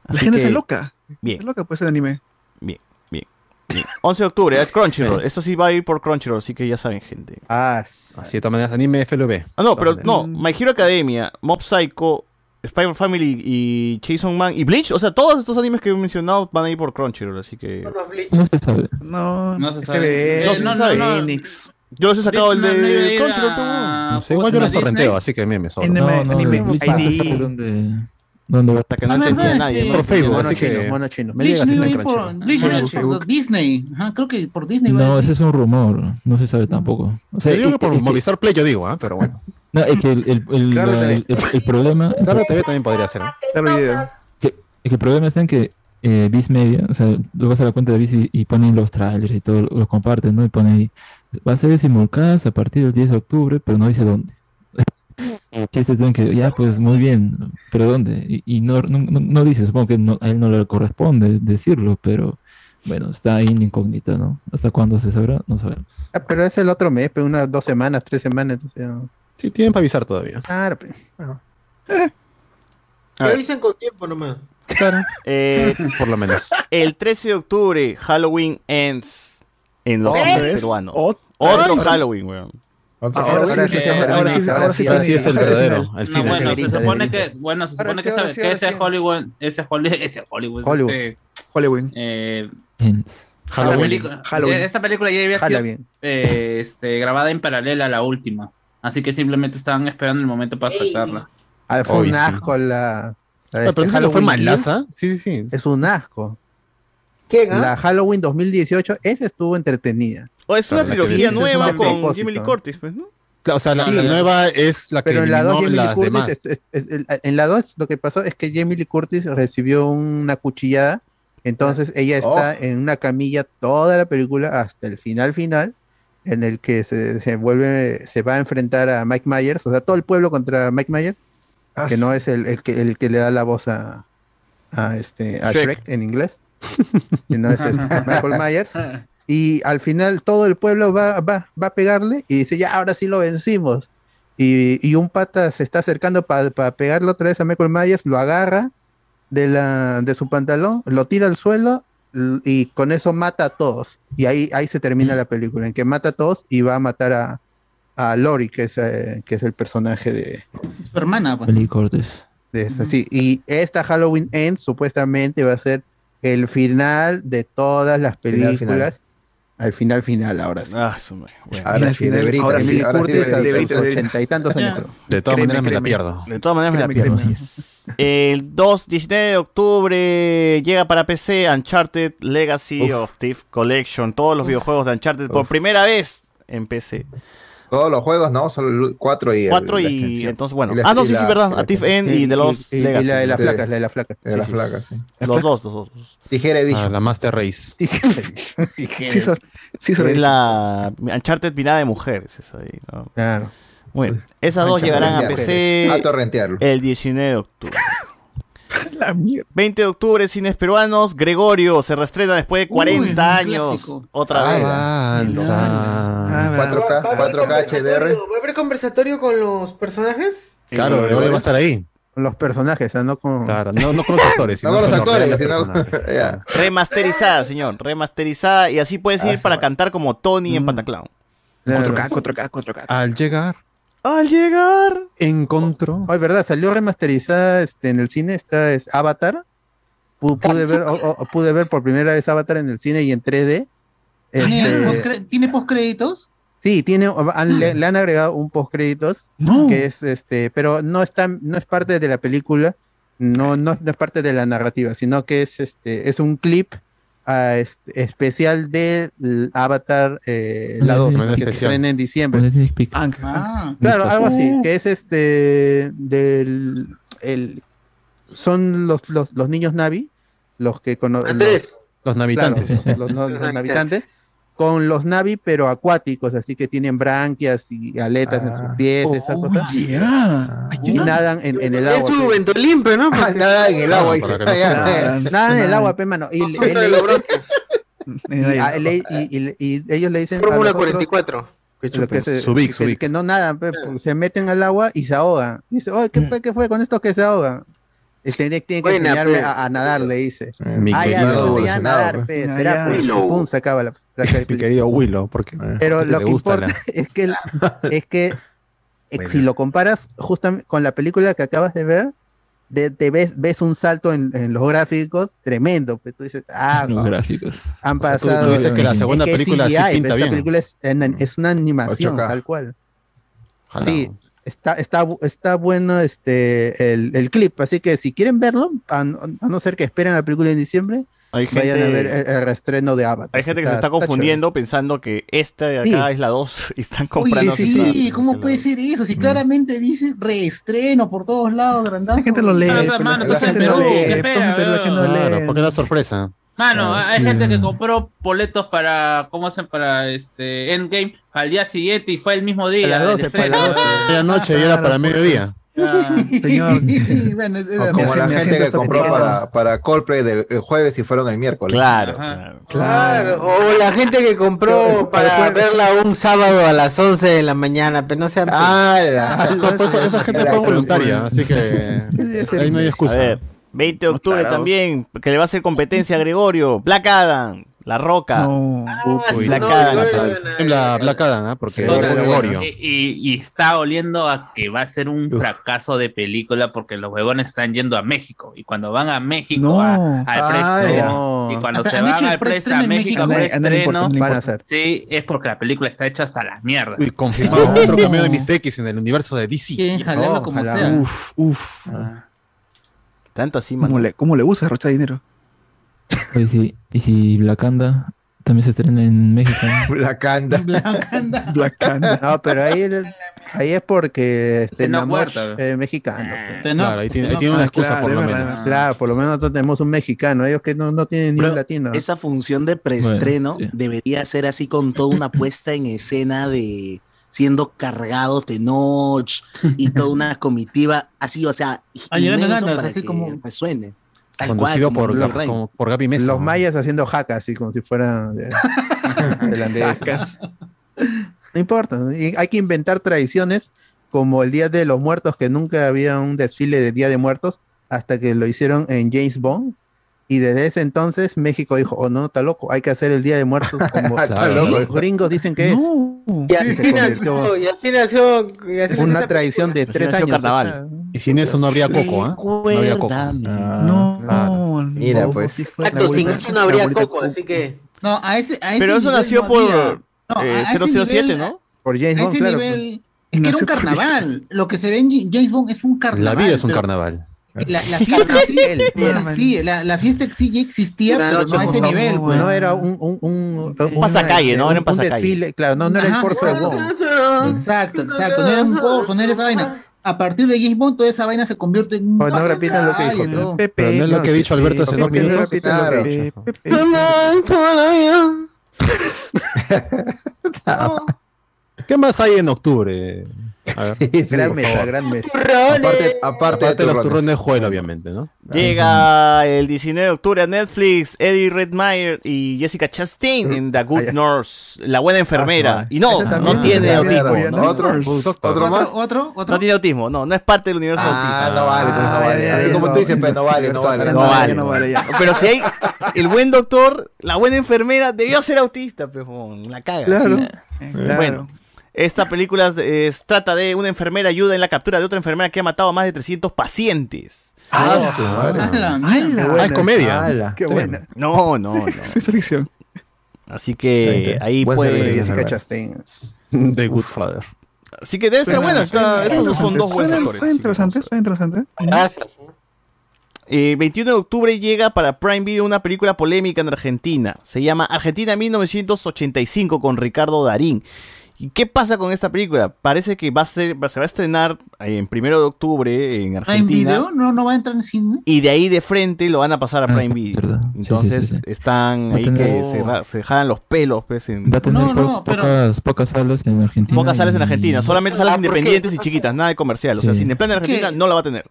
La gente que, se loca. Bien. Se loca pues el anime. Bien, bien, bien. 11 de octubre, eh, Crunchyroll. Esto sí va a ir por Crunchyroll, así que ya saben, gente. Ah, s- Así de todas maneras, anime FLV. Ah, no, pero no, My Hero Academia, Mob Psycho, Spy Family y Chainsaw Man y Bleach, o sea, todos estos animes que he mencionado van a ir por Crunchyroll, así que No se sabe. No, No se sabe. Eh, no se no, sabe. no, no. Phoenix. yo los he sacado el Bleach no- no a de Crunchyroll, a-. No sé, igual yo los torrenteo, así que a mí me sobra. En- No, Anime- no, anime Bleach ID. no se sabe dónde, dónde va. Hasta que no Ah, entendía nadie. ¿no? Por Facebook, así chino, que mono chino. me Bleach no iba a en ir por. Bleach no por Disney. Ajá, creo que por Disney. No, ese es un rumor. No se sabe tampoco. O sea, Yo digo que por Movistar Play yo digo, ¿ah? pero bueno. no, es que el, el, el, Claro, el- el problema. Claro, TV también podría ser. ¿eh? Claro, video. que, es que el problema está en que eh, Viz Media, o sea, tú vas a la cuenta de Viz y, y ponen los trailers y todo, lo comparten, ¿no? Y ponen ahí, va a ser simulcast a partir del 10 de octubre, pero no dice dónde. El chiste está en que, ya, pues muy bien, pero ¿dónde? Y, y no, no, no- no dice, supongo que no- a él no le corresponde decirlo, pero bueno, está ahí en incógnita, ¿no? ¿Hasta cuándo se sabrá? No sabemos. Ah, pero es el otro mes, pues, unas dos semanas, tres semanas. entonces, no. Sí, tienen para avisar todavía. Claro. A Que ver. avisen con tiempo nomás. Eh, Por lo menos. el 13 de octubre, Halloween Ends en los ¿Otra cines vez? peruanos. Ot- Otro Ay, Halloween, weón. Otro- Ahora, Ahora sí, sí se eh, termina. ahora sí, ahora sí, Ahora sí es el verdadero, final. al No, bueno, se supone que, bueno, se supone que, ese. Hollywood, ese Hollywood, ese Hollywood, Hollywood. este, Halloween. eh, Ends. esta Halloween. película, Halloween. eh, esta película ya había sido eh, este, grabada en paralela a la última, así que simplemente estaban esperando el momento para sacarla. Ah, fue Hoy un sí. asco la. la Ah, pero este, eso no fue Halloween malaza. Kills. Sí, sí, sí. Es un asco. ¿Quién, ah? La Halloween 2018, esa estuvo entretenida. O es una Claro, la que trilogía dices, nueva un con propósito. Jimmy Lee Curtis, pues, ¿no? Claro, O sea, la, nueva es la que Pero en la 2 eliminó Jamie Lee las Curtis, demás. es- es- es- el- en la 2 lo que pasó es que Jamie Lee Curtis recibió una cuchillada, entonces ella está en una camilla toda la película hasta el final final, en el que se, se vuelve, se va a enfrentar a Mike Myers, o sea, todo el pueblo contra Mike Myers, Ah, que no es el, el que, el que le da la voz a, a, este, a Shrek. Shrek. en inglés, que no es este, Michael Myers. Y al final todo el pueblo va, va, va a pegarle y dice, ya, ahora sí lo vencimos. Y, y un pata se está acercando para pegarle otra vez a Michael Myers, lo agarra de, la, de su pantalón, lo tira al suelo y con eso mata a todos. Y ahí, ahí se termina la película, en que mata a todos y va a matar a, a Lori, que es, eh, que es el personaje de, Su hermana, pues. Lee Cortés. de esa, sí. Y esta Halloween Ends supuestamente va a ser el final de todas las películas al final final, ahora sí. Ah, su madre. Bueno. Ahora sí, de verita, ahora sí, ahora Curtis de a verita, sus de verita. ochenta y tantos años. creo. De todas Créeme, maneras me la pierdo. De todas maneras me la pierdo. El 2, 19 de octubre llega para PC Uncharted Legacy of Thief Collection. Todos los videojuegos de Uncharted por primera vez en PC. Todos los juegos, no, solo el 4 y el- 4 la y entonces, bueno. Y la- Ah, no, y sí, sí, verdad. y A Thief. End y de los Y, y Legacy. la de las Sí. flacas, la de las flacas. De las sí, flacas, sí. Los dos, los dos. Tijera Ah, Edition. la Master Race. Sí, so- sí, sobre Es la Uncharted mirada de mujeres. Esa ahí, ¿no? Claro. Muy bien. Esas dos Uncharted llegarán a PC. A torrentearlo. el 19 de octubre. la mierda. 20 de octubre, cines peruanos. Gregorio se reestrena después de 40 es un años. clásico. Otra Ah, vez. Ah, verdad. 4K, 4K HDR. ¿Va a haber conversatorio con los personajes? Claro, Gregorio va a estar ahí. Los personajes, ¿no? Con... Claro, no, no con los actores, No con los actores, sino. ya. Remasterizada, señor. Remasterizada. Y así puedes ir Ah, para cantar como Tony en Pataclown. Claro. 4K, 4K, 4K. Al llegar, Al llegar. encontró. Ay, verdad, salió remasterizada este, en el cine, está es Avatar. Pu- Pude ver, o- o- pude ver por primera vez Avatar en el cine y en 3D. ¿Tiene Este, ¿Tiene postcréditos? sí, tiene, han- le, le han agregado un postcréditos No. que es este, pero no está, no es parte de la película, no, no, no es parte de la narrativa, sino que es este, es un clip ah, este, especial de Avatar eh, la Un 2, sneak que se estrena en diciembre. Ah, Ah, Claro, algo así, Uh. que es este del el son los, los, los niños Navi, los que cono- Andrés. Los los, navitantes. claro, los, los habitantes, con los Navi pero acuáticos, así que tienen branquias y aletas en sus pies, esas cosas. ya. Y nadan en, en el Es agua. su pe. Ventolín, ¿no? Ah, Porque- nada en el agua. Para que no Ah, sufra. ya. Nadan en el agua, pe, mano. Y, No él y, a- le- y- y- y ellos le dicen Fórmula los otros 44. Que lo que, chupen. se- Subic, que- Subic. que no nadan, pe, se meten al agua y se ahogan. Dice, oye, ¿qué fue, qué fue con estos que se ahogan? El tiene, tiene que Buena, enseñarme a, a nadar, le dice. Mi Ah, ya, no, evolucionado, nadar, pues. será, ya. pues, y Willow. pum, se acaba la, la mi querido Willow, porque Pero porque lo que importa la- es que, es que eh, si lo comparas justamente con la película que acabas de ver, de- te ves, ves un salto en, en los gráficos tremendo. Pues tú dices, ah, Los no, gráficos. han O sea, tú- pasado. tú dices que la segunda es película sí CGI, pinta esta bien. película es, en- es una animación, 8K. tal cual. Ojalá. Sí, está, está, bu- está bueno este el, el clip, así que si quieren verlo, a, a no ser que esperen la película en diciembre, Hay vayan a ver el, el reestreno de Avatar. hay gente que se está confundiendo pensando que esta de acá es la 2 y están comprando. Oye, sí, ¿cómo puede ser eso? Si claramente dice reestreno por todos lados, grandazo. La gente lo lee. La gente Perú, lee. gente no porque era sorpresa. Mano, hay Sí. gente que compró boletos para, ¿cómo hacen? Para este Endgame al día siguiente y fue el mismo día. A las del 12, para estreno. las 12. Era noche y era para mediodía. Ah, Señor, bueno, es- como Me la gente que compró para, para Coldplay del el jueves y fueron el miércoles. Claro, claro. Claro, o la gente que compró para verla un sábado a las 11 de la mañana, pero no sean... Ah, la- Ah, No, por eso- esa gente fue voluntaria, así que ahí no hay A excusa. ver, 20 de octubre también, que le va a hacer competencia a Gregorio. Black Adam, La Roca. No. Uy, sí, Black no, Adam. La Black Adam, ¿ah? porque Gregorio. Y, y- y está oliendo a que va a ser un fracaso de película porque los huevones están yendo a México. Y cuando van a México No. a- al Ah, preestreno, y cuando se van al preestreno a México México. a A nadie- a nadie le importa, preestreno, sí, es porque la película está hecha hasta la mierda. Y confirmado otro cameo de Mr. X en el universo de DC. Quieren jalarlo Oh, como ojalá. sea. Uf, uf. Ah. Tanto así, ¿Cómo mano. le, ¿Cómo le gusta derrochar dinero? Oye, sí, y si Blacanda también se estrena en México. Black Anda. Black Panther. No, pero ahí, ahí es porque este, Huerta. es mexicano. pues. Tenoch, Claro, ahí tiene, ahí tiene una excusa claro, por lo verdad, menos. Claro, por lo menos nosotros tenemos un mexicano, ellos que no, no tienen ni un latino. Esa función de preestreno Bueno, sí. debería ser así con toda una puesta en escena de siendo cargado Tenoch y toda una comitiva así, o sea, Ah, para así que como- resuene. Tal Conducido cual, por, como- por Gaby Mesa. Los mayas haciendo jaca, así como si fueran de, holandeses. No importa, y hay que inventar tradiciones como el Día de los Muertos, que nunca había un desfile de Día de Muertos hasta que lo hicieron en James Bond. Y desde ese entonces México dijo, oh no, está loco, hay que hacer el Día de Muertos como Está los gringos dicen que es. Y Y así se nació, y así nació, y así nació una esa tradición de tres nació años. carnaval. Y sin eso no habría coco, ¿ah? No habría coco. Ah, No, claro. no, Mira, no, pues. Exacto, sin eso no habría coco, así que... No, a ese, a ese Pero eso nació no por. No, eh, a ese 007, nivel- ¿no? Por James Bond, ese claro. nivel. Es que era un Nació carnaval. Lo que se ve en James Bond es un carnaval. La vida es un pero carnaval. La, la fiesta sí, sí, la, la fiesta sí ya existía, pero noche no a ese nivel. pues. No era un, un, un, un, pasacalle, ¿no? Era un pasacalle. desfile, claro, no, no era el corso de exacto. Bond. Exacto, exacto. No era un corso, no era esa vaina. A partir de James Bond, toda esa vaina se convierte en un. Pues no repitan lo que dijo. todo. Pero no es lo que ha dicho Alberto hace dos Porque no minutos. repitan lo que ha dicho. ¿Qué más hay en octubre? A ver. Gran mesa, gran mesa. Aparte, aparte, Aparte de los turrones. de Juel, obviamente, ¿no? Llega el 19 de octubre a Netflix Eddie Redmayne y Jessica Chastain en The Good Nurse, la buena enfermera. Y no, no tiene autismo. ¿Otro? ¿Otro más? Otro, otro. No tiene autismo, no, no es parte del universo Ah, autista. no vale, entonces no vale. Así como tú dices, pues no vale, no vale. No vale. no vale ya. Pero si hay el buen doctor, la buena enfermera debió ser autista, pero la caga. Claro. sí. Claro. Bueno, esta película es- trata de una enfermera ayuda en la captura de otra enfermera que ha matado a más de 300 pacientes. Ah, su madre. A la mierda. Ah, es comedia. Ala. Qué buena. No, no, no. Ciencia ficción. Así que ahí puede. servicio. Jessica Chastain. The Good Father. Así que debe estar buena. está- estos son dos buenos actores. interesante, suena interesante. Gracias. Eh, 21 de octubre llega para Prime Video una película polémica en Argentina. Se llama Argentina 1985 con Ricardo Darín. ¿Y qué pasa con esta película? Parece que va a ser, va- se va a estrenar eh, en primero de octubre en Prime Argentina. Video no, no va a entrar en cine. Y de ahí de frente lo van a pasar a Ah, Prime es Video. verdad. Sí, sí, Entonces sí, sí. están ahí tener- que se, se jalan los pelos. Pues, en Va a tener No, no, po- pero- pocas, pocas salas en Argentina. pocas salas en y- Argentina. Solamente salas Ah, independientes y chiquitas, nada de comercial. O sea. Cineplan en Argentina ¿Qué? no la va a tener.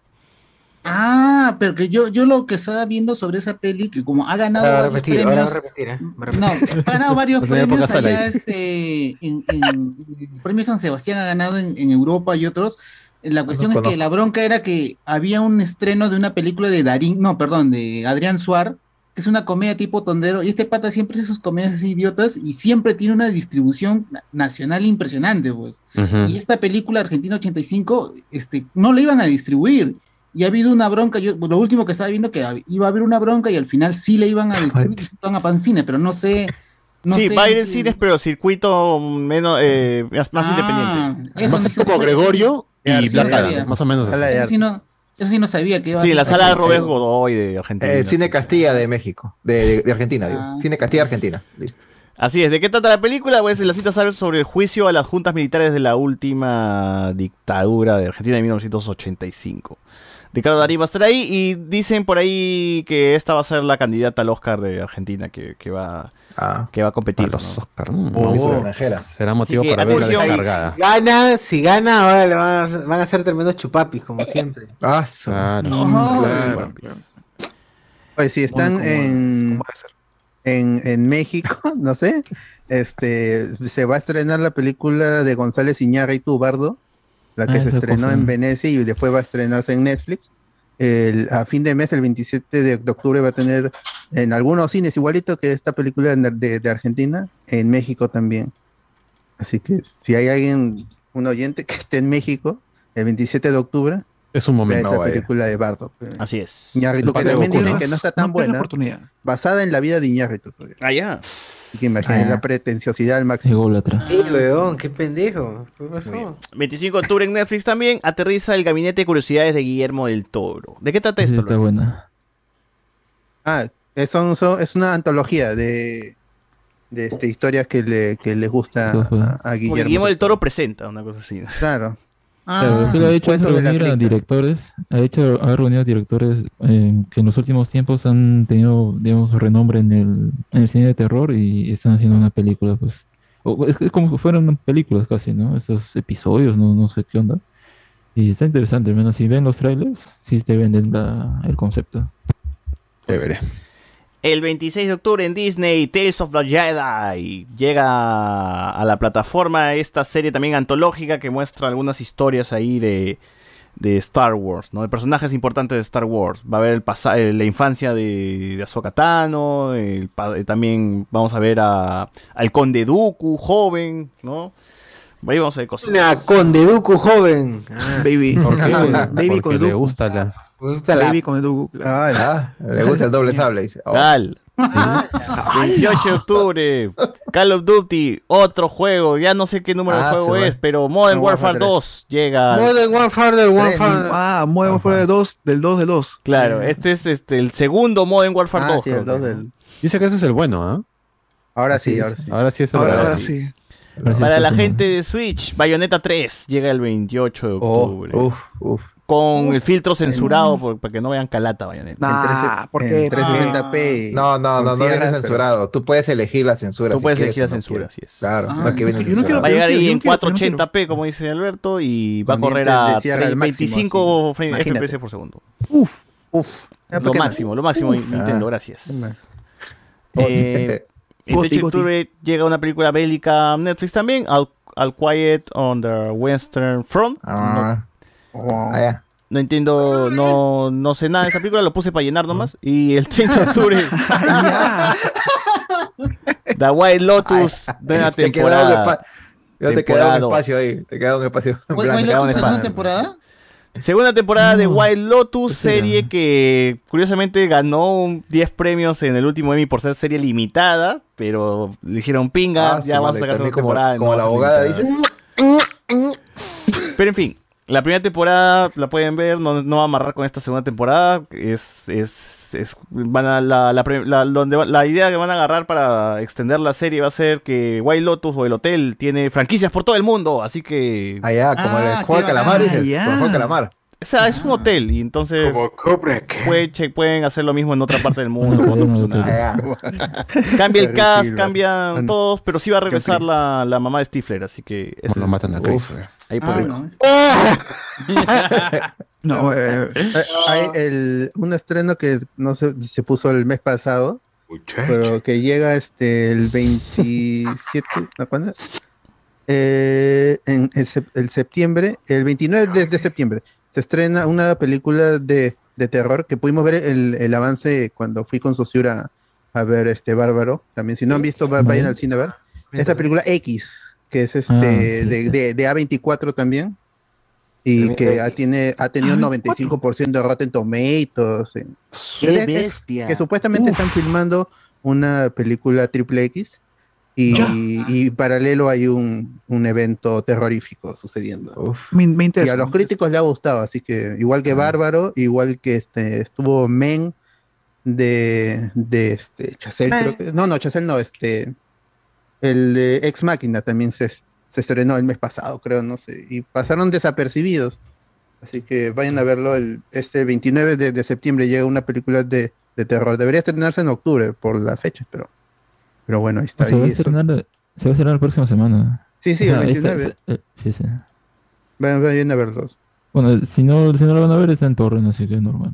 Ah, pero que yo, yo lo que estaba viendo sobre esa peli, que como ha ganado Ahora varios repetir, ahora premios. repetir, ¿eh? No, ha ganado varios O sea, ya premios allá, este, en, en- el premio San Sebastián ha ganado en, en Europa y otros. La cuestión es que la bronca era que había un estreno de una película de Darín, no, perdón, de Adrián Suar, que es una comedia tipo tondero, y este pata siempre hace sus comedias así idiotas y siempre tiene una distribución na- nacional impresionante, pues. Y esta película Argentina 85, este, no la iban a distribuir. Y ha habido una bronca, yo lo último que estaba viendo que iba a haber una bronca y al final sí la iban a distribuir, iban a Pancine, pero no sé. No sí, sé va a ir en cines, pero circuito menos, eh, más, Ah, independiente. eso Más como eso- Gregorio y sí. Adam, más o menos así. Eso sí no, eso sí no sabía que iba a Sí, la sala de. Robert Godoy de Argentina. El Cine Castilla de México, de, de- de Argentina, digo. Ah. Cine Castilla Argentina, listo. Así es, ¿de qué trata la película? Pues la cita sabe sobre el juicio a las juntas militares de la última dictadura de Argentina de 1985. Ricardo Darín va a estar ahí y dicen por ahí que esta va a ser la candidata al Oscar de Argentina que, que va, Ah. que va a competir. Los ¿no? Oscar. mm, Oh, a. Será motivo para ver la atención. descargada. Gana, si gana, ahora le van a, van a hacer tremendos chupapis, como siempre. Ah, Claro. Claro, claro. Oye, si están ¿Cómo- en, cómo va a ser? en, en México, no sé, este se va a estrenar la película de González Iñárritu Bardo, la que Ah, se estrenó cosa. en Venecia y después va a estrenarse en Netflix. El- a fin de mes, el 27 de, de octubre, va a tener en algunos cines igualito que esta película de, de- de Argentina, en México también. Así que si hay alguien, un oyente que esté en México, el 27 de octubre, Es un momento. esa vaya. película de Bardo. Así es. Iñárritu, que también Goku, dicen ¿no? que no está tan No buena, oportunidad. basada en la vida de Iñárritu. todavía. Ah, ya. Así que imaginen Ah. la pretenciosidad al máximo. Sí, weón, qué pendejo. ¿Qué pasó? 25 de octubre en Netflix también aterriza el gabinete de curiosidades de Guillermo del Toro. ¿De qué trata esto? está buena. Ah, es, son- son- es una antología de, de este, historias que le, que le gusta a, a Porque Guillermo. Guillermo del Toro presenta una cosa así. Claro. Claro, que lo ha hecho es reunir a directores, ha hecho, ha reunido a directores eh, que en los últimos tiempos han tenido, digamos, renombre en el, en el cine de terror y están haciendo una película, pues. O- es, es como que fueran películas casi, ¿no? Esos episodios, no, no sé qué onda. Y está interesante, al menos si ven los trailers, sí te venden la- el concepto. Chévere. El 26 de octubre en Disney, Tales of the Jedi. Llega a la plataforma esta serie también antológica que muestra algunas historias ahí de, de Star Wars, ¿no? De personajes importantes de Star Wars. Va a ver el eh, la infancia de, de Ahsoka Tano, el eh, también vamos a ver a, al Conde Dooku, joven, ¿no? Ahí vamos a ver cosas. Una joven. Ah, Baby. ¿Por qué? Baby Porque con le Dooku. gusta la. gusta la- Baby con el Dooku. claro. Ah, le gusta el doble sable, dice. Oh. Tal. 28 de octubre, Call of Duty, otro juego, ya no sé qué número Ah, de juego es, pero Modern No, Warfare Warfare 2 llega. Modern Warfare del Warfare. Ah, Modern Warfare 2, del 2 del 2. Claro, este es este el segundo Modern Warfare Ah, 2. sí, el creo 2 que. del- Dice que ese es el bueno, ¿ah? Ahora sí, ahora sí. Ahora sí es el Ahora, ahora sí. Para la gente de Switch, Bayonetta 3 llega el 28 de octubre. Uf, uf. Con el filtro censurado por- para que no vean calata Bayonetta. Nah, ¿por en qué? 360p. No, no, no, no viene pero- censurado. Tú puedes elegir la censura. Tú si puedes quieres elegir la no censura, así es. Claro, Ah, no es que viene yo no quiero-. Va a llegar ahí en yo quiero- yo 480p, como dice Alberto, y va a correr a cierre al máximo, 25 sí. frame- Imagínate. FPS por segundo. Uf, uf. Lo máximo, lo máximo, Uf. Nintendo, Ah. gracias. Oh, Eh, Goti, 28 de Goti. octubre llega una película bélica a Netflix también, Al, Al Quiet on the Western Front. No, Ah, Oh. ah, ya. no entiendo, no, no sé nada de esa película, lo puse para llenar nomás. Y el 30 de octubre, The White Lotus, Te queda un temporada. te Temporada queda un dos. espacio ahí. Te queda un espacio. ¿Cuál blanco. es la una temporada? Segunda temporada de Wild Lotus, serie que curiosamente ganó un 10 premios en el último Emmy por ser serie limitada, pero dijeron pinga, Ah, ya vamos a sacar como- temporada. como la abogada. Pero en fin, la primera temporada la pueden ver, no, no va a amarrar con esta segunda temporada. Es, es, es- van a la, la, la- donde va- la idea que van a agarrar para extender la serie va a ser que Wild Lotus o el hotel tiene franquicias por todo el mundo, así que Ah, ya, como Ah, el juego de qué calamar, bacán. dices. Ah, el juego de calamar. O sea, es un hotel y entonces puede- che- pueden hacer lo mismo en otra parte del mundo. Con. Ah. Cambia el cast, cambian Ah, todos, pero sí va a regresar la, la mamá de Stifler, así que ese- Lo matan a Chris. ahí Ah, puede no. No, eh, Eh, Hay el, un estreno que no si se puso el mes pasado, pero que llega este el 27, ¿no? ¿cuándo? Eh, en el septiembre, el 29 de, de septiembre, se estrena una película de, de terror que pudimos ver el, el avance cuando fui con Sosura a ver este Bárbaro. También, si no han visto, va- vayan al cine a ver. Esta película X, que es este Ah, sí, de, de- de A24 también. Y que ha, tiene, ha tenido 95% de Rotten Tomatoes. eh. ¡Qué Es- es- bestia! que supuestamente están filmando una película triple X y, y paralelo hay un, un evento terrorífico sucediendo. me, me Y a los críticos le ha gustado, así que igual que Bárbaro, igual que este estuvo Men de, de este Chazelle, creo que- no, no, Chazelle no, este el de Ex Máquina también se, se estrenó el mes pasado, creo, no sé, y pasaron desapercibidos. Así que vayan a verlo el, este 29 de, de septiembre llega una película de, de terror. Debería estrenarse en octubre por la fecha, pero pero bueno, ahí está. se, va a ahí, estrenar, se va a estrenar la próxima semana. Sí, sí, O sea, el esta- 29. eh, sí, sí. Vayan, vayan a verlos. Bueno, si no, si no lo van a ver, está en Torrent, así que es normal.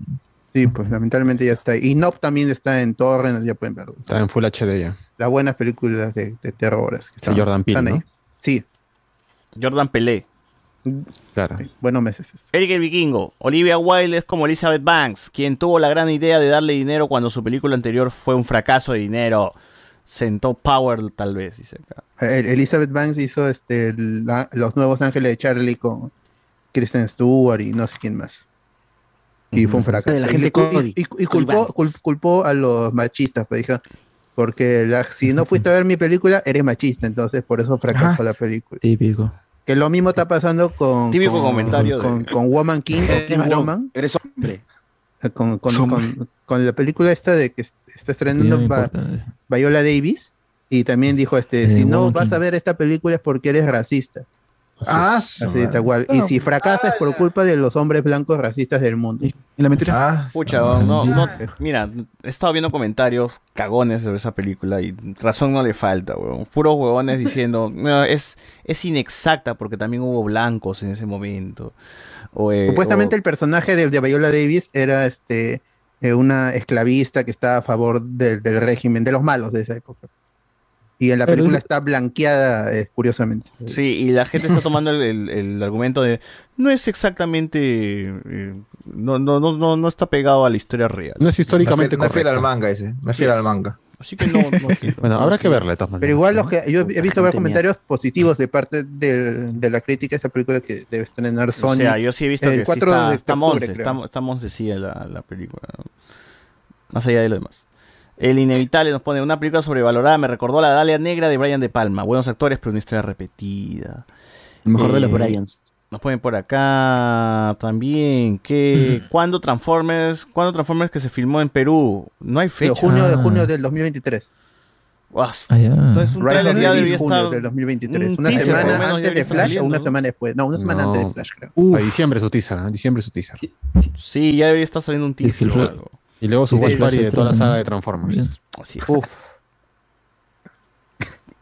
Sí, pues lamentablemente ya está. Y Nope también está en Torrent, ya pueden verlo. Está en Full HD ya. Las buenas películas de, de terrores. que Sí, están- Jordan Peele, están ahí. ¿no? Sí, Jordan Pelé. Claro. buenos meses. Eric el Vikingo. Olivia Wilde es como Elizabeth Banks, quien tuvo la gran idea de darle dinero cuando su película anterior fue un fracaso de dinero. Sentó Power, tal vez, dice acá. El- Elizabeth Banks hizo este la- Los Nuevos Ángeles de Charlie con Kristen Stewart y no sé quién más. Y fue un fracaso. De la Y gente le cu- y- Cody. y- y culpó, cul- culpó a los machistas, pues dijo, porque la- si no fuiste a ver mi película, eres machista, entonces por eso fracasó Ah, la película. Típico. Que lo mismo está pasando con, Típico con, comentario de- con, con Woman King o King Woman, Eres hombre. con, con, Somos. con- con la película esta de que est- está no estrenando Viola Davis y también dijo este Eh, si no vas a ver esta película es porque eres racista Ah, así tal cual. Y si fracasas es por culpa de los hombres blancos racistas del mundo. Y la mentira. ah, Pucha, no, no, mira, he estado viendo comentarios cagones sobre esa película y razón no le falta, weón. Puros huevones diciendo, "No, es, es inexacta porque también hubo blancos en ese momento. O, eh, supuestamente o- el personaje de, de Viola Davis era este eh, una esclavista que estaba a favor del- del régimen de los malos de esa época y en la película está blanqueada eh, curiosamente Sí, y la gente está tomando el, el- el argumento de no es exactamente eh, no, no, no, no, no está pegado a la historia real. No es históricamente no es fiel al correcto. manga ese. No es fiel al manga. Así que no, no- Bueno, habrá que verla de todas maneras. Pero igual los que yo he visto ver comentarios positivos de parte de, de la crítica de esta película que debe estrenar Sony. O sea, yo sí he visto el que sí 4 está, de está octubre, Monse, está, está Monse sí en la, la película. Más allá de lo demás. El inevitable nos pone una película sobrevalorada. Me recordó la Dalia Negra de Brian De Palma. Buenos actores, pero una historia repetida. El mejor de los Eh, Bryans. Nos ponen por acá también que cuando Transformers, cuando Transformers que se filmó en Perú, no hay fecha. junio de junio del 2023. Guas. Ah. Entonces un Rise of the Beast, junio estar del 2023. un Una teaser, semana antes de Flash o una semana después. No, una semana No. antes de Flash, creo. A diciembre su teaser, ¿ah? diciembre su teaser. Sí, ya debería estar saliendo un teaser o algo. Y luego su Sí, watch party de toda la saga de Transformers. Así es.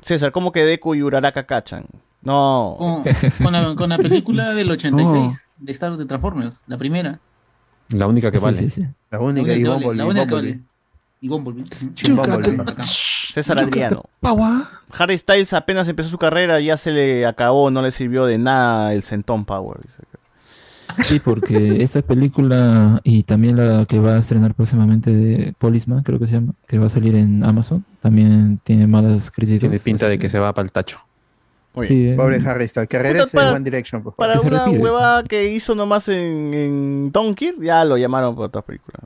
César, ¿cómo que Deku y Uraraka cachan? No. Con, con la, con la película del 86 de Star Wars de Transformers, la primera. La única que vale. sí, sí. La La única y que vale, Bumblebee. la única que vale. Y Bumblebee. César Adriano. Harry Styles apenas empezó su carrera, ya se le acabó, no le sirvió de nada el Centón Power. Sí, porque esta película y también la que va a estrenar próximamente de Policeman, creo que se llama, que va a salir en Amazon, también tiene malas críticas. Tiene pinta de que se va para el tacho. Sí, eh, Pobre Harry Styles. Que regrese para- en One Direction, por favor. Para Que una retire. huevada que hizo nomás en, en Dunkirk, ya lo llamaron para otra película.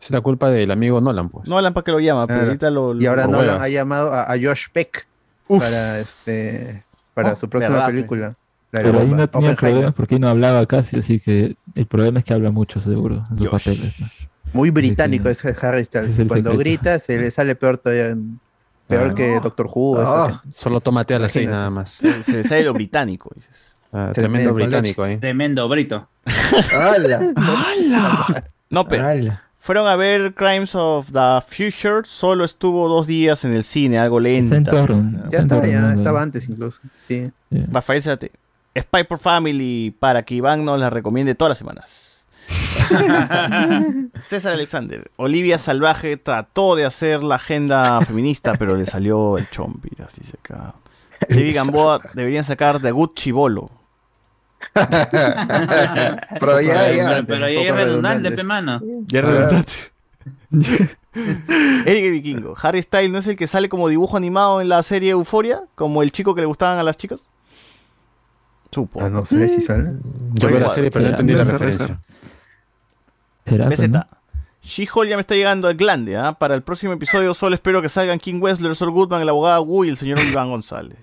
Es la culpa del amigo Nolan, pues. No hablan para que lo llama, pero Claro. ahorita lo. Y ahora lo- no huevas. ha llamado a, a Josh Peck para este para Oh, su próxima verdad, película. La Pero ahí no tenía problemas porque ahí no hablaba casi, así que el problema es que habla mucho, seguro, en sus Josh. papeles. ¿no? Muy británico Sí, ese Harry Styles. es Cuando secreto. grita se le sale peor todavía. Peor Ah. que Doctor Who. Ah. Solo tómate a las seis nada más. Se, se le sale lo británico. dices. Ah, Tremendo, británico ahí. Tremendo brito. ¡Hala! No, pero ¡Hala! fueron a ver Crimes of the Future, solo estuvo dos días en el cine, algo torno. Ya está ya estaba antes incluso. Sí. Rafael Zate. Spy por Family para que Iván nos la recomiende todas las semanas. César Alexander. Olivia Salvaje trató de hacer la agenda feminista, pero le salió el chompi. Así dice acá. David Gamboa deberían sacar de Good Chibolo. Pero ya, ya. Pero, un es redundante, redundante. pe mano. Ya es redundante. Eric Vikingo. Harry Styles no es el que sale como dibujo animado en la serie Euforia, como el chico que le gustaban a las chicas. Supo. Ah, no sé si sale. Yo veo la serie, pero no entendí la referencia. Será, BZ. ¿no? She-Hulk ya me está llegando al glande, ¿ah? Para el próximo episodio solo espero que salgan King Wessler, Sol Goodman, el abogado Wu y el señor Iván González.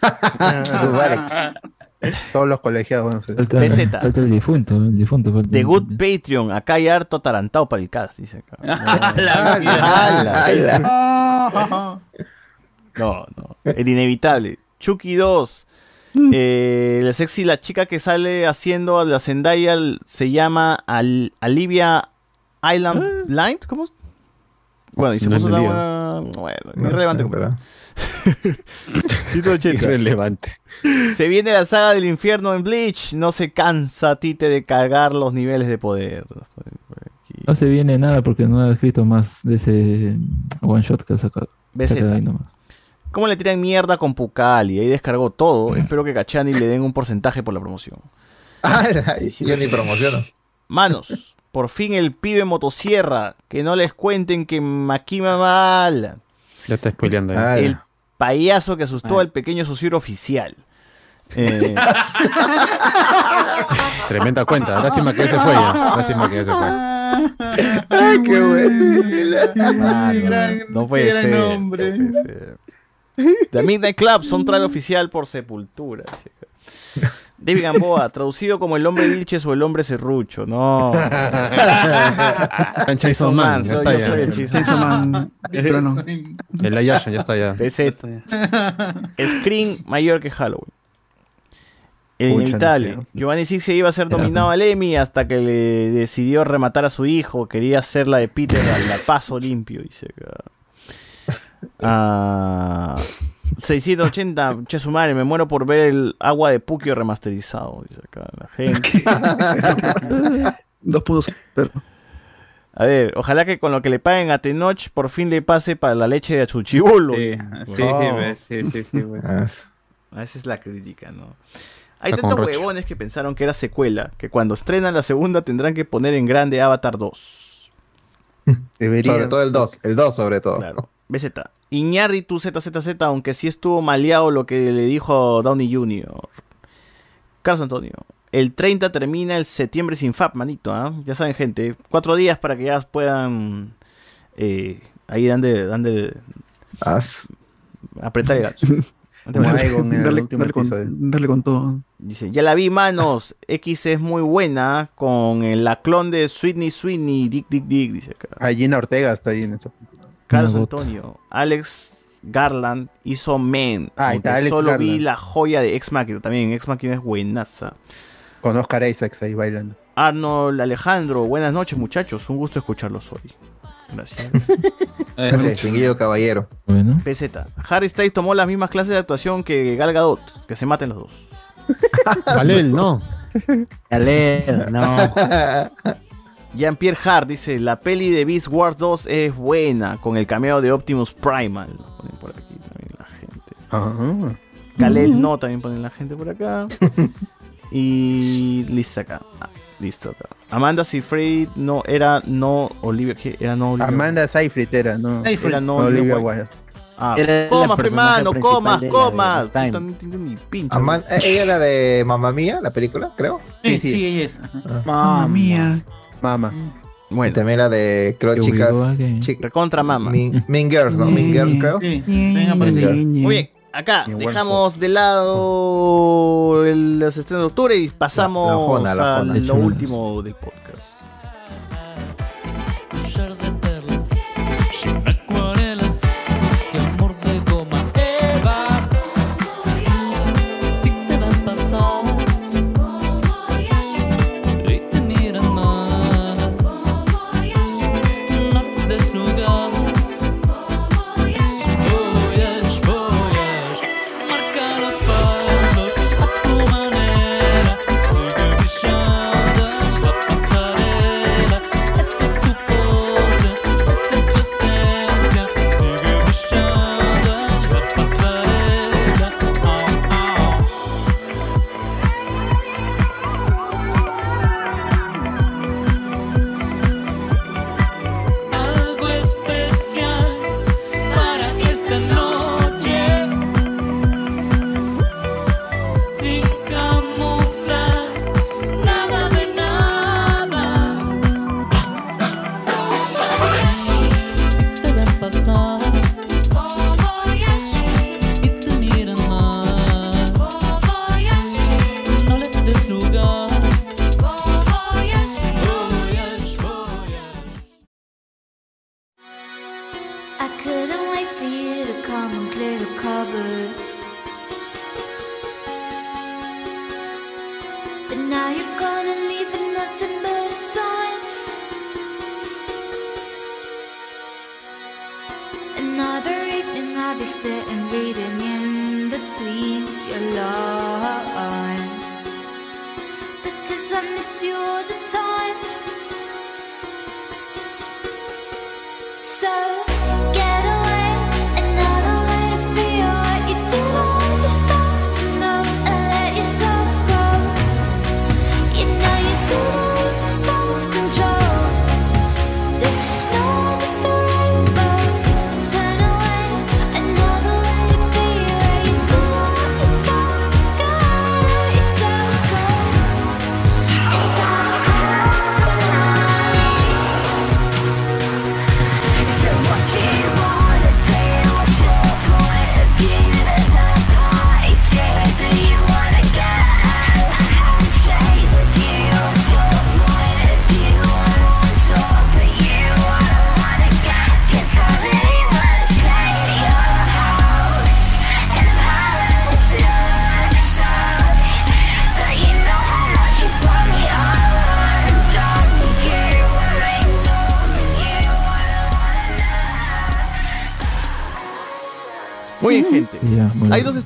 Todos los colegiados van a ser. Falta, BZ. falta el difunto, el difunto. falta The Good Patreon, acá hay harto atarantado para el cast, dice acá. La mierda. ¡Hala! No, no. El inevitable. Chucky 2. Eh, la sexy, la chica que sale haciendo a la Zendaya se llama Al- Alivia Island Blind. ¿Cómo? Bueno, y se No puso una entendí, buena- Bueno, No irrelevante. sé, ¿verdad? 180. Irrelevante. Se viene la saga del infierno en Bleach. No se cansa Tite de cargar los niveles de poder. No se viene nada porque no ha escrito más de ese one shot que ha sacado. BZ. Ahí nomás. ¿Cómo le tiran mierda con Pucali? Ahí descargó todo. Espero que Cachani le den un porcentaje por la promoción. ¡Hala! Yo ni promociono. Manos, por fin el pibe motosierra. Que no les cuenten que Makima mal. Ya está spoileando ahí. ¡Hala! El payaso que asustó al pequeño socio oficial. Eh, Tremenda cuenta. Lástima que ese fue ya. Lástima que ese fue. ¡Ay, qué bueno! no, no puede ser. nombre. no puede ser. The Midnight Club, soundtrack oficial por Sepultura. David Gamboa, traducido como el hombre Vilches o el hombre serrucho. No. Jason Man, ya soy- está ya. el Man, action ya está ya. PZ. Screen mayor que Halloween. El inevitable. Giovanni Sixi iba a ser nominado al Emmy hasta que le decidió rematar a su hijo. Quería hacer la de Peter al la paso limpio. Dice acá. Ah, 680, che su madre, me muero por ver el agua de Puquio remasterizado. Dice acá la gente. Dos puntos. A ver, ojalá que con lo que le paguen a Tenoch por fin le pase para la leche de Achuchibulo. Sí, sí, sí, Oh. sí, sí. Ah, Esa es la crítica, ¿no? Hay Está tantos huevones que pensaron que era secuela, que cuando estrenan la segunda tendrán que poner en grande Avatar 2. Debería. Sobre todo el 2. El 2 sobre todo. Claro. BZ. Iñárritu ZZZ, aunque sí estuvo maleado lo que le dijo Downey Jr. Carlos Antonio. El 30 termina el septiembre sin FAP, manito. ¿ah? Ya saben, gente. Cuatro días para que ya puedan eh, Ahí dan de, dan de apretar el gacho. Darle, con, darle con todo. Dice, ya la vi, manos. X es muy buena con el- la clon de Sweetney Sweetney, Dick Dick Dick, dice acá. Ah, Gina Ortega está ahí en esa. Carlos. Antonio. Alex Garland hizo Men. Ah, está Alex Solo vi la joya de Ex Machina. También Ex Machina es buenaza. Con Oscar Isaacs ahí bailando. Arnold Alejandro, buenas noches muchachos. Un gusto escucharlos hoy. Gracias. Gracias, distinguido caballero. Bueno. PZ. Harry Styles tomó las mismas clases de actuación que Gal Gadot. Que se maten los dos. Valel, no. Galera, no. Jean-Pierre Hart dice, la peli de Beast Wars 2 es buena, con el cameo de Optimus Primal. Lo ponen por aquí también la gente. Ah. Kalel no, también ponen la gente por acá. y listo acá. Ah, listo acá. Amanda Seyfried no era no Olivia, ¿qué? Era no Olivia. Amanda Seyfried era, ¿no? Era no Olivia Wilde. Ah, Era comas, hermano, comas, de la- comas. de Time. Puta, no entiendo ni pincho. Aman- eh, ella era de Mamma Mía, la película, creo. Sí, sí, ella es. ajá. Mamma mía. Mama. Bueno. Y también la de, creo, chicas. go again. chi- Recontra mama. Mean, Mean Girls, ¿no? Mean Girls, creo. Sí. Mean Girls. Muy bien, acá dejamos de lado el- los estrenos de octubre y pasamos La- la jona, la a jona. lo último del podcast.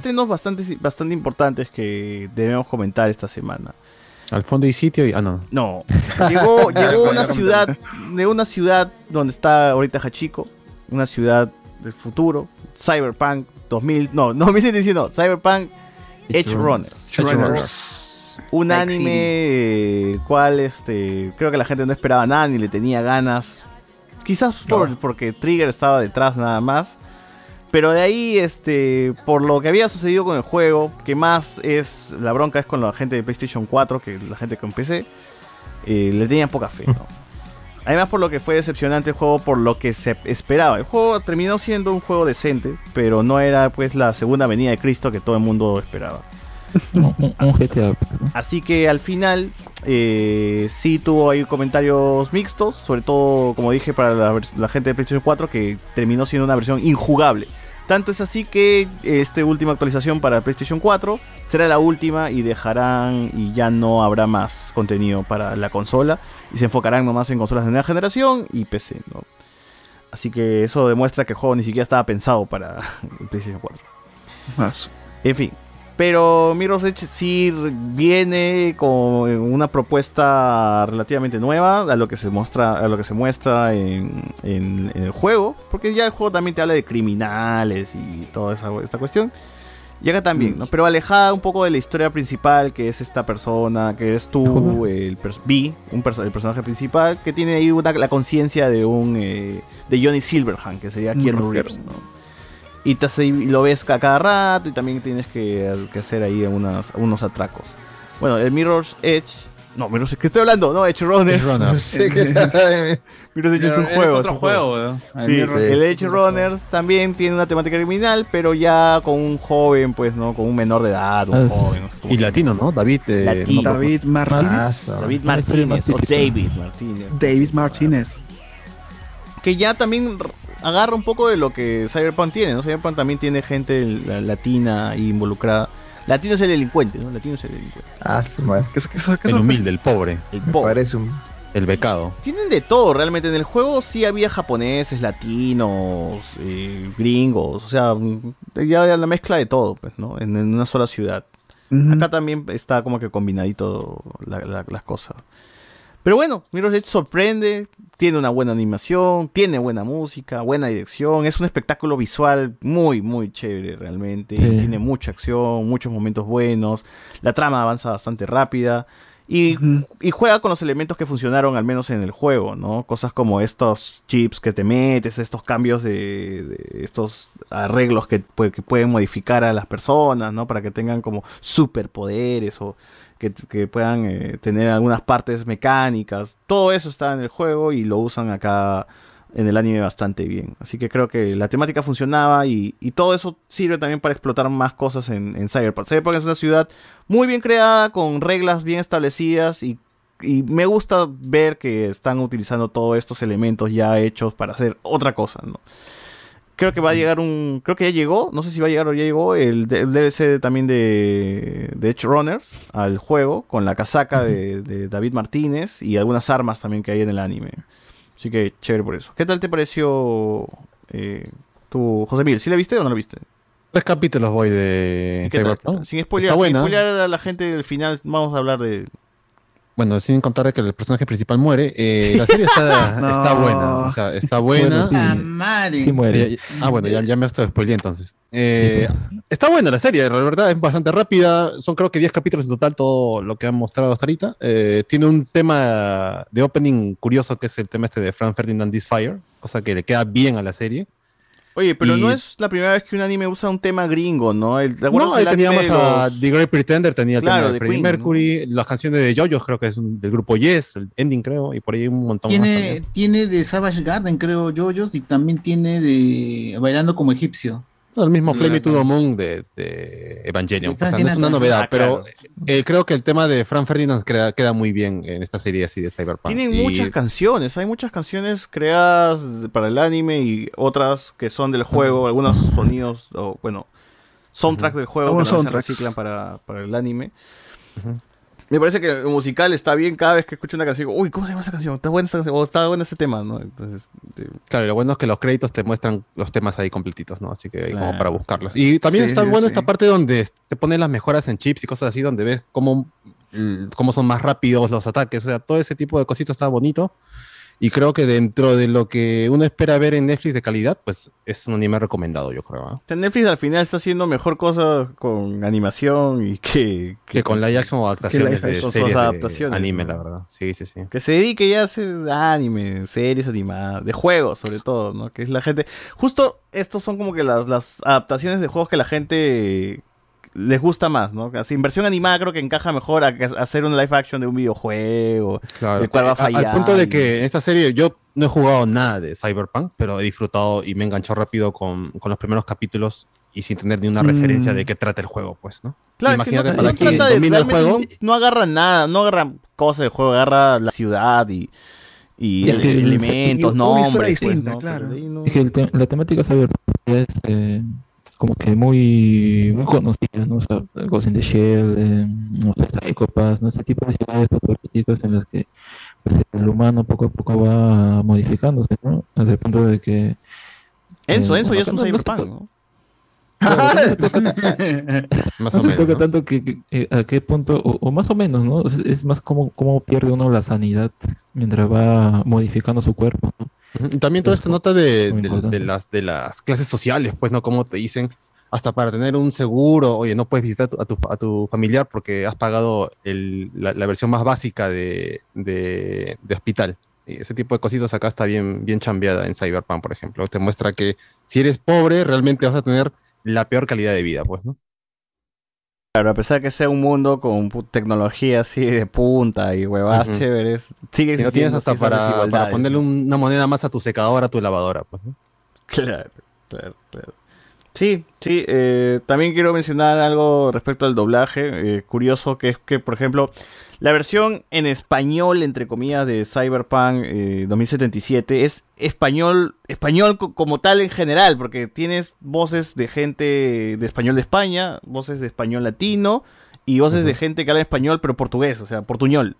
Estrenos bastante, bastante importantes que debemos comentar esta semana. Al fondo y sitio y. Ah, no. No. Llegó, llegó una ciudad, de una ciudad donde está ahorita Hachiko, una ciudad del futuro, Cyberpunk 2000, no, no, me estoy diciendo, Cyberpunk Edge Runner. Edge Runners. Un anime City. el cual este, creo que la gente no esperaba nada ni le tenía ganas. Quizás por- porque Trigger estaba detrás nada más. Pero de ahí, este, por lo que había sucedido con el juego, que más es la bronca es con la gente de PlayStation 4, que la gente con PC, eh, le tenían poca fe. ¿no? Además por lo que fue decepcionante el juego por lo que se esperaba. El juego terminó siendo un juego decente, pero no era pues la segunda venida de Cristo que todo el mundo esperaba. Un, un GTA. Así que al final eh, sí tuvo ahí comentarios mixtos, sobre todo, como dije, para la gente de PlayStation 4, que terminó siendo una versión injugable. Tanto es así que esta última actualización para PlayStation 4 será la última y dejarán y ya no habrá más contenido para la consola y se enfocarán nomás en consolas de nueva generación y PC. ¿no? Así que eso demuestra que el juego ni siquiera estaba pensado para el PlayStation 4. Más. En fin. Pero Mirror's Edge sí viene con una propuesta relativamente nueva a lo que se muestra, a lo que se muestra en, en- en el juego. Porque ya el juego también te habla de criminales y toda esa, esta cuestión. Y acá también, ¿no? Pero alejada un poco de la historia principal, que es esta persona, que eres tú, el un perso- el personaje principal, que tiene ahí una- la conciencia de un eh, de Johnny Silverhand, que sería Keanu. Reeves, ¿no? Y, te hace- y lo ves a cada rato y también tienes que, que hacer ahí unas, unos atracos. Bueno, el Mirror's Edge. No, Mirror's Edge, ¿qué estoy hablando? No, Edge Runners. Edge Mirror's Edge es un Es juego. otro un juego, weón. El Sí, Mirror- el Edge Runners también tiene una temática criminal, pero ya con un joven, pues, ¿no? Con un menor de edad, un Ah, joven. no sé cómo Y latino, ¿no? David. eh, Latino. no, David Martínez. David Una historia Martínez o. David Martínez. David Martínez. que ya también agarra un poco de lo que Cyberpunk tiene, ¿no? Cyberpunk también tiene gente la- latina involucrada. Latino es el delincuente, ¿no? Latino es el delincuente. Ah, su madre. ¿Qué El humilde, el pobre, El pobre. parece un. el becado. Tienen de todo, realmente. En el juego sí había japoneses, latinos, eh, gringos, o sea, mm, ya la mezcla de todo, pues, ¿no? En, en una sola ciudad. Acá también está como que combinadito la- la- las cosas. Pero bueno, Mirror's Edge sorprende, tiene una buena animación, tiene buena música, buena dirección, es un espectáculo visual muy, muy chévere realmente. Sí. Tiene mucha acción, muchos momentos buenos, la trama avanza bastante rápida. Y, y juega con los elementos que funcionaron al menos en el juego, ¿no? Cosas como estos chips que te metes, estos cambios de, de estos arreglos que, que pueden modificar a las personas, ¿no? Para que tengan como superpoderes o que, puedan eh, tener algunas partes mecánicas. Todo eso está en el juego y lo usan acá en el anime bastante bien. Así que creo que la temática funcionaba y, y todo eso sirve también para explotar más cosas en, en Cyberpunk. Cyberpunk es una ciudad muy bien creada, con reglas bien establecidas y, y me gusta ver que están utilizando todos estos elementos ya hechos para hacer otra cosa, ¿no? Creo que va a llegar un. Creo que ya llegó. No sé si va a llegar o ya llegó. El, el DLC también de, de Edge Runners al juego. Con la casaca de, de David Martínez. Y algunas armas también que hay en el anime. Así que chévere por eso. ¿Qué tal te pareció eh, tú, José Miguel? ¿Sí la viste o no la viste? Tres capítulos voy de. Sin spoilear, Está sin buena. spoilear a la gente del final, vamos a hablar de. Bueno, sin contar de que el personaje principal muere, eh, la serie está, No. está buena. O sea, está buena. Bueno, sí. Sí muere. Eh, ah, bueno, ya, ya me estoy spoileé entonces. Eh, Está buena la serie, la verdad, es bastante rápida. Son creo que 10 capítulos en total todo lo que han mostrado hasta ahorita. Eh, tiene un tema de opening curioso que es el tema este de Frank Ferdinand This Fire, cosa que le queda bien a la serie. Oye, pero Y- no es la primera vez que un anime usa un tema gringo, ¿no? El, ¿te acuerdas No, ahí teníamos de a The Great Pretender, tenía el Claro, tema de de Freddie Queen, Mercury, las canciones de JoJo's creo que es un- del grupo Yes, el ending creo, y por ahí un montón más Tiene, también. tiene de Savage Garden, creo, Yoyos, y también tiene de Bailando como Egipcio. No, el mismo Flame Me to the Moon de, de Evangelion. Pues, o sea, no es una novedad, Ah, pero claro. eh, creo que el tema de Frank Ferdinand queda, queda muy bien en esta serie así de Cyberpunk. Tienen Y- muchas canciones, hay muchas canciones creadas para el anime y otras que son del juego, algunos sonidos, o bueno, soundtracks del juego que se reciclan para, para el anime. Me parece que el musical está bien cada vez que escucho una canción. Uy, ¿cómo se llama esa canción? Está buena esta canción, o está bueno este tema, ¿no? Entonces, Claro, y lo bueno es que los créditos te muestran los temas ahí completitos, ¿no? Así que hay como Claro. para buscarlos. Y también Sí, está sí, bueno sí. esta parte donde te ponen las mejoras en chips y cosas así, donde ves cómo, mm, cómo son más rápidos los ataques. O sea, todo ese tipo de cositas está bonito. Y creo que dentro de lo que uno espera ver en Netflix de calidad, pues es un anime recomendado, yo creo. ¿ah? Netflix al final está haciendo mejor cosas con animación y que, Que con live action o adaptaciones de series de adaptaciones, anime, ¿no? la verdad. Sí, sí, sí. Que se dedique ya a hacer anime, series animadas, de juegos sobre todo, ¿no? Que es la gente... Justo estos son como que las, las adaptaciones de juegos que la gente les gusta más, ¿no? Así, inversión animada creo que encaja mejor a que hacer un live action de un videojuego, Claro, el cual va a a- fallar. Al punto de que en esta serie yo no he jugado nada de Cyberpunk, pero he disfrutado y me enganchó rápido con, con los primeros capítulos y sin tener ni una Mm. referencia de qué trata el juego, pues, ¿no? Claro, es que Imagínate no, para no quien trata de, domina el juego. no agarra nada, no agarra cosas del juego, agarra la ciudad y, y Y es que el- elementos, y una nombres. historia pues, distinta, ¿no? claro. Pero de ahí no- Es que el te- la temática cyberpunk es eh, como que muy, muy conocida, ¿no? O sea, Ghost in the Shell, eh, no sé, Psychopaths, ¿no? Ese tipo de ciudades futurísticas en las que pues, el humano poco a poco va modificándose, ¿no? Hasta el punto de que... Enzo, eh, Enzo ya es un no- no se cyberpunk, ¿no? Claro, no se toca, Más no o se menos, toca ¿no? tanto que, que- eh, a qué punto, o, o más o menos, ¿no? Es, es más como cómo pierde uno la sanidad mientras va modificando su cuerpo, ¿no? También toda esta nota de, las, de las clases sociales, pues, ¿no? Como te dicen, hasta para tener un seguro, oye, no puedes visitar a tu, a tu, fa- a tu familiar porque has pagado el- la, la versión más básica de, de- de hospital. Y ese tipo de cositas acá está bien, bien chambeada en Cyberpunk, por ejemplo. Te muestra que si eres pobre, realmente vas a tener la peor calidad de vida, pues, ¿no? Claro, a pesar de que sea un mundo con tecnología así de punta y huevadas Ujú. chéveres, sigue Si no tienes hasta para, ponerle un- una moneda más a tu secadora, a tu lavadora, pues, ¿no? Claro, claro, claro. Sí, sí, eh, también quiero mencionar algo respecto al doblaje, eh, curioso, que es que, por ejemplo, la versión en español, entre comillas, de Cyberpunk eh, 2077 es español, español co- como tal en general, porque tienes voces de gente de español de España, voces de español latino y voces de gente que habla español pero portugués, o sea, portuñol.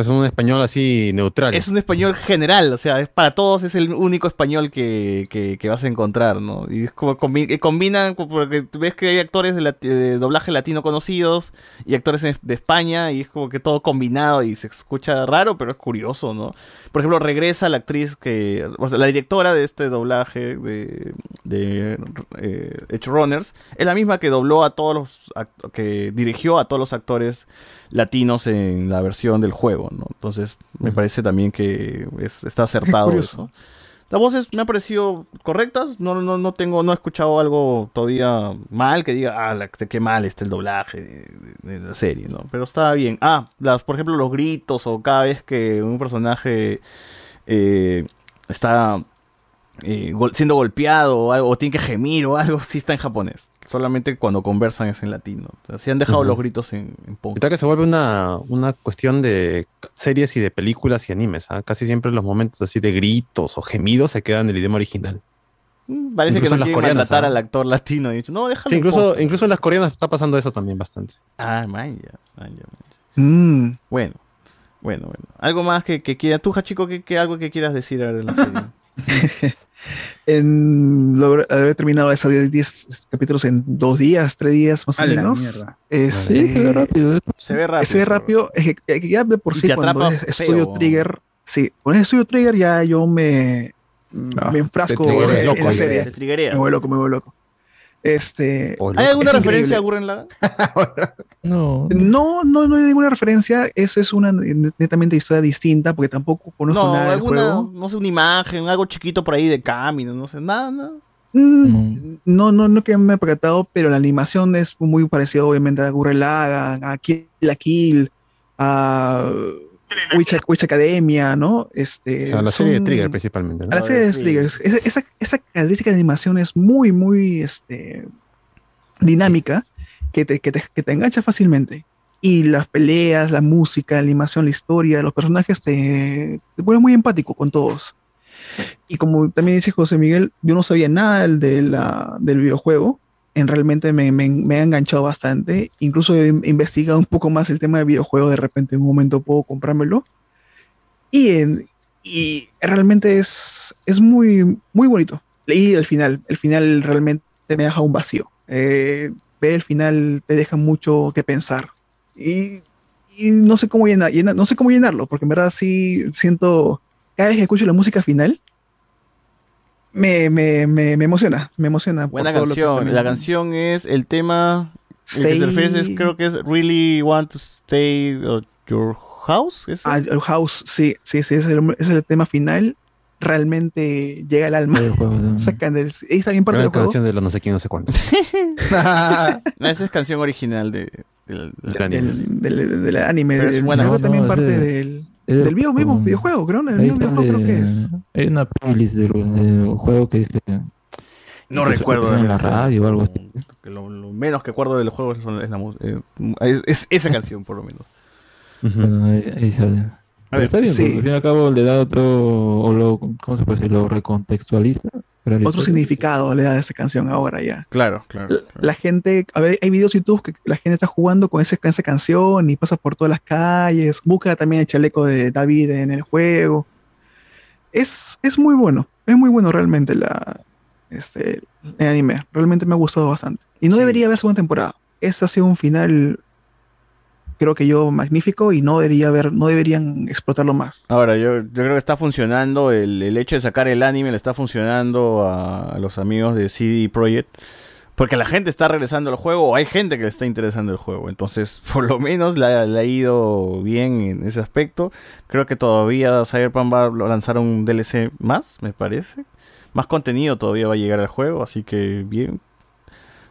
Es un español así neutral. Es un español general, o sea, es para todos es el único español que, que- vas a encontrar, ¿no? Y es como combi- que combinan, porque ves que hay actores de, lati- doblaje latino conocidos y actores de España y es como que todo combinado y se escucha raro, pero es curioso, ¿no? Por ejemplo, regresa la actriz que, o sea, la directora de este doblaje de, de eh, Edge Runners, es la misma que dobló a todos los, que dirigió a todos los actores latinos en la versión del juego, ¿no? Entonces, me parece también que es- está acertado eso. Las voces me han parecido correctas, no, no, no tengo, no he escuchado algo todavía mal que diga, ah, la- qué mal está el doblaje de, de- de la serie, ¿no? Pero está bien. Ah, las, por ejemplo, los gritos o cada vez que un personaje eh, está eh, gol- siendo golpeado o algo, o tiene que gemir o algo, sí está en japonés. Solamente cuando conversan es en latino. O sea, sí han dejado los gritos en, en que se vuelve una, una cuestión de series y de películas y animes. ¿ah? Casi siempre los momentos así de gritos o gemidos se quedan en el idioma original. Mm, Parece Incluso que no las quieren coreanas, maltratar ¿ah? al actor latino. Y dicho, no, déjalo. Sí, incluso, punk". incluso en las coreanas está pasando eso también bastante. Ah, man, ya, man, ya, man, ya. Mm. Bueno, bueno, bueno. Algo más que, que quieras. Tú, Hachiko, que, que algo que quieras decir a ver, de la serie. En, lo habré- terminado esos 10 10 capítulos en dos días, tres días más o menos. Este, Sí, se ve rápido. ¿eh? Se ve rápido. Se ve rápido. Es que, es que ya de por sí te cuando es feo. Estudio Trigger, sí, con Estudio Trigger ya yo me, me enfrasco te en, vuelves en loco, la serie. Se triguea. Me vuelvo loco, me vuelvo loco. Este, ¿Hay alguna es referencia a. Gurren Lagann? No. No, no, no hay ninguna referencia. Eso es una netamente historia distinta porque tampoco conozco No, nada del alguna, juego. no sé, una imagen, algo chiquito por ahí de camino, no sé, nada, nada. Mm, No, no, no que me he percatado, pero la animación es muy parecida obviamente a Gurren Lagann, a Kill la Kill, a Witch, Witch Academia, ¿no? Este, O sea, la serie de Trigger principalmente. ¿no? A la serie de Trigger. Esa, esa, esa característica de animación es muy, muy este, dinámica, que te, que, te, que te engancha fácilmente. Y las peleas, la música, la animación, la historia, los personajes te, te ponen muy empático con todos. Y como también dice José Miguel, yo no sabía nada del, de la, del videojuego. En realmente me, me, ha enganchado bastante. Incluso he investigado un poco más el tema del videojuego. De repente en un momento puedo comprármelo. Y, en- y realmente es, es muy, muy bonito. Leí el final. El final realmente me deja un vacío. Eh, ver el final te deja mucho que pensar. Y, y no sé cómo llenar, llena- no sé cómo llenarlo, porque en verdad sí siento, cada vez que escucho la música final, me, me, me, me emociona, me emociona. Buena canción. La canción es el tema. El que Stay- te refieres es, creo que es Really Want to Stay at Your House. ¿es? Ah, el House, sí, sí, sí, es el, es el tema final. realmente llega al alma. Sacan del, está bien parte del juego. canción de los no sé quién, no sé cuánto. No, esa es canción original de, del, Del anime. Del, del- del anime. Pero es buena. No, también es parte de- del, del video mismo, videojuego, creo. El mismo videojuego creo que es. Hay una playlist del, del juego que dice. No que recuerdo en la radio o algo así. que lo, lo menos que acuerdo del juego es, la eh, es- es esa canción, por lo menos. Bueno, ahí, ahí sale. Pero ver, está bien, sí. porque al fin y al cabo le da otro, o lo, ¿cómo se puede decir? Lo recontextualiza. Otro significado le da a esa canción ahora ya. Claro, claro. La, la gente, a ver, hay videos YouTube que la gente está jugando con, ese, con esa canción y pasa por todas las calles, busca también el chaleco de David en el juego. Es, es muy bueno, es muy bueno realmente la, este, el anime. Realmente me ha gustado bastante. Y no debería haber segunda temporada. Ese ha sido un final, creo que yo, magnífico y no debería haber, no deberían explotarlo más. Ahora, yo, creo que está funcionando, el, el hecho de sacar el anime le está funcionando a, los amigos de CD Projekt. Porque la gente está regresando al juego, o hay gente que le está interesando el juego. Entonces, por lo menos le ha ido bien en ese aspecto. Creo que todavía Cyberpunk va a lanzar un DLC más, me parece. Más contenido todavía va a llegar al juego, así que bien.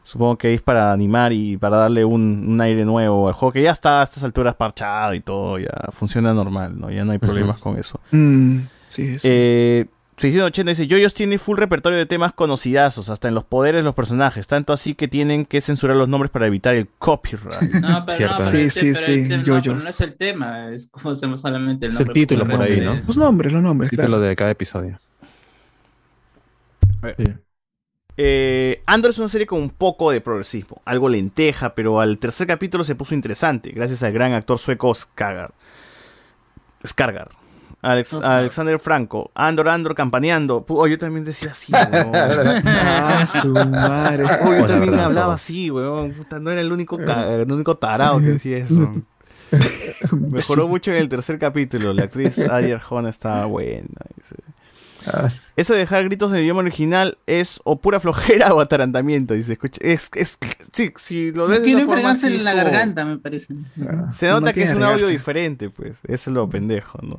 Supongo que es para animar y para darle un, un aire nuevo al juego, que ya está a estas alturas parchado y todo, ya funciona normal, ¿no? Ya no hay problemas con eso. Mm, sí, sí. Eh, 680 dice, Yoyos tiene full repertorio de temas conocidazos, hasta en los poderes de los personajes, tanto así que tienen que censurar los nombres para evitar el copyright. No, pero Cierto. no, pero Sí, este- sí, pero sí, este- no, pero no es el tema, es como hacemos solamente el Es el nombre. título por ahí, ¿no? nombres. Los nombres, los nombres, Título claro. de cada episodio. Eh, Andor es una serie con un poco de progresismo, algo lenteja, pero al tercer capítulo se puso interesante, gracias al gran actor sueco. Skarsgård. Alex- Alexander Franco, Andor, Andor campaneando. Oh, yo también decía así, weón. Ah, su madre. Oh, yo también hablaba así, weón. Puta, no era el único, ca- el único tarado que decía eso. Mejoró mucho en el tercer capítulo. La actriz Ayer Arjona estaba buena. dice. Eso de dejar gritos en el idioma original es o pura flojera o atarantamiento. Dice, escucha, es, es, sí, si lo fregarse sí en la como- garganta, me parece. Se nota No que es un audio regarse. diferente, pues. Eso es lo pendejo, ¿no?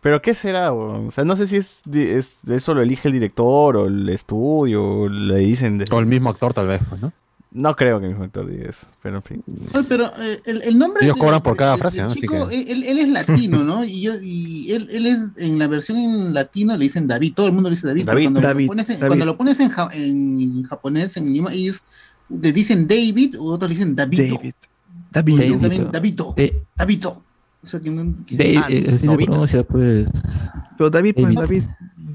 Pero ¿qué será, weón? O sea, no sé si es, es eso lo elige el director o el estudio o le dicen... de- O el mismo actor, tal vez, pues, ¿no? No creo que el mismo actor diga eso, pero en fin. Oye, pero eh, el, el nombre. Ellos de- cobran por cada de- frase, ¿no? Así que- él, él es latino, ¿no? Y, yo, y él, él es en la versión en latino le dicen David, todo el mundo le dice David. pero David, cuando, David, lo pones en, David. cuando lo pones en, ja- en japonés, en idioma, ellos le dicen David, o otros le dicen David. David. David. David. Davidito. O sea, que no- que- de- Ah, eh, así se pronuncia, pues. Pero David, pues, David. David. porque David, también los David.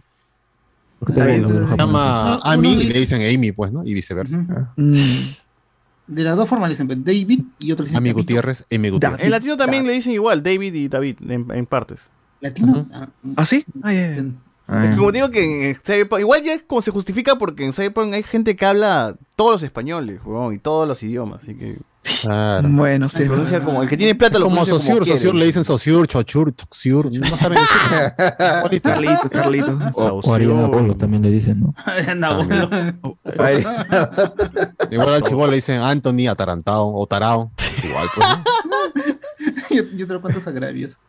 Se llama uno Amy y le dicen Amy, pues, ¿no? Y viceversa. Ujú. Mm, De las dos formas le dicen David y otros le dicen Amy. Gutiérrez, Amy Gutiérrez. En latino también le dicen igual, David y David, en, en partes. ¿Latino? Ah, ¿Ah, sí? Ah. Es que como digo que en Cyberpunk, igual ya es como se justifica porque en Cyberpunk hay gente que habla todos los españoles, weón, y todos los idiomas, así que Claro. Bueno, sí. se pronuncia como el que tiene plata lo Como Sosur, como. Sosur le dicen Sosur, Chochur, Toxiur, no saben decir. Carlito, Carlito. O, o Ariana Polo también le dicen, ¿no? Igual al chivolo le dicen Anthony, atarantado o tarao. Igual, pues. ¿no? y, y otros cuantos agravios.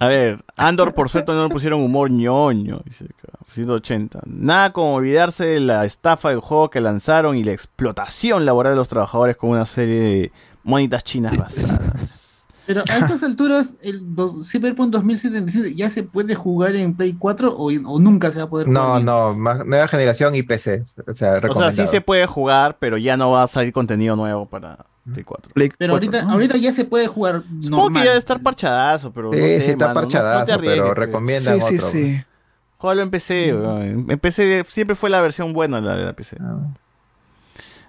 A ver, Andor por suerte no le pusieron humor ñoño, dice acá, 180. Nada como olvidarse de la estafa del juego que lanzaron y la explotación laboral de los trabajadores con una serie de monitas chinas basadas. Pero a estas alturas, el do- Cyberpunk 2077 ya se puede jugar en Play 4 o, o nunca se va a poder jugar. No, bien? no, más- nueva generación y PC. O sea, O sea, sí se puede jugar, pero ya no va a salir contenido nuevo para Play 4. Play Pero 4, ahorita, ¿no? ahorita ya se puede jugar Supongo normal. que ya debe estar parchadazo, pero Sí, no sé, sí está mano, no- no te parchadazo, pero pues. recomiendan Sí, sí, otro. sí. Jugalo en PC, weón. En PC siempre fue la versión buena la de la PC. Bueno,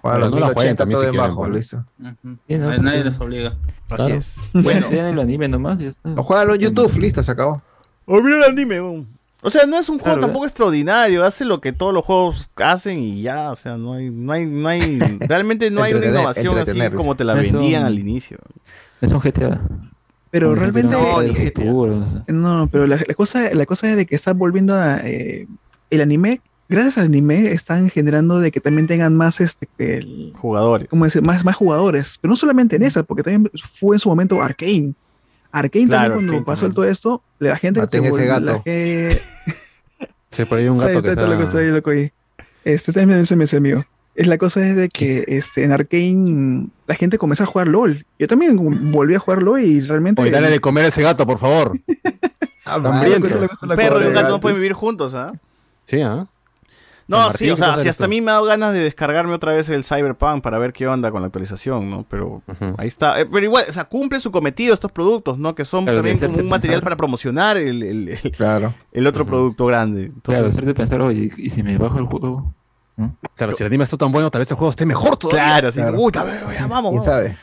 Pero los no la 1080 jueguen también todo si en quieren, bajo, listo. Sí, no, nadie porque- les obliga. Así Claro. es. Bueno, vean el anime nomás y ya está. O en YouTube, listo, se acabó. olvidó el anime, weón. O sea, no es un juego Claro, tampoco extraordinario, hace lo que todos los juegos hacen y ya, o sea, no hay, no hay, no hay, realmente no hay una innovación así como te la vendían un- al inicio. Es un GTA. Pero realmente. No, ni GTA. futuro, o sea. No, no, pero la, la cosa, la cosa es de que están volviendo a. eh, el anime, gracias al anime, están generando de que también tengan más este. El, Jugadores. ¿cómo decir? Más, más jugadores. Pero no solamente en esa, porque también fue en su momento Arkane. Arkane Claro, también, cuando pasó también. todo esto, la gente Maten se ese volvió- gato. la que- Sí, por ahí un gato que está- loco, bien loco ahí. Este también se me hace mío. Es la cosa es de que este, en Arkane la gente comenzó a jugar LOL. Yo también volví a jugar LOL y realmente. Oye, dale de comer a ese gato, por favor. Hambriento. Un perro y un gato no pueden vivir juntos, ¿ah? Sí, ¿ah? No, sí, o sea, ¿qué si hasta a mí me ha dado ganas de descargarme otra vez el Cyberpunk para ver qué onda con la actualización, ¿no? Pero ahí está. Eh, pero igual, o sea, cumple su cometido estos productos, ¿no? Que son Claro, también como un material para promocionar el, el- el- Claro. el otro producto grande. Claro, Entonces, hacerte pensar, oye, ¿y si me bajo el juego? Claro, si el anime está tan bueno, tal vez el juego esté mejor todavía. Claro, así dices, "Uy, vamos, ¿Quién vamos". sabe?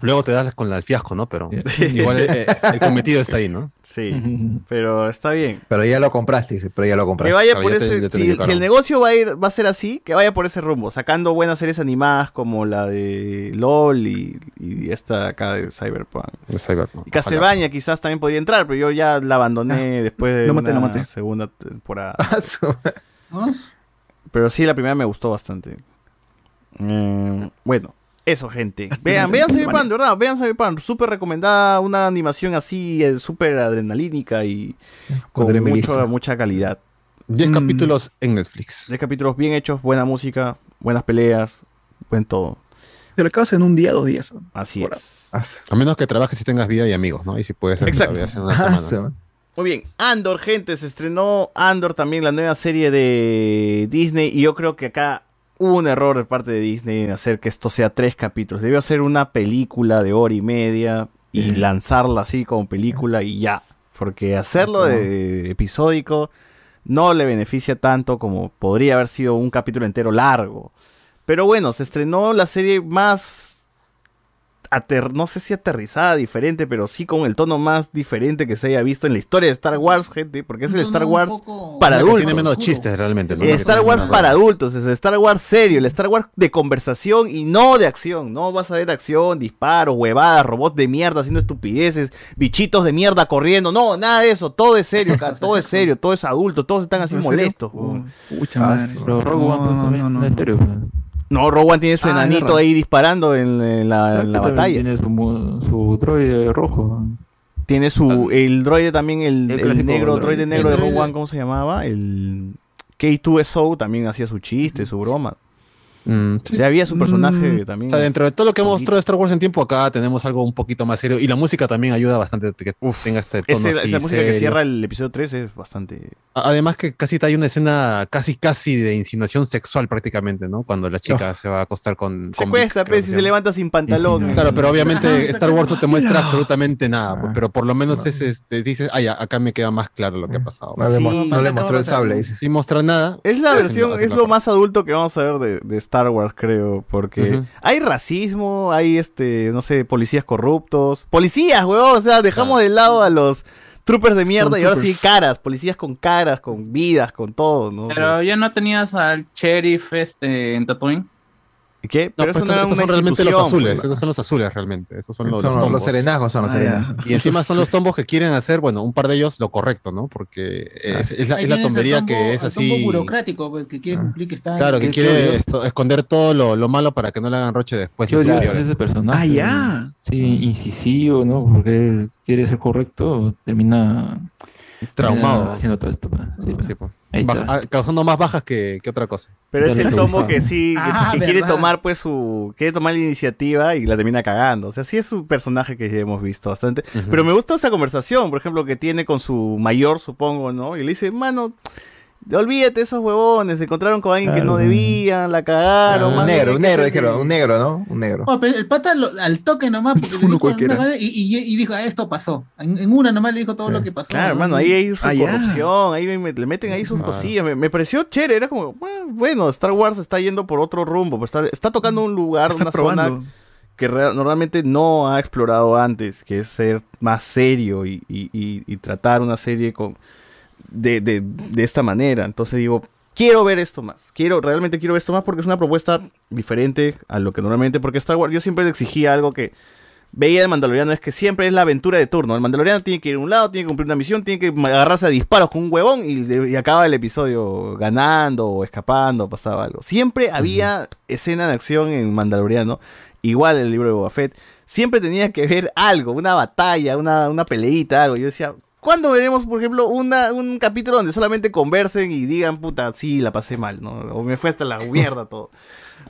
Luego te das con la- el fiasco, ¿no? Pero igual eh, el cometido está ahí, ¿no? Sí, pero está bien. Pero ya lo compraste, pero ya lo compraste. Que vaya por ese, si, si el negocio va a ir, va a ser así, que vaya por ese rumbo, sacando buenas series animadas como la de LOL y, y esta acá de Cyberpunk. De Cyberpunk. Y Castlevania quizás también podría entrar, pero yo ya la abandoné después de lo maté, una maté. segunda temporada. ¿No? pero sí, la primera me gustó bastante. Eh, bueno, eso, gente. Vean, vean Cyberpunk, de verdad, vean Cyberpunk. Súper recomendada, una animación así, eh, súper adrenalínica y con en mucho- mucha calidad. 10 Mm. capítulos en Netflix. 10 capítulos bien hechos, buena música, buenas peleas, buen todo. Te lo acabas en un día, dos días. Así es. A menos que trabajes y tengas vida y amigos, ¿no? Y si puedes hacer Exacto. hace unas semanas. Muy bien, Andor, gente, se estrenó Andor también, la nueva serie de Disney, y yo creo que acá hubo un error de parte de Disney en hacer que esto sea tres capítulos. Debió ser una película de hora y media y lanzarla así como película y ya. Porque hacerlo de episódico no le beneficia tanto como podría haber sido un capítulo entero largo. Pero bueno, se estrenó la serie más ater- no sé si aterrizada, diferente, pero sí con el tono más diferente que se haya visto en la historia de Star Wars, gente, porque es el Star Wars para adultos. Tiene menos chistes realmente. ¿no? El Star Wars para adultos, es el Star Wars serio, el Star Wars de conversación y no de acción. No vas a ver acción, disparos, huevadas, robots de mierda haciendo estupideces, bichitos de mierda corriendo. No, nada de eso. Todo es serio, acá, todo es serio, todo es adulto, todos están así molestos. weón. Pucha madre. sí. Pero Rogue One pues, también, no. No, One tiene su Ah, enanito ahí disparando en, en la, en la También batalla. Tiene su, mu- su droide rojo. Tiene su. El droide también, el, El negro, droide. droide negro de El droide- One, ¿cómo se llamaba? El K2SO también hacía su chiste, su broma. Mm, O sea, había su personaje O también. sea, dentro de todo lo que hemos mostrado de Star Wars en tiempo, acá tenemos algo un poquito más serio. Y la música también ayuda bastante que tenga este tono Ese- así esa música que cierra el episodio 3 es bastante. Además que casi hay una escena casi casi de insinuación sexual prácticamente, ¿no? Cuando la chica se va a acostar con... Se con cuesta, pues, que si se levanta sin pantalón. Claro, pero obviamente Star Wars no te muestra No. absolutamente nada, pero por lo menos es este, dices, ya, acá me queda más claro lo que ha pasado. No le mo- no le mostró el sable. Sin mostrar nada. Es la versión, es lo más adulto que vamos a ver de, de Star Wars, creo, porque hay racismo, hay este, no sé, policías corruptos. Policías, weón, o sea, dejamos de lado a los troopers de mierda y ahora sí caras, policías con caras, con vidas, con todo, ¿no? O sea, Pero ya no tenías al sheriff este en Tatooine. ¿Qué? No, Pero pues eso no era estos una son realmente los azules, pues. esos son los azules realmente, esos son los, Son los los tombos. serenazgos, son los Ah, serenazgos. Y encima son los tombos que quieren hacer, bueno, un par de ellos lo correcto, ¿no? Porque es, es la, es la tontería tombo- que es así. tombo burocrático, pues, que quiere cumplir que está. Claro, que quiere esto- esquonder todo lo, lo malo para que no le hagan roche después. Yo Claro. ese personaje. Ah, ya. Sí, incisivo, ¿no? Porque quiere ser correcto, termina Traumado. termina haciendo todo esto. pues. Sí, Sí, pues. Baja- ah, causando más bajas que, que otra cosa. Pero es el tombo que sí, que, Ah, que quiere tomar pues su, quiere tomar la iniciativa y la termina cagando. O sea, sí es un personaje que ya hemos visto bastante. Pero me gusta esa conversación, por ejemplo, que tiene con su mayor, supongo, ¿no? Y le dice, mano, olvídate esos huevones, se encontraron con alguien que no debían, la cagaron. Un más negro, un negro, dijeron, un negro, ¿no? Un negro. Oh, pero el pata lo- al toque nomás, porque le dijo una y, y- y dijo, ah, esto pasó. En, en una nomás le dijo todo lo que pasó. Claro, ¿no? hermano, ahí hay su Ah, corrupción, ahí me- le meten ahí sus Claro. cosillas. Me, me pareció chévere, era como, bueno, bueno, Star Wars está yendo por otro rumbo, pues está, está tocando un lugar, Está una probando. zona que normalmente no ha explorado antes, que es ser más serio y, y- y- y tratar una serie con de, de- de esta manera. Entonces digo, quiero ver esto más. Quiero, realmente quiero ver esto más porque es una propuesta diferente a lo que normalmente, porque Star Wars yo siempre le exigía algo que veía de Mandaloriano es que siempre es la aventura de turno. El Mandaloriano tiene que ir a un lado, tiene que cumplir una misión, tiene que agarrarse a disparos con un huevón y, acaba el episodio ganando o escapando, pasaba algo. Siempre había escena de acción en Mandaloriano, igual el libro de Boba Fett. Siempre tenía que ver algo, una batalla, una, una peleita, algo. Yo decía, ¿cuándo veremos, por ejemplo, una, un capítulo donde solamente conversen y digan, puta, sí, la pasé mal, ¿no? O me fue hasta la mierda todo.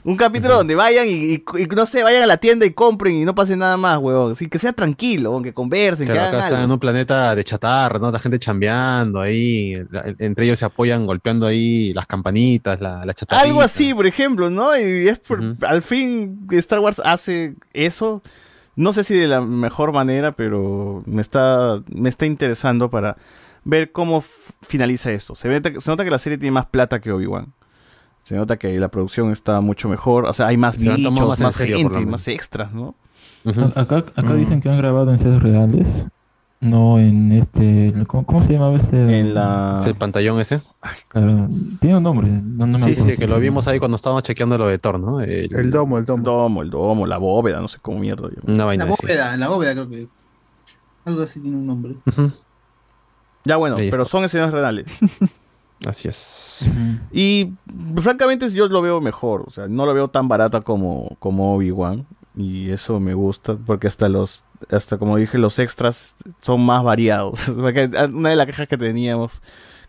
Un capítulo donde vayan y, y- y, no sé, vayan a la tienda y compren y no pase nada más, huevón. Así que sea tranquilo, huevón, que conversen, que Claro, hagan acá están en un planeta de chatarra, ¿no? La gente chambeando ahí, la- entre ellos se apoyan golpeando ahí las campanitas, la, la chatarra. Algo así, por ejemplo, ¿no? Y es por, al fin Star Wars hace eso. No sé si de la mejor manera, pero me está, me está interesando para ver cómo finaliza esto. Se, ve- se nota que la serie tiene más plata que Obi-Wan. Se nota que la producción está mucho mejor. O sea, hay más bichos, más gente, más extras, ¿no? Acá, acá dicen que han grabado en sedes reales, no en este. ¿Cómo, cómo se llamaba este? En la. ¿El pantallón ese? Claro, tiene un nombre. No, no me sí, sí, que lo vimos ahí cuando estábamos chequeando lo de Thor, ¿no? El domo, el domo. El domo, el domo, la bóveda, no sé cómo mierda. Una vaina La así. bóveda, la bóveda creo que es. Algo así tiene un nombre. Ya bueno, Ahí pero está. son escenas reales. Así es. Y francamente yo lo veo mejor, o sea, no lo veo tan barata como, como Obi-Wan. Y eso me gusta, porque hasta los, hasta como dije, los extras son más variados. Porque Una de las quejas que teníamos,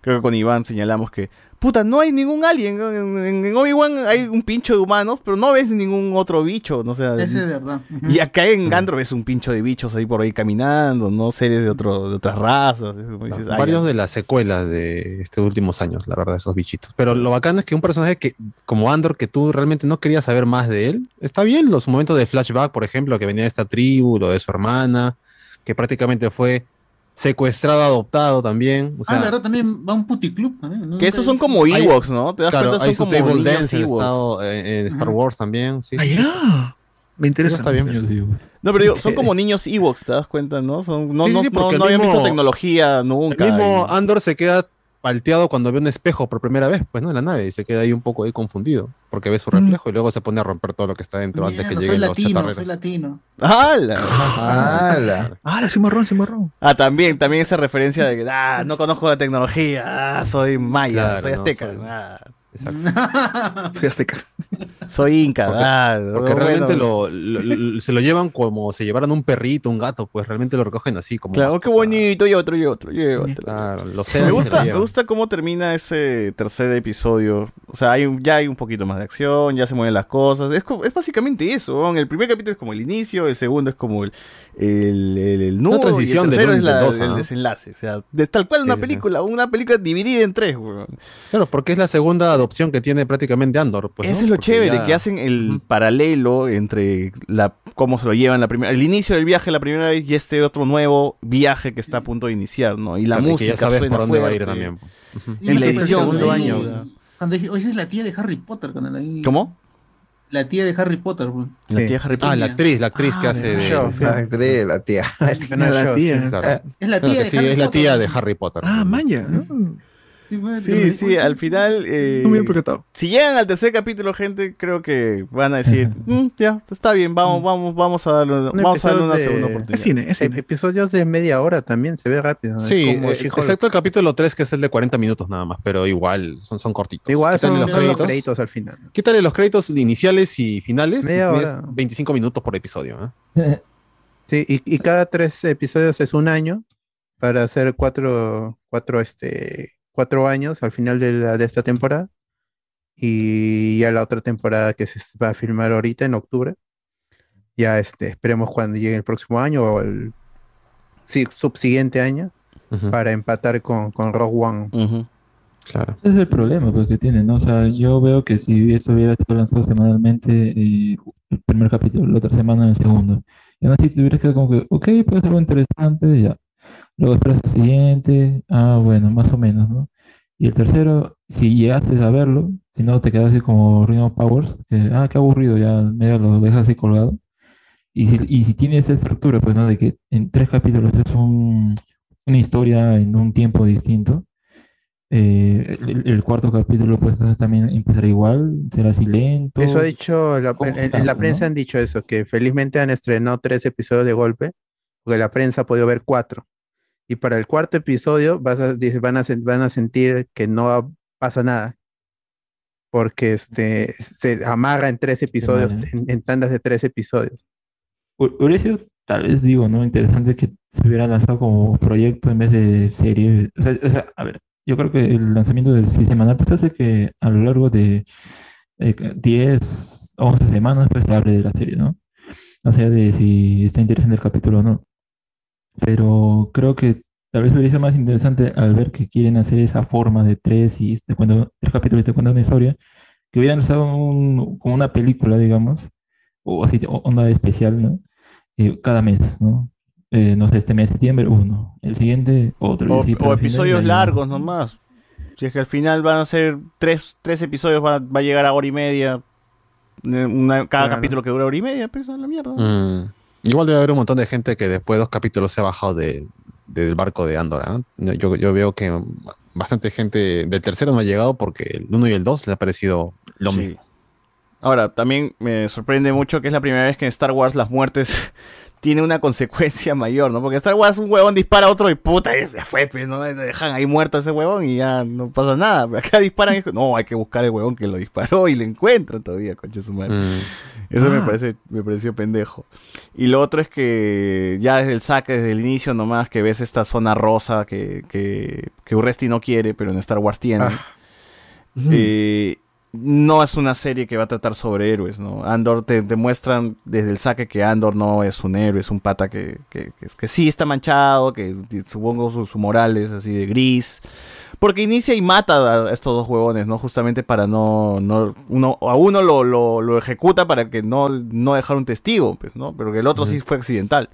creo que con Iván señalamos que, puta, no hay ningún alien. En, en- en Obi-Wan hay un pincho de humanos, pero no ves ningún otro bicho. No, o sea, Ese es verdad. Y acá en Gandro ves un pincho de bichos ahí por ahí caminando, no series de, otro, de otras razas. dices, "Ah, Varios ya". de las secuelas de estos últimos años, la verdad, esos bichitos. Pero lo bacano es que un personaje que, como Andor, que tú realmente no querías saber más de él, está bien. Los momentos de flashback, por ejemplo, que venía de esta tribu, lo de su hermana, que prácticamente fue secuestrado, adoptado también. O sea, ah, la verdad, también va a un puticlub. también, ¿no? Que esos son como. Ewoks, ¿no? Te das claro, cuenta, hay son su como table dance en, estado- en- en Star Wars también. Sí, Ah, sí. ya. Me interesa. Está bien. No, pero digo, son como niños Ewoks, ¿te das cuenta, no? Son, no, Sí, sí, no, no, no habían mismo- visto tecnología nunca. El mismo y- Andor se queda palteado cuando ve un espejo por primera vez, pues, ¿no? En la nave, y se queda ahí un poco ahí confundido, porque ve su reflejo y luego se pone a romper todo lo que está dentro antes que Mierda, soy lleguen los latino, chatarreros. soy latino. ¡Hala! ¡Hala! Ah, cimarrón, cimarrón. Ah, también, también esa referencia de que, ah, no conozco la tecnología, ah, soy maya, Claro, soy no, azteca, soy- ah, Soy azteca. soy inca, Porque, ah, porque bueno. realmente lo, lo- lo- se lo llevan como se llevaran un perrito, un gato, pues realmente lo recogen así como Claro, qué bonito, y otro, y otro, y otro. Claro, los Me gusta, lo me gusta cómo termina ese tercer episodio. O sea, hay ya hay un poquito más de acción, ya se mueven las cosas. Es, es básicamente eso. ¿no? El primer capítulo es como el inicio, el segundo es como el, el, el, el nudo, transición y el del tercero uno es la- dos, el ¿ah? desenlace. O sea, de tal cual una Sí, sí, sí. película, una película dividida en tres. Claro, porque es la segunda adopción que tiene prácticamente Andor. Pues, Eso ¿no? es lo Porque chévere, ya- que hacen el paralelo entre la cómo se lo llevan la primera, el inicio del viaje la primera vez y este otro nuevo viaje que está a punto de iniciar, ¿no? Y la Claro, y que música ya sabes suena por dónde va a ir también. Ujú. Y la edición. segundo año. Cuando dije, oye, esa es la tía de Harry Potter. Cuando la vi. ¿Cómo? La tía de Harry Potter. bro. La tía Harry Ah, la actriz, la actriz que Ah, hace de de... La actriz, la tía. No, La yo, tía. sí. Claro. Es la tía que de sí, Harry es la Potter. tía de Harry Potter. Ah, bueno, Sí, sí, al final. eh, Muy bien percatado. si llegan al tercer capítulo, gente, creo que van a decir, "Mm, ya, está bien, vamos, vamos, vamos a darle, Un vamos a darle una de- segunda Es oportunidad. cine, es cine. Episodios de media hora también, se ve rápido. Es Sí, como eh, excepto el capítulo 3 que es el de 40 minutos nada más, pero igual, son, son cortitos. Igual son los los créditos. créditos al final. Quítale los créditos iniciales y finales. Media y es hora. 25 minutos por episodio. ¿eh? Sí, y, y cada tres episodios es un año para hacer cuatro, cuatro, este, cuatro años al final de, la- de esta temporada. Y ya la otra temporada que se va a filmar ahorita en octubre. Ya este, esperemos cuando llegue el próximo año o el sí, subsiguiente año Ujú. para empatar con, con Rogue One. Ujú. Claro. Ese es el problema pues, que tiene, ¿no? O sea, yo veo que si esto hubiera sido lanzado semanalmente, eh, el primer capítulo, la otra semana el segundo, y aún así te hubieras quedado como que, ok, puede ser algo interesante, ya. Luego esperas el siguiente, ah, bueno, más o menos, ¿no? Y el tercero, si llegaste a verlo, si no te quedas así como Rhino Powers, que, ah, qué aburrido, ya medio lo dejas así colgado. Y si, y si tiene esa estructura, pues, ¿no? De que en tres capítulos es un, una historia en un tiempo distinto. eh, el, el cuarto capítulo, pues, también empezará igual, será así lento. Eso ha dicho, la- ¿Cómo en, en tanto, la prensa no? han dicho eso, que felizmente han estrenado tres episodios de golpe, porque la prensa ha podido ver cuatro. Y para el cuarto episodio vas a, dice, van, a, van a sentir que no pasa nada, porque este, se amarra en tres episodios, en, en tandas de tres episodios. Hu- Hubiera sido, tal vez digo, ¿no? Interesante que se hubiera lanzado como proyecto en vez de serie. O sea, o sea, a ver, yo creo que el lanzamiento del semanal pues hace que a lo largo de eh, 10, 11 semanas pues se hable de la serie, ¿no? O sea, de si está interesante el capítulo o no. Pero creo que tal vez hubiera sido más interesante al ver que quieren hacer esa forma de tres y te cuento, tres capítulos y te cuento una historia, que hubieran usado un- como una película, digamos, o así, onda especial, ¿no? Eh, cada mes, ¿no? Eh, no sé, este mes de septiembre, uno. El siguiente, otro. O, así, o final episodios ya- largos nomás. Si es que al final van a ser tres, tres episodios, va, va a llegar a hora y media. eh, una- cada Claro. capítulo que dura hora y media, pues a la mierda. Mm. Igual debe haber un montón de gente que después de dos capítulos se ha bajado de- del barco de Andorra. ¿no? Yo, yo veo que bastante gente del tercero no ha llegado porque el 1 y el 2 le ha parecido lo Sí. mismo. Ahora, también me sorprende mucho que es la primera vez que en Star Wars las muertes tiene una consecuencia mayor, ¿no? Porque Star Wars un huevón dispara a otro y puta, ya se fue, pues, ¿no? Dejan ahí muerto a ese huevón y ya no pasa nada. Pero acá disparan y no, hay que buscar el huevón que lo disparó y lo encuentran todavía, concha su madre. Mm. Eso me Ah. parece, me pareció pendejo. Y lo otro es que ya desde el saque, desde el inicio nomás, que ves esta zona rosa que, que, que Urresti no quiere, pero en Star Wars tiene. Eh, no es una serie que va a tratar sobre héroes, ¿no? Andor te, te muestran desde el saque que Andor no es un héroe, es un pata que, que, que- que sí está manchado, que supongo su, su moral es así de gris. Porque inicia y mata a estos dos huevones, ¿no? Justamente para no. no uno, a uno lo, lo, lo ejecuta para que no, no dejar un testigo, pues, ¿no? Pero que el otro sí fue accidental.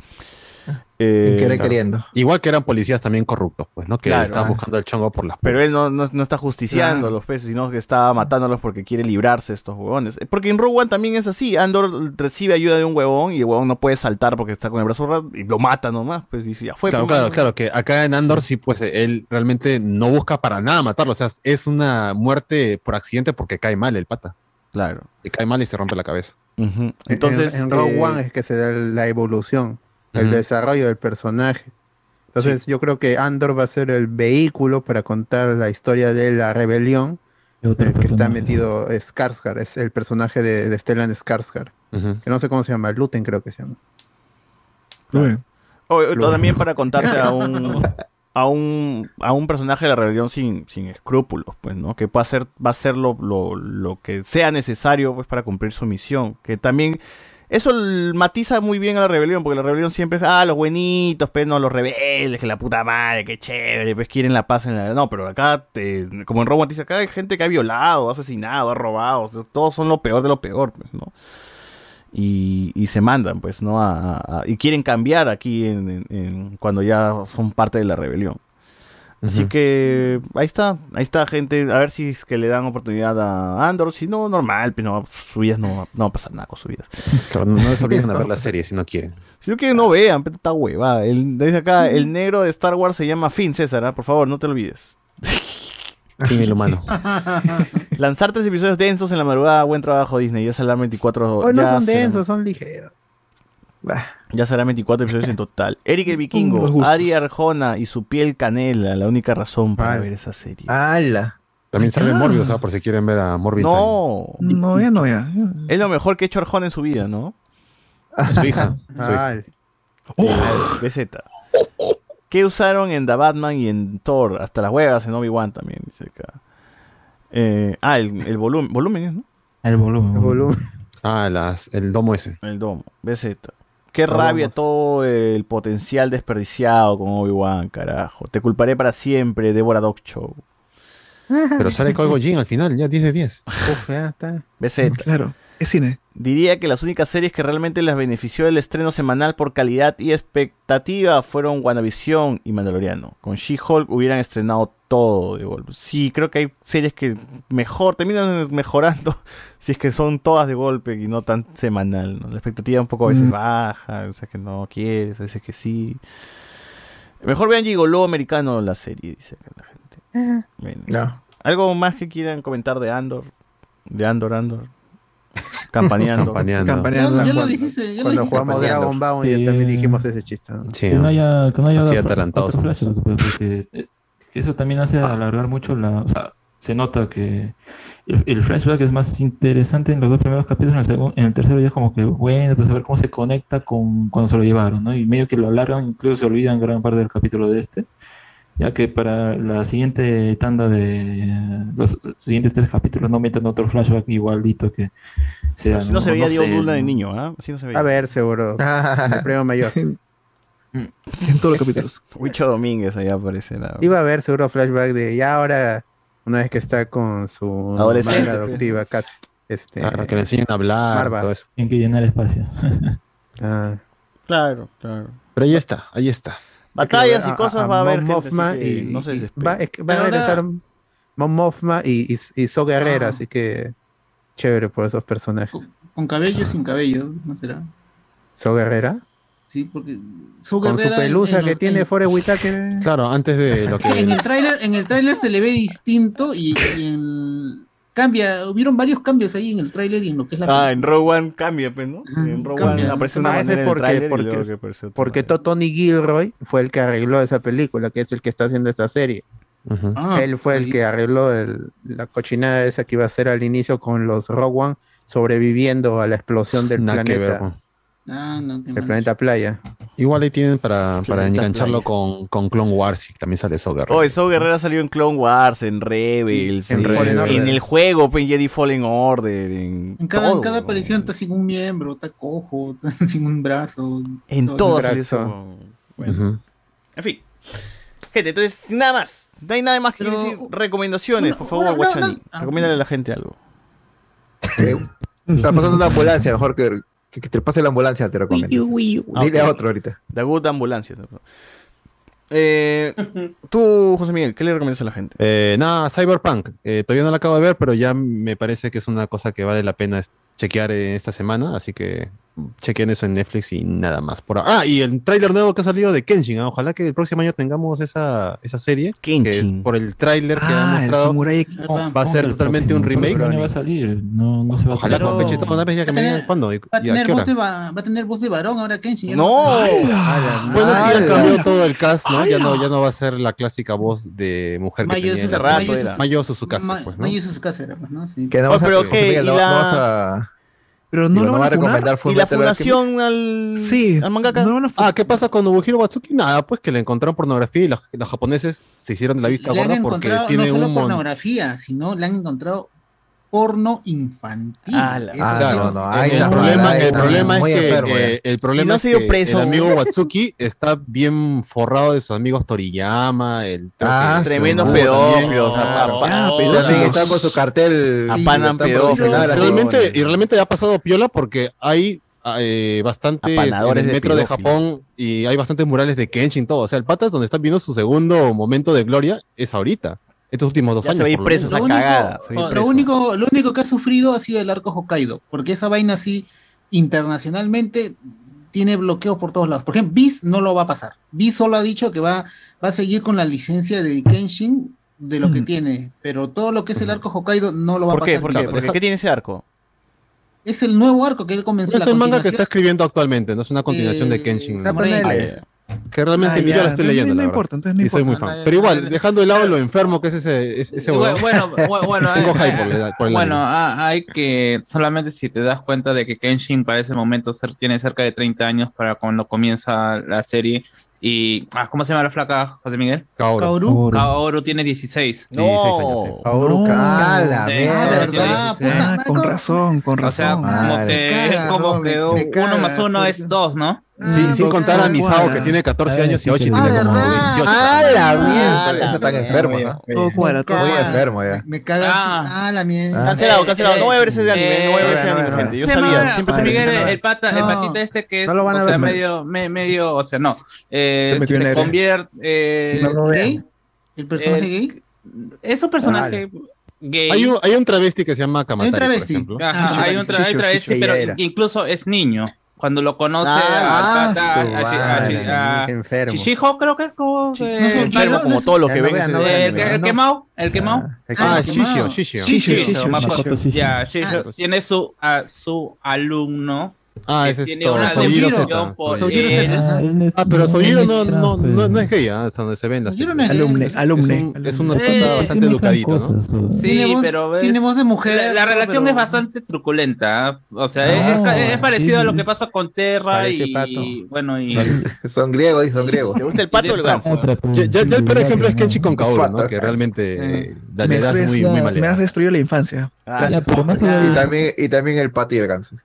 Eh, claro. Igual que eran policías también corruptos, pues, ¿no? Que Claro. estaban Ah. buscando el chongo por las Pero él no, no, no está justiciando Claro. a los peces, sino que está matándolos porque quiere librarse de estos huevones. Eh, Porque en Rogue One también es así. Andor recibe ayuda de un huevón y el huevón no puede saltar porque está con el brazo raro y lo mata nomás. Pues dice, ya fue. Claro, pues, claro, mano. claro, que acá en Andor sí, pues él realmente no busca para nada matarlo. O sea, es una muerte por accidente porque cae mal el pata. Claro. Le cae mal y se rompe la cabeza. Entonces, en, en Rogue eh, One es que se da la evolución, el desarrollo del personaje. Entonces yo creo que Andor va a ser el vehículo para contar la historia de la rebelión. El que está metido Skarsgård, es el personaje de, de Stellan Skarsgård. Que no sé cómo se llama, Luten creo que se llama. O- o también para contarte a un, a un a un personaje de la rebelión sin, sin escrúpulos, pues, ¿no? Que va a hacer, va a hacer lo, lo- lo que sea necesario pues para cumplir su misión. Que también eso matiza muy bien a la rebelión, porque la rebelión siempre es, ah, los buenitos, pero no, los rebeldes, que la puta madre, que chévere, pues quieren la paz en la... No, pero acá, te- como en One dice, acá hay gente que ha violado, asesinado, ha robado, todos son lo peor de lo peor, pues, ¿no? y, y se mandan, pues, ¿no? A- a- y quieren cambiar aquí en, en- en- cuando ya son parte de la rebelión. Así que ahí está, ahí está, gente. A ver si es que le dan oportunidad a Andor. Si no, normal, pues no, sus vidas no, va- no va a pasar nada con sus vidas. Claro, no, se olviden de ver la serie si no quieren. Si no quieren, no vean, pero está hueva. El, dice acá, el negro de Star Wars se llama Finn, César, ¿ah? por favor, no te olvides. Fin el humano. Lanzar tres episodios densos en la madrugada, buen trabajo Disney. Ya será 24 Hoy no son densos, son ligeros. Ya será 24 episodios en total. Eric el Vikingo. Ari Arjona y su piel canela, la única razón para ver esa serie. ¡Hala! También sale Ah. Morbius, ¿sabes? Por si quieren ver a Morbius. No. No, ya no, ya. Es lo mejor que ha hecho Arjona en su vida, ¿no? Su hija. su hija. Ay. BZ. ¿Qué usaron en The Batman y en Thor? Hasta las huevas en Obi-Wan también, dice acá. Eh, ah, el, el volumen. Volumen es, ¿no? El volumen. Ah, las, el domo ese. El domo. BZ. Qué rabia todo el potencial desperdiciado con Obi-Wan, carajo. Te culparé para siempre, Deborah Dog Show. Pero sale Colgo Jin al final, ya 10 de 10. Uf, ya está. BZ. Claro, es cine. Diría que las únicas series que realmente les benefició el estreno semanal por calidad y expectativa fueron WandaVision y Mandaloriano. Con She-Hulk hubieran estrenado todo de golpe. Sí, creo que hay series que mejor, terminan mejorando si es que son todas de golpe y no tan semanal. ¿no? La expectativa un poco a veces Mm. baja, a veces que no quieres, a veces que sí. Mejor vean Gigolo americano la serie, dice acá la gente. Bueno. ¿Algo más que quieran comentar de Andor? De Andor, Andor. Campaneando. Campaneando. Ya, ya lo dijiste, ya lo Cuando dijiste. jugamos Campaneando. Dragon Ball ya también dijimos ese chiste. ¿no? Sí, que no haya, que no haya otro- flash, que eso también hace alargar mucho la, o sea, se nota que el, el flashback es más interesante en los dos primeros capítulos, en el, segundo, en el tercero ya es como que, bueno, pues a ver cómo se conecta con cuando se lo llevaron, ¿no? Y medio que lo alargan, incluso se olvidan gran parte del capítulo de este, ya que para la siguiente tanda de eh, los siguientes tres capítulos no meten otro flashback igualito que sea... Así no se veía Diego sé, Luna de niño, ¿ah? Así no se veía. A ver, seguro. el premio mayor. En todos los capítulos. Huicho Domínguez ahí aparece. la- Iba a haber seguro flashback de ya ahora, una vez que está con su madre pues. adoptiva casi. Este, Claro, que le enseñen a hablar, todo eso. Tienen que llenar espacio. Ah. Claro, claro. Pero ahí está, ahí está. Batallas y cosas a va a haber. Gente, Mothma que y, no se va, es que van a regresar Mon Mothma y, y, y So Guerrera, Ah. así que chévere por esos personajes. Con cabello sin cabello, ¿no será? So Guerrera, Sí, porque su con su pelusa en que tiene en- Whitaker. Claro, antes de lo que en el tráiler, en el tráiler se le ve distinto y, y en- cambia, hubieron varios cambios ahí en el tráiler y en lo que es la Ah, en Rogue One cambia, pues, ¿no? En Rogue One cambia. aparece una Ah, ese manera en el porque- y porque- Porque to- Tony Gilroy fue el que arregló esa película, que es el que está haciendo esta serie. Ah, Él fue el que arregló el- la cochinada esa que iba a hacer al inicio con los Rogue One sobreviviendo a la explosión del Nada que ver, planeta. Ah, no, qué del mal. planeta playa. Igual ahí tienen para, para Planeta engancharlo Playa. con, con Clone Wars y también sale eso Oh, eso Guerrera salió en Clone Wars, en Rebels, En en, Fallen Order. en el juego, pues, en Jedi Fallen Order, en, En cada, en cada aparición está sin un miembro, está cojo, está sin un brazo. En todo. todo brazo. salió eso. Bueno, en fin. Gente, entonces, nada más. No hay nada más que Pero- decir. Recomendaciones, por favor, una- Guachani. Recomiéndale a la gente algo. Está pasando una ambulancia, mejor que, que, que te pase la ambulancia, te recomiendo. Dile a otro ahorita. The Good Ambulancia. Eh, tú, José Miguel, ¿qué le recomiendas a la gente? Eh, nada, Cyberpunk. Eh, todavía no la acabo de ver, pero ya me parece que es una cosa que vale la pena chequear en esta semana. Así que chequen eso en Netflix y nada más. Por ahora. Ah, y el tráiler nuevo que ha salido de Kenshin. ¿ah? Ojalá que el próximo año tengamos esa, esa serie. Que es por el tráiler que ha Ah, el mostrado. Samurai Va a ser totalmente un remake. No va a salir, no, no se va a Ojalá con fecha. Una vez ya que me digan cuándo y, Va a, y a tener voz de, va, va a tener voz de varón ahora Kenshin. ¡No! Bueno, sí, ya cambió todo el cast, ¿no? Ya no, ya no va a ser la clásica voz de mujer que Mayo tenía en Suzuka- la- Mayo Suzuka- Mayo Ma- pues, ¿no? Mayo Suzuka era, pues, ¿no? Sí. Que no Oh, vas a, pero José ¿qué? Miguel, ¿Y no, la- no vas a. Pero digo, no lo no van va a recomendar ¿Y la fundación al, Sí, al mangaka? no a Ah, ¿qué pasa con Nobuhiro Watsuki? Nada, pues que le encontraron pornografía y los, los japoneses se hicieron de la vista Le han gorda porque encontrado no tiene solo un pornografía, sino le han encontrado porno infantil. Ah, la- Ah, no, no, el problema, ahí el está problema es que enfermo, eh, el problema no es que preso. el amigo Watsuki está bien forrado de sus amigos Toriyama, el Ah, Tremendos pedófilos. también. a- a- Ah, a- Pero sí, que está con su cartel. Apanan pedófilos. realmente, y realmente ha pasado piola porque hay eh, en el de metro de. Japón y hay bastantes murales de Kenshin todo. O sea, el pata donde está viendo su segundo momento de gloria es ahorita. Estos últimos dos Ya años. se va a ir preso esa Lo único- cagada. ir lo, único, lo único que ha sufrido ha sido el arco Hokkaido, porque esa vaina así internacionalmente tiene bloqueos por todos lados. Por ejemplo, Biz no lo va a pasar. Biz solo ha dicho que va, va a seguir con la licencia de Kenshin de lo que tiene, pero todo lo que es el arco Hokkaido no lo va ¿Por a qué? pasar. ¿Por qué? Porque, ¿Qué tiene ese arco? Es el nuevo arco que él comenzó. Es la el manga que está escribiendo actualmente, no es una continuación de Eh, Kenshin. Samurai. Que realmente Ah, ni yo la estoy no- leyendo, no la importa, entonces no y soy muy importa. fan. Pero igual, dejando de lado lo enfermo que es ese, ese. Bueno, bu- bueno, Tengo eh, hype eh, por el- por el bueno, anime. ah, hay que solamente si te das cuenta de que Kenshin para ese momento ser- tiene cerca de 30 años para cuando comienza la serie y ah, ¿cómo se llama la flaca José Miguel? Kaoru. Kaoru. Kaoru tiene 16. 16 años, sí. Kaoru, No. ah, la. Ah, tiene verdad, 16. puta Ah, madre, con no. razón, con O sea, razón. como Madre. que, caga, como no, que uno más uno es dos, ¿no? Sí, Ah, sin contar a Misao, cual. que tiene 14 Ah, años y sí, Ochi sí, tiene como Ah, 28. Ah, la mierda. Ah, la Eso están mierda. enfermos, ¿no? Todo cuadra, todo Muy Caga. enfermo ya. Me cagas. Ah. Ah, la mierda. Cancelado, Eh, cancelado. No voy a ver ese anime. No voy a ver ese eh, anime, gente. Yo sabía. Siempre se Miguel, me el, pata, el patita este que es, No lo van a o sea, ver, medio, me- medio, o sea, no, eh, Se convierte, eh. ¿Gay? ¿El personaje El- gay? es un personaje gay. Hay un, hay un travesti que se llama Kamatari, travesti. por ejemplo. Ajá, Ah, hay un, hay travesti, pero incluso es niño. Cuando lo conoce Ah, al su a, a a- qué enfermo. Shishijo creo que es como... Eh, no el enfermo no, como no, todo lo ya que no ven vean, ese el, el no. quemado, el quemado. Ah, Ah, ese es todo. Soyiro Z. Soyiro Z. Ah, pero Soyiro no, no, pues. ¿eh? no, no es gay, donde se venda. Soyiro no es alumne, alumne. Es eh, bastante educadita, ¿no? Pues. Sí, pero Tiene de mujer. La relación es bastante truculenta, ¿eh? O sea, ah, es parecido a lo que pasa con Terra y... Bueno, y... Son griegos son griegos. ¿Te gusta el pato o el ganso? Ya el peor ejemplo es Kenshi con Kaoru, ¿no? Que realmente muy mal. Me has destruido la infancia. Ah, y también el pato y el ganso.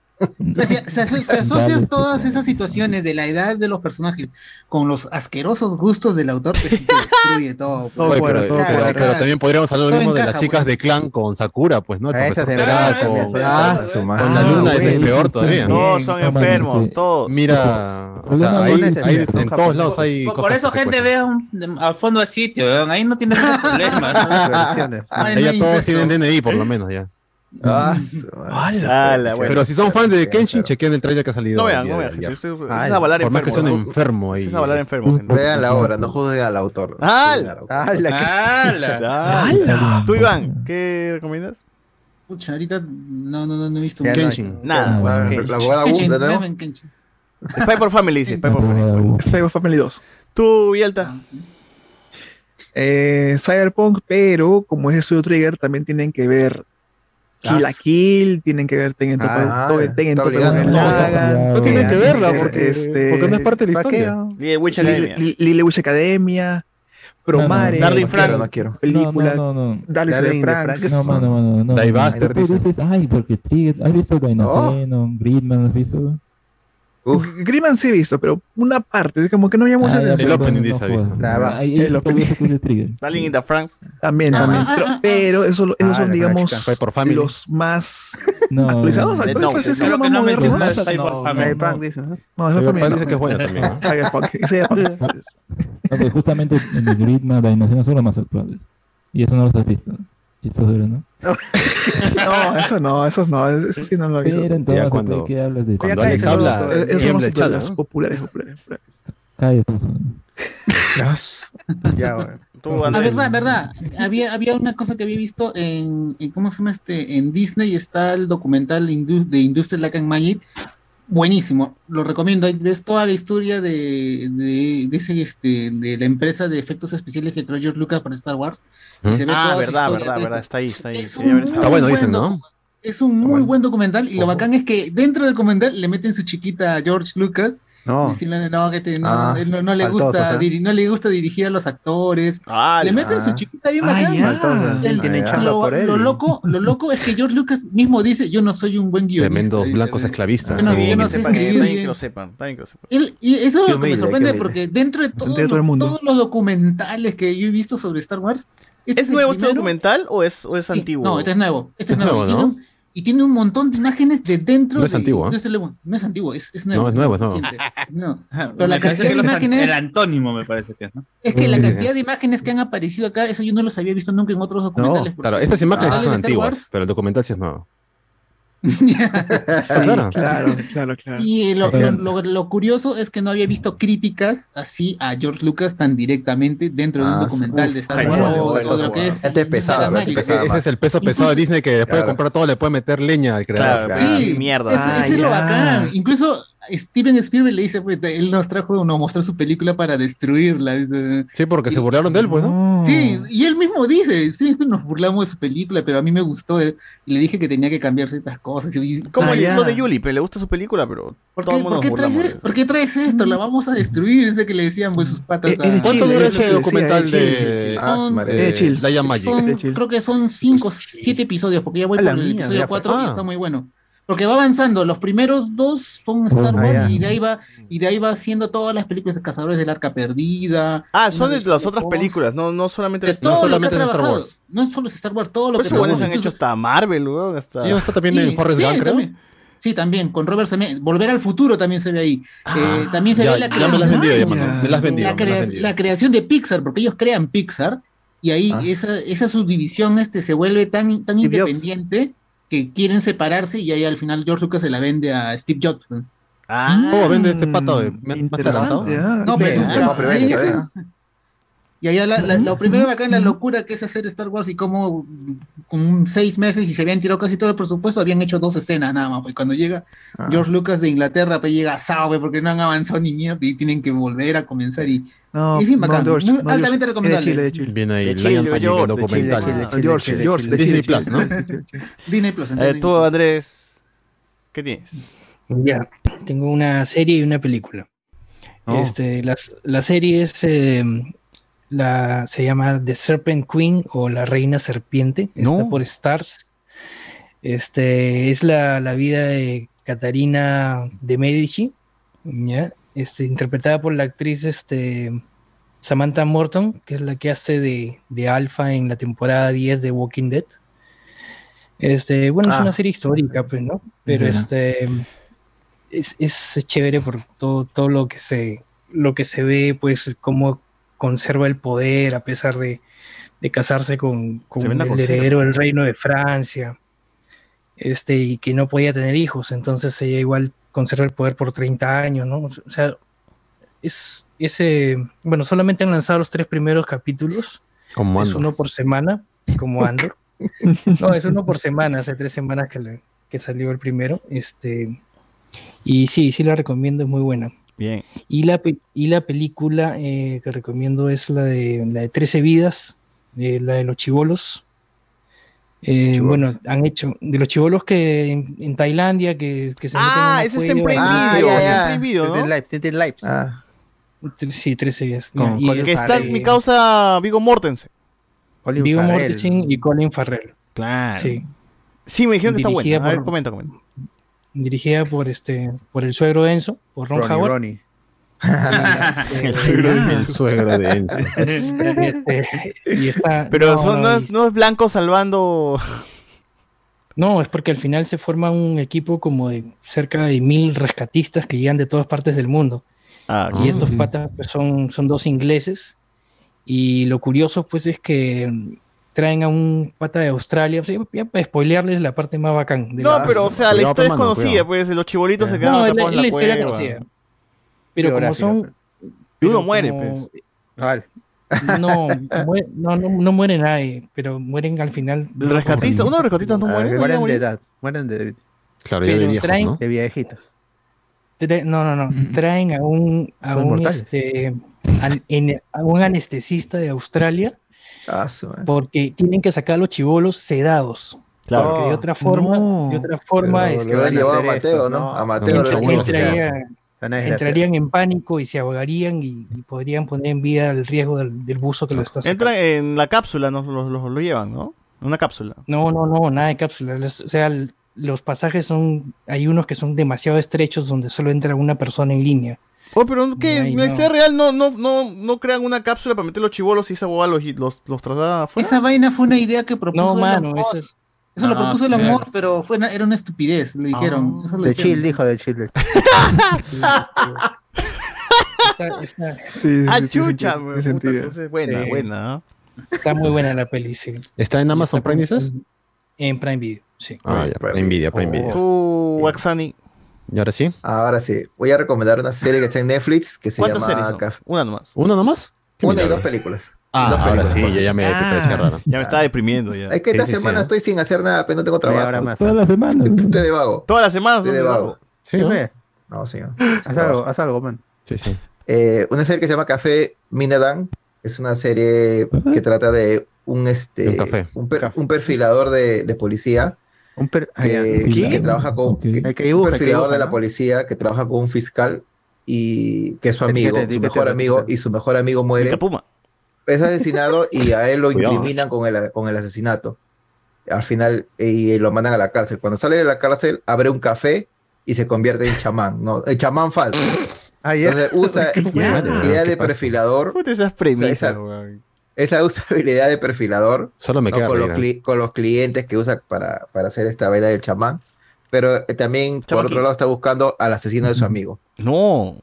Se, se, se, todas esas situaciones de la edad de los personajes con los asquerosos gustos del autor que sí destruye todo. Pues. Pero, claro, también podríamos hablar lo mismo de las chicas pues. de clan con Sakura, pues, ¿no? El profesor con, con, la luna, ah, es peor todavía. Todos son enfermos, todos. Mira, o sea, ahí, ahí, en todos lados hay por, cosas. Por eso, gente, vean al fondo del sitio, ¿verdad? ahí no tienes problema. ya todos tienen DNI, por lo menos, ya. Ah, mm. ala, ah, pues, bueno, pero si son fans de Kenshin, chequen el trailer que ha salido. No vean, no vean. Gente, es, es a valar enfermo. Por más que enfermo ahí. Es a valar enfermo. Vean la obra, no juzguen al autor. ¡Hala! ¡Hala! Tú, pues, Iván, ¿qué recomiendas? Pucha, ahorita no, no, no, he visto Kenshin. Nada. La abogada Wunda. Spy por Family, dice. Spy por Family. Spy Family 2. Tú, Vialta. Ah, eh, Cyberpunk, pero como es de Studio Trigger, también tienen que ver Kill la Kill, tienen que ver Tengen ah, Topa en No tienen que verla porque, este, porque no es parte de la historia. Lily Wish Academia. Promare, no, no, no, Frank, no quiero. película, no, no, no. Frank, no, mano, mano, no. Ay, porque ¿has visto Dinosaur, Gridman, has visto? Uf. Griman sí he visto, pero una parte, es como que no había mucha ah, El opening dice the También, ah, también. Ah, pero, ah, esos, esos son, digamos, los más actualizados. Cyberpunk dice. No, es Justamente en el Griman la innovación son los más actuales. Y eso no lo has visto chistosura, ¿no? no, eso no, eso no, eso sí no lo he visto. Pero entonces, cuando, hablas de Cuando Alex habla, eh, siempre chalas. Populares, populares, populares. Cállate, Ya, bueno. La verdad, verdad. Había, había una cosa que había visto en, en, ¿cómo se llama este? En Disney está el documental de Industrial Lack and Magic Buenísimo, lo recomiendo. Ves toda la historia de, de, de, ese, este, de la empresa de efectos especiales que creó George Lucas para Star Wars. Ah, verdad, verdad, verdad, está ahí, está ahí. Está, está bueno, dicen, ¿no? Es un muy buen documental y lo bacán es que dentro del documental le meten su chiquita a George Lucas. No. Diciendo, no, que no, no, no, le gusta, no le gusta dirigir a los actores. Ah, le meten su chiquita bien bacán. Lo, loco, lo loco es que George Lucas mismo dice, yo no soy un buen guionista. Tremendos blancos esclavistas. Sí, no sé. Que eh, lo sepan, y eso es lo que me sorprende porque dentro de todos, los, documentales que yo he visto sobre Star Wars, ¿Es, este nuevo este documental o es, o es antiguo? No, este es nuevo. Este, es nuevo y tiene un montón de imágenes de dentro. No es antiguo. ¿eh? Este no es antiguo, es, es nuevo. No, es nuevo, no. no. Pero la cantidad de imágenes. El antónimo me parece que es, ¿no? Es que la cantidad de imágenes que han aparecido acá, eso yo no los había visto nunca en otros documentales. Claro, estas imágenes ah, son antiguas, pero el documental sí es nuevo. claro, claro, claro. Y lo, lo, lo, curioso es que no había visto críticas así a George Lucas tan directamente dentro de un documental de Star Wars. Bueno, bueno, bueno, que es este es ese es el peso pesado de Disney que después claro. de comprar todo le puede meter leña al creador. Claro, mierda. Es lo bacán. Incluso Steven Spielberg le dice, pues, él nos trajo, nos mostró su película para destruirla. Sí, porque se burlaron de él, pues, ¿no? Sí, y él mismo dice, sí, nos burlamos de su película, pero a mí me gustó, eh". y le dije que tenía que cambiar ciertas cosas. Y, Como ah, el yeah. de Yuli, pues, le gusta su película, pero ¿Por qué, todo el mundo ¿por qué, traes, esto? La mm. vamos a destruir, ese que le decían, pues, sus patas. Eh, eh a... ¿Cuánto dura ese documental de Magic? Creo que son 5, 7 episodios, porque ya voy por el episodio 4 y ah. está muy bueno porque va avanzando. Los primeros dos son Star Wars y de ahí va y de ahí va haciendo todas las películas de Cazadores del Arca Perdida. Ah, son de las otras películas, no no solamente, es, no solamente Star Wars. No solo Star Wars, todo lo Pero que eso, bueno, se han hecho hasta Marvel, weón, hasta y también en Forrest sí, creo. Sí, también, con Robert Zemeckis. Volver al futuro también se ve ahí. Ah, eh, también se ve la creación. La, creación de Pixar, porque ellos crean Pixar y ahí esa, esa subdivisión este, se vuelve tan, tan independiente que quieren separarse y ahí al final George Lucas se la vende a Steve Jobs. ¿no? Ah, ¿Cómo vende este pato? de- ¿Me- más Interesante, ah. No, pero Sí, eso- Y allá la- la- lo primero acá en la locura que es hacer Star Wars y cómo con seis meses y se habían tirado casi todo el presupuesto, habían hecho dos escenas nada más. Pues cuando llega Ah. George Lucas de Inglaterra, pues llega asado, pues, porque no han avanzado ni mierda y tienen que volver a comenzar y, No, y es bien no, bacán, George, muy no, altamente George. recomendable. De Chile, de Chile. Viene ahí De Lion Chile, Panic, George, de documental. Chile, de George, George, de Disney Plus, Chile. ¿no? Disney Plus. Eh, tú. Andrés, ¿qué tienes? Ya, tengo una serie y una película. Oh. Este, las, la serie es, eh, la, se llama The Serpent Queen o La Reina Serpiente, está No. por Stars. Este, es la, la vida de Catarina de Medici, ¿ya? Este, interpretada por la actriz este, Samantha Morton, que es la que hace de, de Alpha en la temporada 10 de Walking Dead. Este, bueno, es Ah. una serie histórica, pues, ¿no? Pero este es, es chévere por todo, todo lo que se lo que se ve, pues, cómo conserva el poder a pesar de, de casarse con, con el conserva. heredero del reino de Francia. Este, y que no podía tener hijos, entonces ella igual conserva el poder por 30 años, ¿no? O sea, es ese, bueno, solamente han lanzado los tres primeros capítulos, Como es uno por semana, como Andor. No, es uno por semana, hace tres semanas que, le- que salió el primero. Este, y sí, sí la recomiendo, es muy buena. Bien. Y la, y la película eh, que recomiendo es la de, la de 13 vidas, eh, la de los chivolos. Eh, bueno, han hecho de los chivolos que en, en Tailandia que, que se meten en Ah, ese es en. Prime Ah, Video, ya, está ya. en Video, Tienen ¿no? lives, tienen lives. Ah, Sí, 13 vidas. Con Y Colin Que es, está eh, mi causa Vigo Mortensen. Colin Farrell. Mortensen y Colin Farrell. Claro. Sí. Sí, me dijeron que está buena. A ver, por- comenta, comenta. Dirigida por este por el suegro de Enzo, por Ron Ronnie, Howard. Ronnie. El suegro de El Enzo. suegro de Enzo. Este, y está- Pero no, son, no, es, no es blanco salvando. no, es porque al final se forma un equipo como de cerca de mil rescatistas que llegan de todas partes del mundo. Ah, Y estos ok. patas pues, son, son dos ingleses. Y lo curioso pues es que mm, traen a un pata de Australia. O sea, ya para spoilearles la parte más bacán. de No, la- pero o sea, la historia es conocida, cuidado. pues los chibolitos se quedaron No, la, en la la historia cueva. conocida. Pero como son... Y uno pero muere, como- pues. Vale. No, muere- no, no, no muere nadie, pero mueren al final. El rescatista, uno de los rescatistas no Ah, muere. Ya mueren de edad. Mueren de, Claro, ya de Pero viejos, traen- ¿no? de viejitas. Tra- No, no, no. Traen a un, a un, este, en- a un anestesista de Australia ah. Porque tienen que sacar a los chivolos sedados. Claro. Porque de otra forma, no. de otra forma, este, Que van a Mateo, esto, ¿no? no. A Mateo se entrarían, en pánico y se ahogarían y, y podrían poner en vida el riesgo del, del buzo que lo está sacando. Entran en la cápsula, nos lo, lo- lo llevan, ¿no? Una cápsula. No, no, no, nada de cápsulas. Les- O sea, el- los pasajes son, hay unos que son demasiado estrechos donde solo entra una persona en línea. Oh, pero ¿qué? Ay, ¿En la no. historia real no, no, no, no crean una cápsula para meter los chivolos y esa boba los, los, los traslada afuera? Esa vaina fue una idea que propuso No, Elon mano, Musk. eso Eso, es- lo No, propuso Elon. Musk, pero fue una- era una estupidez, lo dijeron. Ah. Eso lo De dijeron. chill, dijo de chill. Está, está- Sí, sí, Ah, sí, chucha, sentido. entonces buena, Sí. buena. está muy buena la peli, sí. ¿Está en Amazon Prime, dices? En Prime Video, sí. Ah, ya, Prime Video, Prime Video. Tú, Waxani, ¿Y ahora sí? Ahora sí, voy a recomendar una serie que está en Netflix que se ¿cuántas llama series son? Caf- Una nomás. ¿Uno nomás? Una y milagro. dos películas. Ah, Dos ahora películas, sí, ya, me, parecía raro. Ya me estaba deprimiendo ya. Es que esta sí, semana estoy sin hacer nada, pero no tengo trabajo. hora más. Todas las semanas. Estoy de vago. Todas las semanas. Estoy de ¿no? vago. Sí, ¿no? No, señor. haz algo, haz algo, man. Sí, sí. Eh, una serie que se llama Café Minadan. Es una serie que trata de un, este, Un café. un, per- un perfilador de, de policía Un per- ah, ya. que, ¿Qué? que trabaja con que- que dibuja, perfilador dibuja, de la policía que trabaja con un fiscal y que es su amigo, su mejor amigo y su mejor amigo muere. Puma. es asesinado y a él lo incriminan con el, con el asesinato. Al final, y lo mandan a la cárcel. Cuando sale de la cárcel, abre un café y se convierte en chamán, ¿no? El chamán falso. Ah, ya. Entonces usa ¿Qué de perfilador, esas premisas, esa usa habilidad de perfilador Solo me ¿no? queda con, los reír. cli- con los clientes que usa para, para hacer esta vaina del chamán. Pero eh, también, por otro lado, está buscando al asesino de su amigo. No.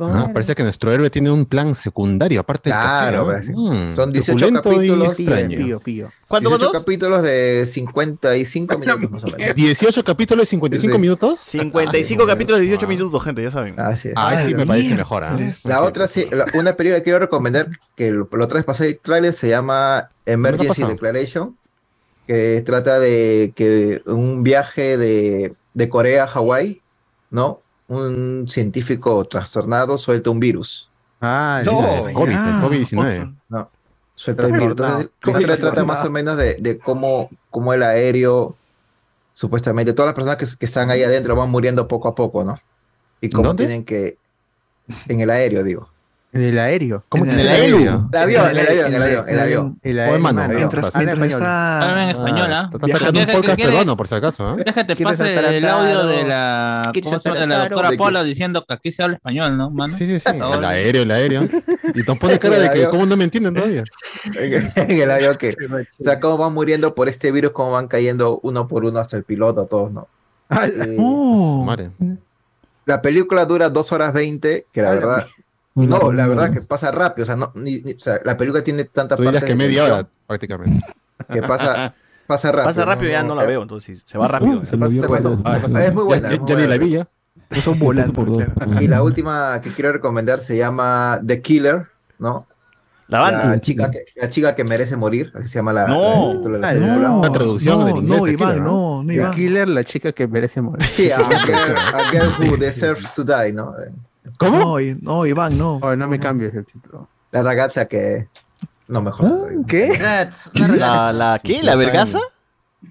Ah, parece que nuestro héroe tiene un plan secundario, aparte del Claro, café, ¿no? Mm, son 18 truculento y capítulos. extraño. Pío, pío. ¿Cuánto, 18 cuántos? capítulos de 55 minutos más o menos. 18 capítulos de 55 Sí. minutos. 55 capítulos de 18 minutos, gente, ya saben. Así es. Ah, sí me parece mejor. ¿ah? La otra, sí, la- una película que quiero recomendar, que lo, otra vez pasé el trailer, se llama Emergency? Declaration, que trata de que un viaje de, de Corea a Hawái, ¿no? Un científico trastornado suelta un virus. Ah, No, el COVID, el COVID-19. No, suelta el virus. Entonces, la trata más o menos de, de cómo, cómo el aéreo, supuestamente, todas las personas que, que están ahí adentro van muriendo poco a poco, ¿no? Y cómo ¿Dónde? tienen que... En el aéreo, digo. En el aéreo. ¿Cómo en el en el aéreo? El avión, el avión, el avión, el avión. El Oye, aéreo. mano, mano. mientras- Habla está- en español, ¿ah? Estás sacando un ¿Quieres- podcast peruano, por si acaso. ¿eh? ¿Quieres que te ¿Quieres pase el audio de la, doctora. Paula diciendo que aquí se habla español, ¿no, mano? Sí, sí, sí. El aéreo, el aéreo. Y te pone cara de que, ¿cómo no me entienden todavía? en el avión que, o sea, cómo van muriendo por este virus, cómo van cayendo uno por uno hasta el piloto, todos, ¿no? Eh, Oh. La película dura dos horas 20, que la verdad, no, la verdad que pasa rápido, o sea, no, ni- ni- o sea, la película tiene tanta Tú dirías parte que media hora, prácticamente. que pasa, pasa rápido. Pasa rápido, ya no la veo, entonces se va rápido. Se pasa- se pasa- Ah, pasa- es muy buena. Ya, ya ni la vi ya. Son volando. Y la última que quiero recomendar se llama The Killer, ¿no? La banda. La chica que, la chica que merece morir, así se llama la, No. la- la Ah, no. La traducción no, del inglés. no, Iván, Killer, no, no, The Iván. Killer, la chica que merece morir. Sí, a girl, a girl who deserves to die, ¿no? ¿Cómo? No, Iván, no. Oh, no me cambies el título. La ragazza que... No, mejor. no digo. ¿Qué? ¿La, la qué? ¿La vergaza?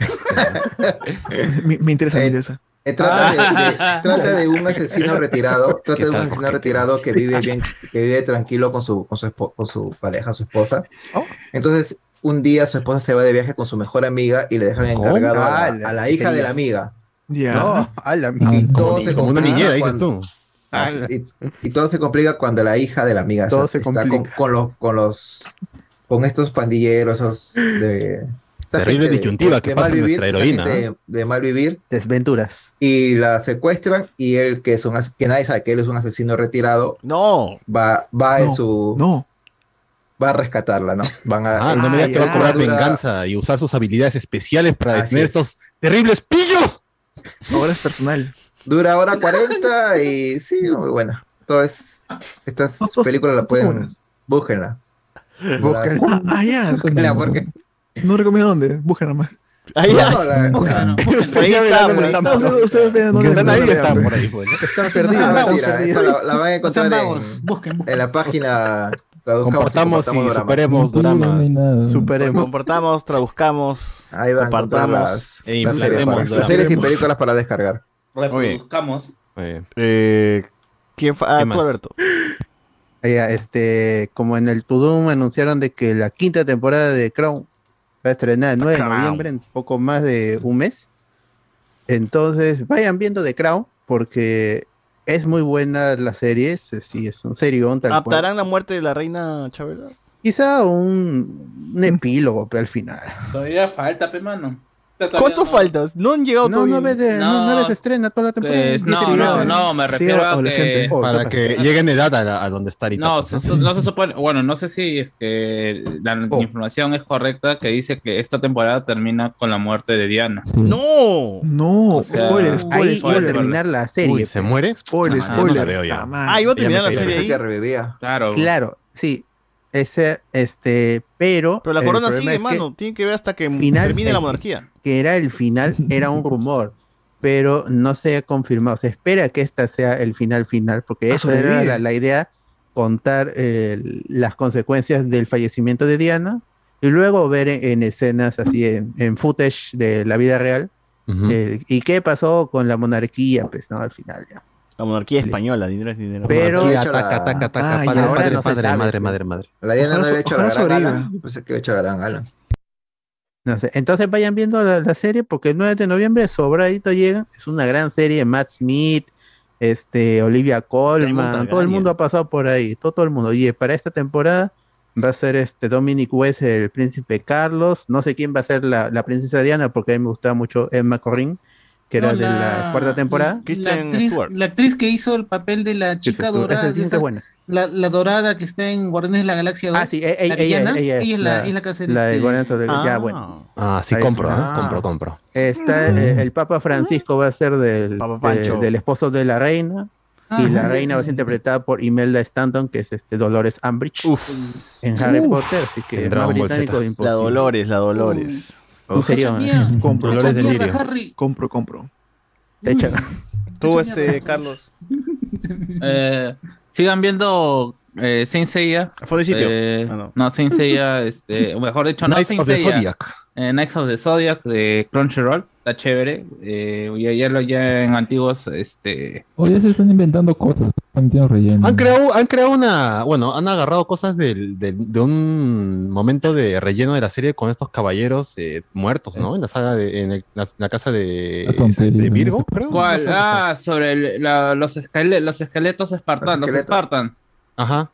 Me, me interesa, me Eh, interesa. Eh, trata, de, de- trata de un asesino retirado, trata ¿Qué de un asesino retirado que vive bien, que vive tranquilo con su, con su, espo- con su pareja, su esposa. Oh. Entonces, un día su esposa se va de viaje con su mejor amiga y le dejan encargado a, Ah, a la hija de la amiga. Ya. No, a la todo Como, se como una niñera, dices cuando- tú. Ah, y, y todo se complica cuando la hija de la amiga Todo está, se está con, los, con los, con estos pandilleros, esos de Terrible de- disyuntiva de que mal pasa vivir, nuestra heroína, ¿eh? de, de mal vivir Desventuras. y la secuestran y él que es un as- que nadie sabe que él es un asesino retirado No. va va en su No. va a rescatarla no van a Ah, no me digas que va a cobrar dura- venganza y usar sus habilidades especiales para detener es. estos terribles pillos. Ahora es personal. Dura hora 40 y sí muy buena entonces estas No, películas la dos pueden horas. búsquenla Búsquenla. Ah, ah, ya. Búsquenla porque No recomiendo dónde. Busca nomás. Ahí ya. no, la- ahí está, por ahí está. Ustedes, vean dónde están ahí, están por ahí. pues, ¿no? están mentira, esa la, la van a encontrar en, vagos. Busquen, busquen. en la página Compartamos y compartamos dramas. superemos dramas. Superemos. Comportamos, traduzcamos, Ahí van compartamos las, e las series, para- las series y películas para descargar. Reproduzcamos. Eh, ¿Quién fa- ah, ¿Qué tú? Alberto. Ya, este, como en el Tudum anunciaron de que la quinta temporada de Crown va a estrenar el 9 de noviembre, en poco más de un mes. Entonces, vayan viendo The Crown, porque es muy buena la serie, sí, es un serión tal cual. ¿Adaptarán la muerte de la reina Chabela? Quizá un, un epílogo al final. Todavía falta, pe mano. ¿Cuánto falta? No han llegado No, todavía. de, no, nueve se estrena toda la temporada. Pues, no, no, no, me refiero a que... Para que lleguen de edad a, a donde está ahorita. No, pues, se, no se supone, bueno, no sé si es que la Oh. información es correcta que dice que esta temporada termina con la muerte de Diana. No. No, O sea, spoiler, spoiler. Ahí iba a spoiler. terminar la serie. Uy, ¿se muere? Spoiler, Ah, spoiler. no la veo ya. Ah. Ah, iba a terminar la serie ahí. que revivía. Claro. Claro, sí. Ese, este, pero. Pero la corona sigue, es que mano. Tiene que ver hasta que final- termine la monarquía. Que era el final, era un rumor, pero no se ha confirmado. Se espera que esta sea el final final, porque Ah, esa era la, la idea, contar eh, las consecuencias del fallecimiento de Diana y luego ver en, en escenas así, en, en footage de la vida real. Eh, ¿Y qué pasó con la monarquía? Pues, ¿no? Al final ya. La monarquía española, dinero es dinero. Pero- Ataca, la- ataca, ataca, Ah, padre, padre, no padre, sabe, madre, madre, madre. La Diana no Ojalá le ha hecho la gran. Yo pensé que le ha hecho la gran Alan. No sé. Entonces vayan viendo la, la serie porque el 9 de noviembre sobradito llega. Es una gran serie. Matt Smith, este, Olivia Colman, todo el mundo ha pasado por ahí. Todo, todo el mundo. Y para esta temporada va a ser este Dominic West, el príncipe Carlos. No sé quién va a ser la, la princesa Diana porque a mí me gustaba mucho Emma Corrin. Que era No, de la cuarta temporada. La actriz, la actriz que hizo el papel de la chica estuvo- dorada. esa sí está esa- buena. La, la dorada que está en Guardianes de la Galaxia 2. Ah, sí, e- e- la ella, villana, ella es es la, la, es la que hace la de Guardianes of the Ya, bueno. Ah, sí, Ahí compro, está. ¿eh? compro, compro. Está eh, el Papa Francisco va a ser del, de- del esposo de la reina. Ah, y la sí, reina va a ser interpretada por Imelda Stanton, que es este Dolores Umbridge en Harry Uf. Potter, así que más británico imposible. La Dolores, la Dolores. Un serio, Compro. Dolores Mierda, Delirio. Harry. Compro, compro. Echa. Tú, este, Carlos. Eh, sigan viendo eh, Saint Seiya. Fue de sitio. Eh, Ah, no. no. Saint Seiya, este, mejor dicho, no Knights Saint of the. Zodiac. Eh, Knights of the Zodiac de Crunchyroll. Está chévere. Eh, ya, ya, lo- ya en antiguos, este... Oye, se están inventando cosas, relleno. Han creado, han creado una, bueno, han agarrado cosas del- del- de un momento de relleno de la serie con estos caballeros eh, muertos, ¿no? En la saga de, en el- la, la casa de, de. Virgo, creo. ¿Cuál? Ah, sobre el- la- los, esquele- los esqueletos espartanos, los, esqueletos. Spartans. Ajá.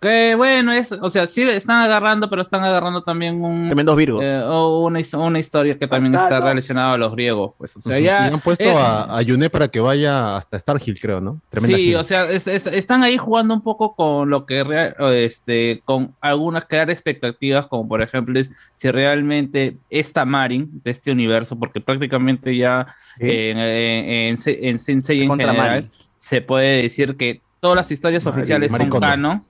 Que bueno, es, o sea, sí están agarrando, pero están agarrando también un, Tremendos virgos. eh, o una, una historia que también está relacionada a los griegos. Pues, o sea, ya. y han puesto eh, a, a Yune para que vaya hasta Starhill, creo, ¿no? Tremenda Sí, gira. o sea, es- es- están ahí jugando un poco con lo que real- este, con algunas crear expectativas, como por ejemplo es si realmente esta Marin de este universo, porque prácticamente ya ¿Eh? en, en, en, en Sensei en general Marin. se puede decir que todas las historias oficiales son canon.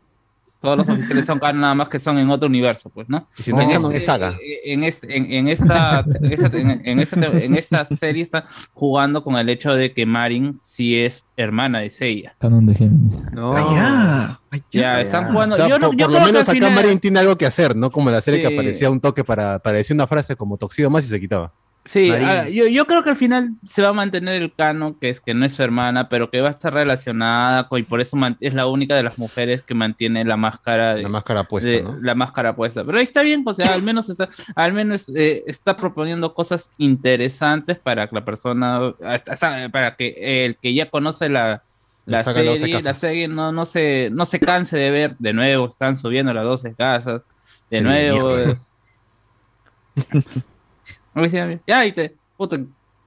Todos los oficiales son canon, nada más que son en otro universo, pues, ¿no? Y si no es En este- es saga. en, este- en, en esta, en, esta, en- en esta, en esta serie está jugando con el hecho de que Marin sí es hermana de Seiya. Canon de Géminis. No. Ah, Ya, están jugando. O sea, yo no- por, yo por lo creo menos acá final- Marin tiene algo que hacer, ¿no? Como en la serie Sí. que aparecía un toque para, para decir una frase como toxido más y se quitaba. Sí, ah, yo, yo creo que al final se va a mantener el canon, que es que no es su hermana, pero que va a estar relacionada con, y por eso es la única de las mujeres que mantiene la máscara de, La máscara puesta, de- ¿no? la máscara puesta. Pero ahí está bien, o sea, al menos está, al menos eh, está proponiendo cosas interesantes para que la persona, para que el que ya conoce la, La serie, 12 la serie no, no se, no se canse de ver de nuevo, están subiendo las 12 casas, de Sí, nuevo. eh. Ya, y te, puta,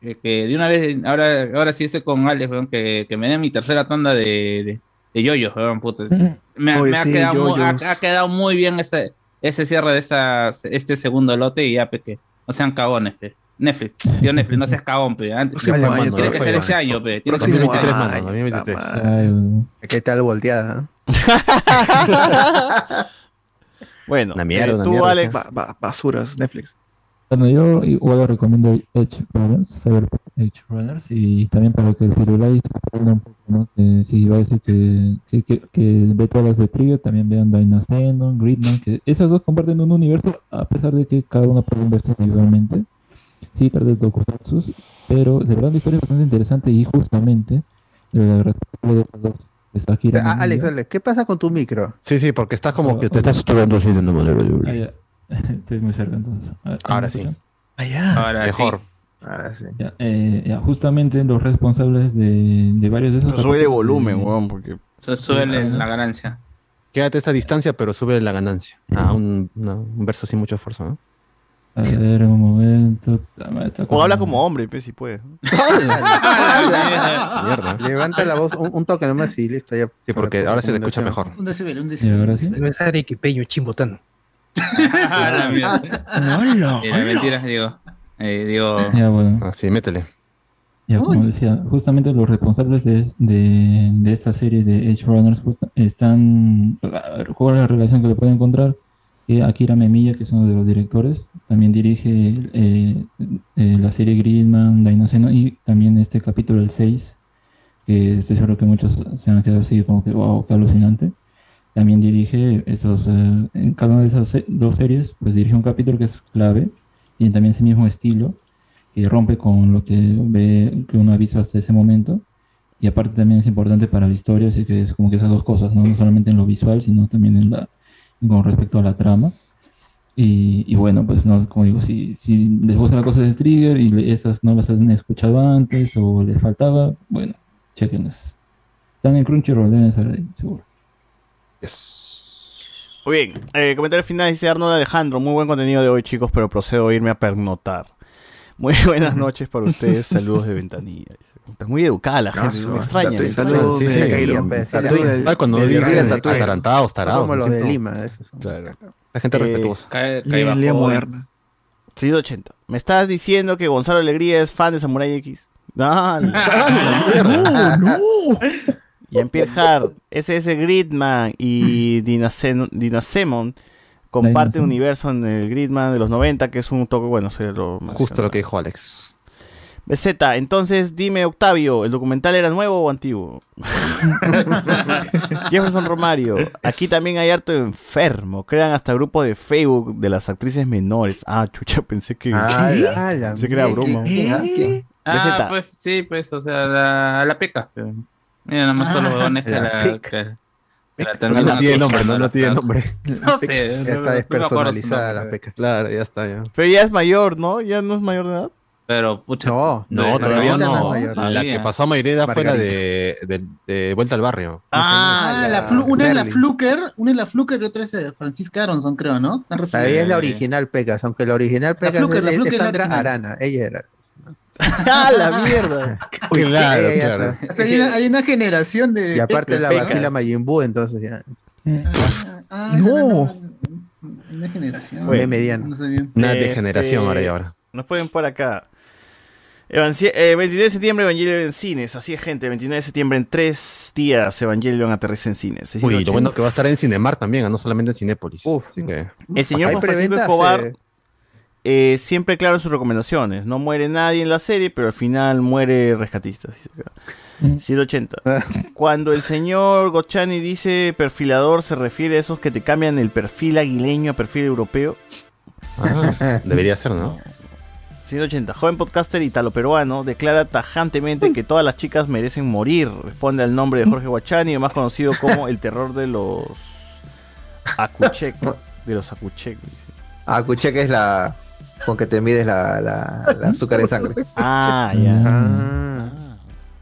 que, que de una vez, ahora, ahora sí estoy con Alex, weón, que, que me den mi tercera tanda de, de, de yoyos, weón, puta. Me, ha- Oye, me ha, sí, quedado muy, ha, quedado muy bien ese, ese cierre de esta, este segundo lote y ya, pe, que no sean cagones, pe. Netflix, tío Netflix, no seas cagón, pe. Antes, tiene año, que ser ese año. pe. Tiene que ser Próximo ese 2023, año. mano, 2023. puta Ay, weón. ¿Qué tal volteada? Bueno, Una mierda, eh, una tú, mierda, Alex. ba- ba- basuras, Netflix. Bueno, yo igual recomiendo Edge Runners, Cyberpunk Edge Runners, y también para que el Firulais se aprenda un poco, ¿no? Que si va a decir que, que, que, que ve todas las de Trigger, también vean Dynasty, Gridman, que esas dos comparten un universo, a pesar de que cada una puede verse individualmente. Sí, tal vez tokusatsu, pero de verdad la historia es bastante interesante y justamente la responsable de estas dos es Akira Ah. Alex, Alex, ¿qué pasa con tu micro? Sí, sí, porque estás como que te estás estudiando así de nuevo. Ah. Estoy muy cerca entonces. Ah, Ahora ¿me sí. escuchan? Allá. Ahora Mejor. sí. Ahora sí. Ya, eh, ya, justamente los responsables de, de varios de esos. Pero sube de volumen, de- weón, porque. Se sube la ganancia. Quédate a esa distancia, pero sube la ganancia. Ah, un, no, un verso sin mucho esfuerzo, ¿no? A ver, un momento. O habla como hombre, pe, si puede. Levanta la voz un, un toque nomás y listo. Ya, Sí, porque ahora se te escucha mejor. Un decibel, un Y decibel. ahora sí. Debe ser equipeño chimbotano. Mierda. Hola, Mira, mentiras, digo. Eh, digo, Ya, bueno. Ah, sí, métele. Ya, como decía, justamente los responsables de, de, de esta serie de Edge Runners justa- están. ¿Cuál es la relación que le puede encontrar? Que Akira Memiya, que es uno de los directores, también dirige eh, eh, la serie Gridman, Dainoceno y también este capítulo, el 6, que estoy seguro que muchos se han quedado así como que, wow, qué alucinante. También dirige esos, eh, en cada una de esas dos series, pues dirige un capítulo que es clave y también ese mismo estilo que rompe con lo que ve que uno ha visto hasta ese momento. Y aparte también es importante para la historia así que es como que esas dos cosas no, no solamente en lo visual sino también en la con respecto a la trama. Y, y bueno pues no como digo si, si les gusta la cosa de Trigger y le- esas no las han escuchado antes o les faltaba bueno chequenlas. Están en Crunchyroll deben estar ahí seguro Muy bien, eh, comentario final dice Arnold Alejandro. Muy buen contenido de hoy, chicos, pero procedo a irme a pernotar. Muy buenas noches para ustedes, saludos de ventanilla. Está muy educada la gente, me extraña. me extraña. Saludos Sí, sí, sí, la- cuando dicen atarantados, tarados, Como los de Lima. Claro. La gente Eh, respetuosa. Cae- cae moderna. Sí, 80. ¿Me estás diciendo que Gonzalo Alegría es fan de Samurai X? Dale. No, no. Jean-Pierre Hart, SS Gridman y Dinacen- Dinasemon comparten Dinasemon. universo en el Gridman de los 90, que es un toque, bueno, se lo Justo lo que dijo Alex. BZ, entonces dime, Octavio, ¿el documental era nuevo o antiguo? Jefferson Romario, aquí también hay harto enfermo. Crean hasta grupo de Facebook de las actrices menores. Ah, chucha, pensé que. Ah, la- la pensé que era broma. ¿Quién? ah? ¿Quién? Ah, pues sí, pues, o sea, la, la peca. Mira, nada más todos los huevones que la la. que- que la No, terminan tiene nombre, no, no tiene nombre. No sé. Ya no- está no despersonalizada la peca. Claro, ya está, ya. Pero ya es mayor, ¿no? Ya no es mayor de edad. Pero, pucha. No, No, de- todavía no no. es mayor. La que pasó a Mayreda fue la Margarita. de, de, de Vuelta al Barrio. Ah, la flu- una es la. Fluker, una es la Fluker y otra es eh, Francisca Aronson, creo, ¿no? Todavía es la original Pecas, aunque la original Pecas Fluker, la es, es Fluker es la Sandra. Arana, ella era. ¡Ah, la mierda! Claro, ya claro. está. O sea, hay, una, hay una generación de. Y aparte la Pecas. vacila Majin Buu, entonces ya. Ah, esa No. Una generación. Bueno. Mediano. No sé bien. Una Este, degeneración ahora y ahora. Nos pueden por acá. Evanci- eh, 29 de septiembre, Evangelion en cines. Así es, gente. 29 de septiembre, en tres días, Evangelion aterriza en cines. Uy, lo bueno que va a estar en Cinemar también, ah, no solamente en Cinépolis. Uf. Así que. El señor Hay Juan Francisco preventas, Escobar, eh. Eh, siempre claro en sus recomendaciones. No muere nadie en la serie, pero al final muere rescatista. dice acá. 180. Cuando el señor Gochani dice perfilador, se refiere a esos que te cambian el perfil aguileño a perfil europeo. Ah, debería ser, ¿no? 180. Joven podcaster italo-peruano declara tajantemente que todas las chicas merecen morir. Responde al nombre de Jorge Guachani, más conocido como el terror de los Akuchek. De los Akuchek. Acuche que es la con que te mides la, la, la azúcar en sangre. Ah, ya. Ah,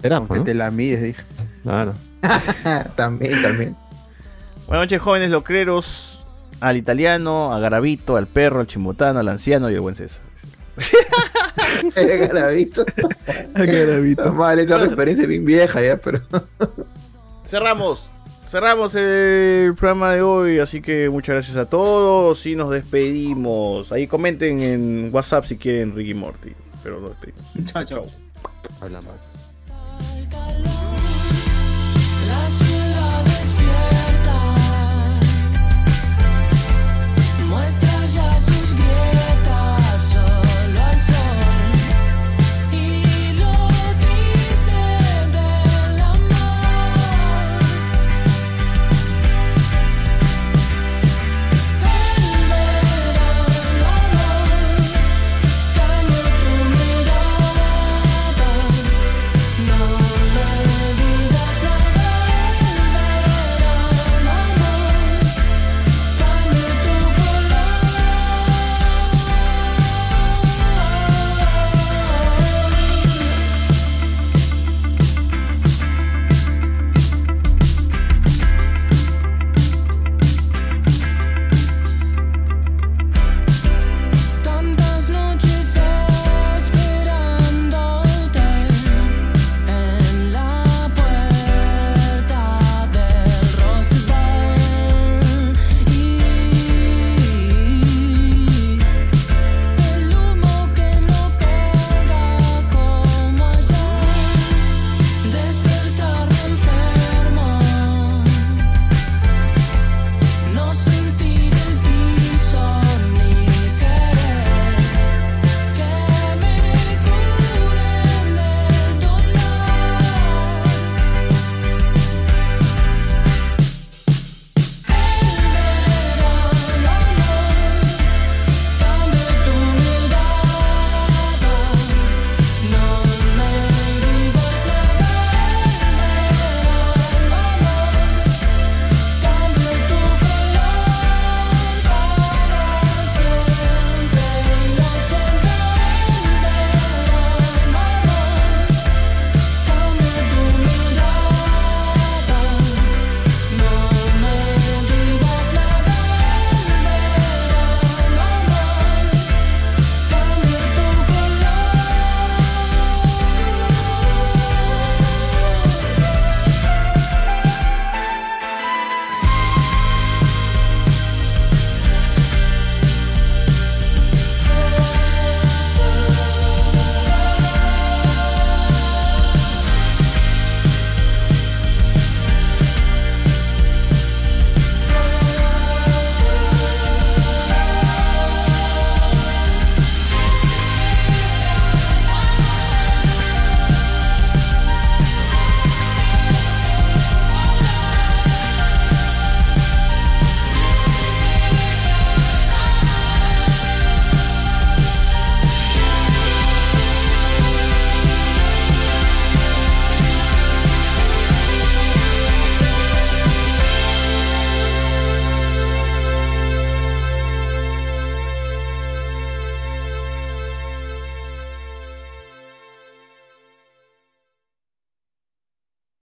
Era, aunque ¿no? te la mides, dije. Claro. también, también. Buenas noches, jóvenes locreros. Al italiano, a Garavito, al perro, al chimbotano, al anciano y al buen César. El garabito. Garabito. Mal, esa referencia es bien vieja ya, pero. Cerramos. Cerramos el programa de hoy, así que muchas gracias a todos y nos despedimos. Ahí comenten en WhatsApp si quieren Ricky Morty, pero nos despedimos. Chao, chao. Hablamos.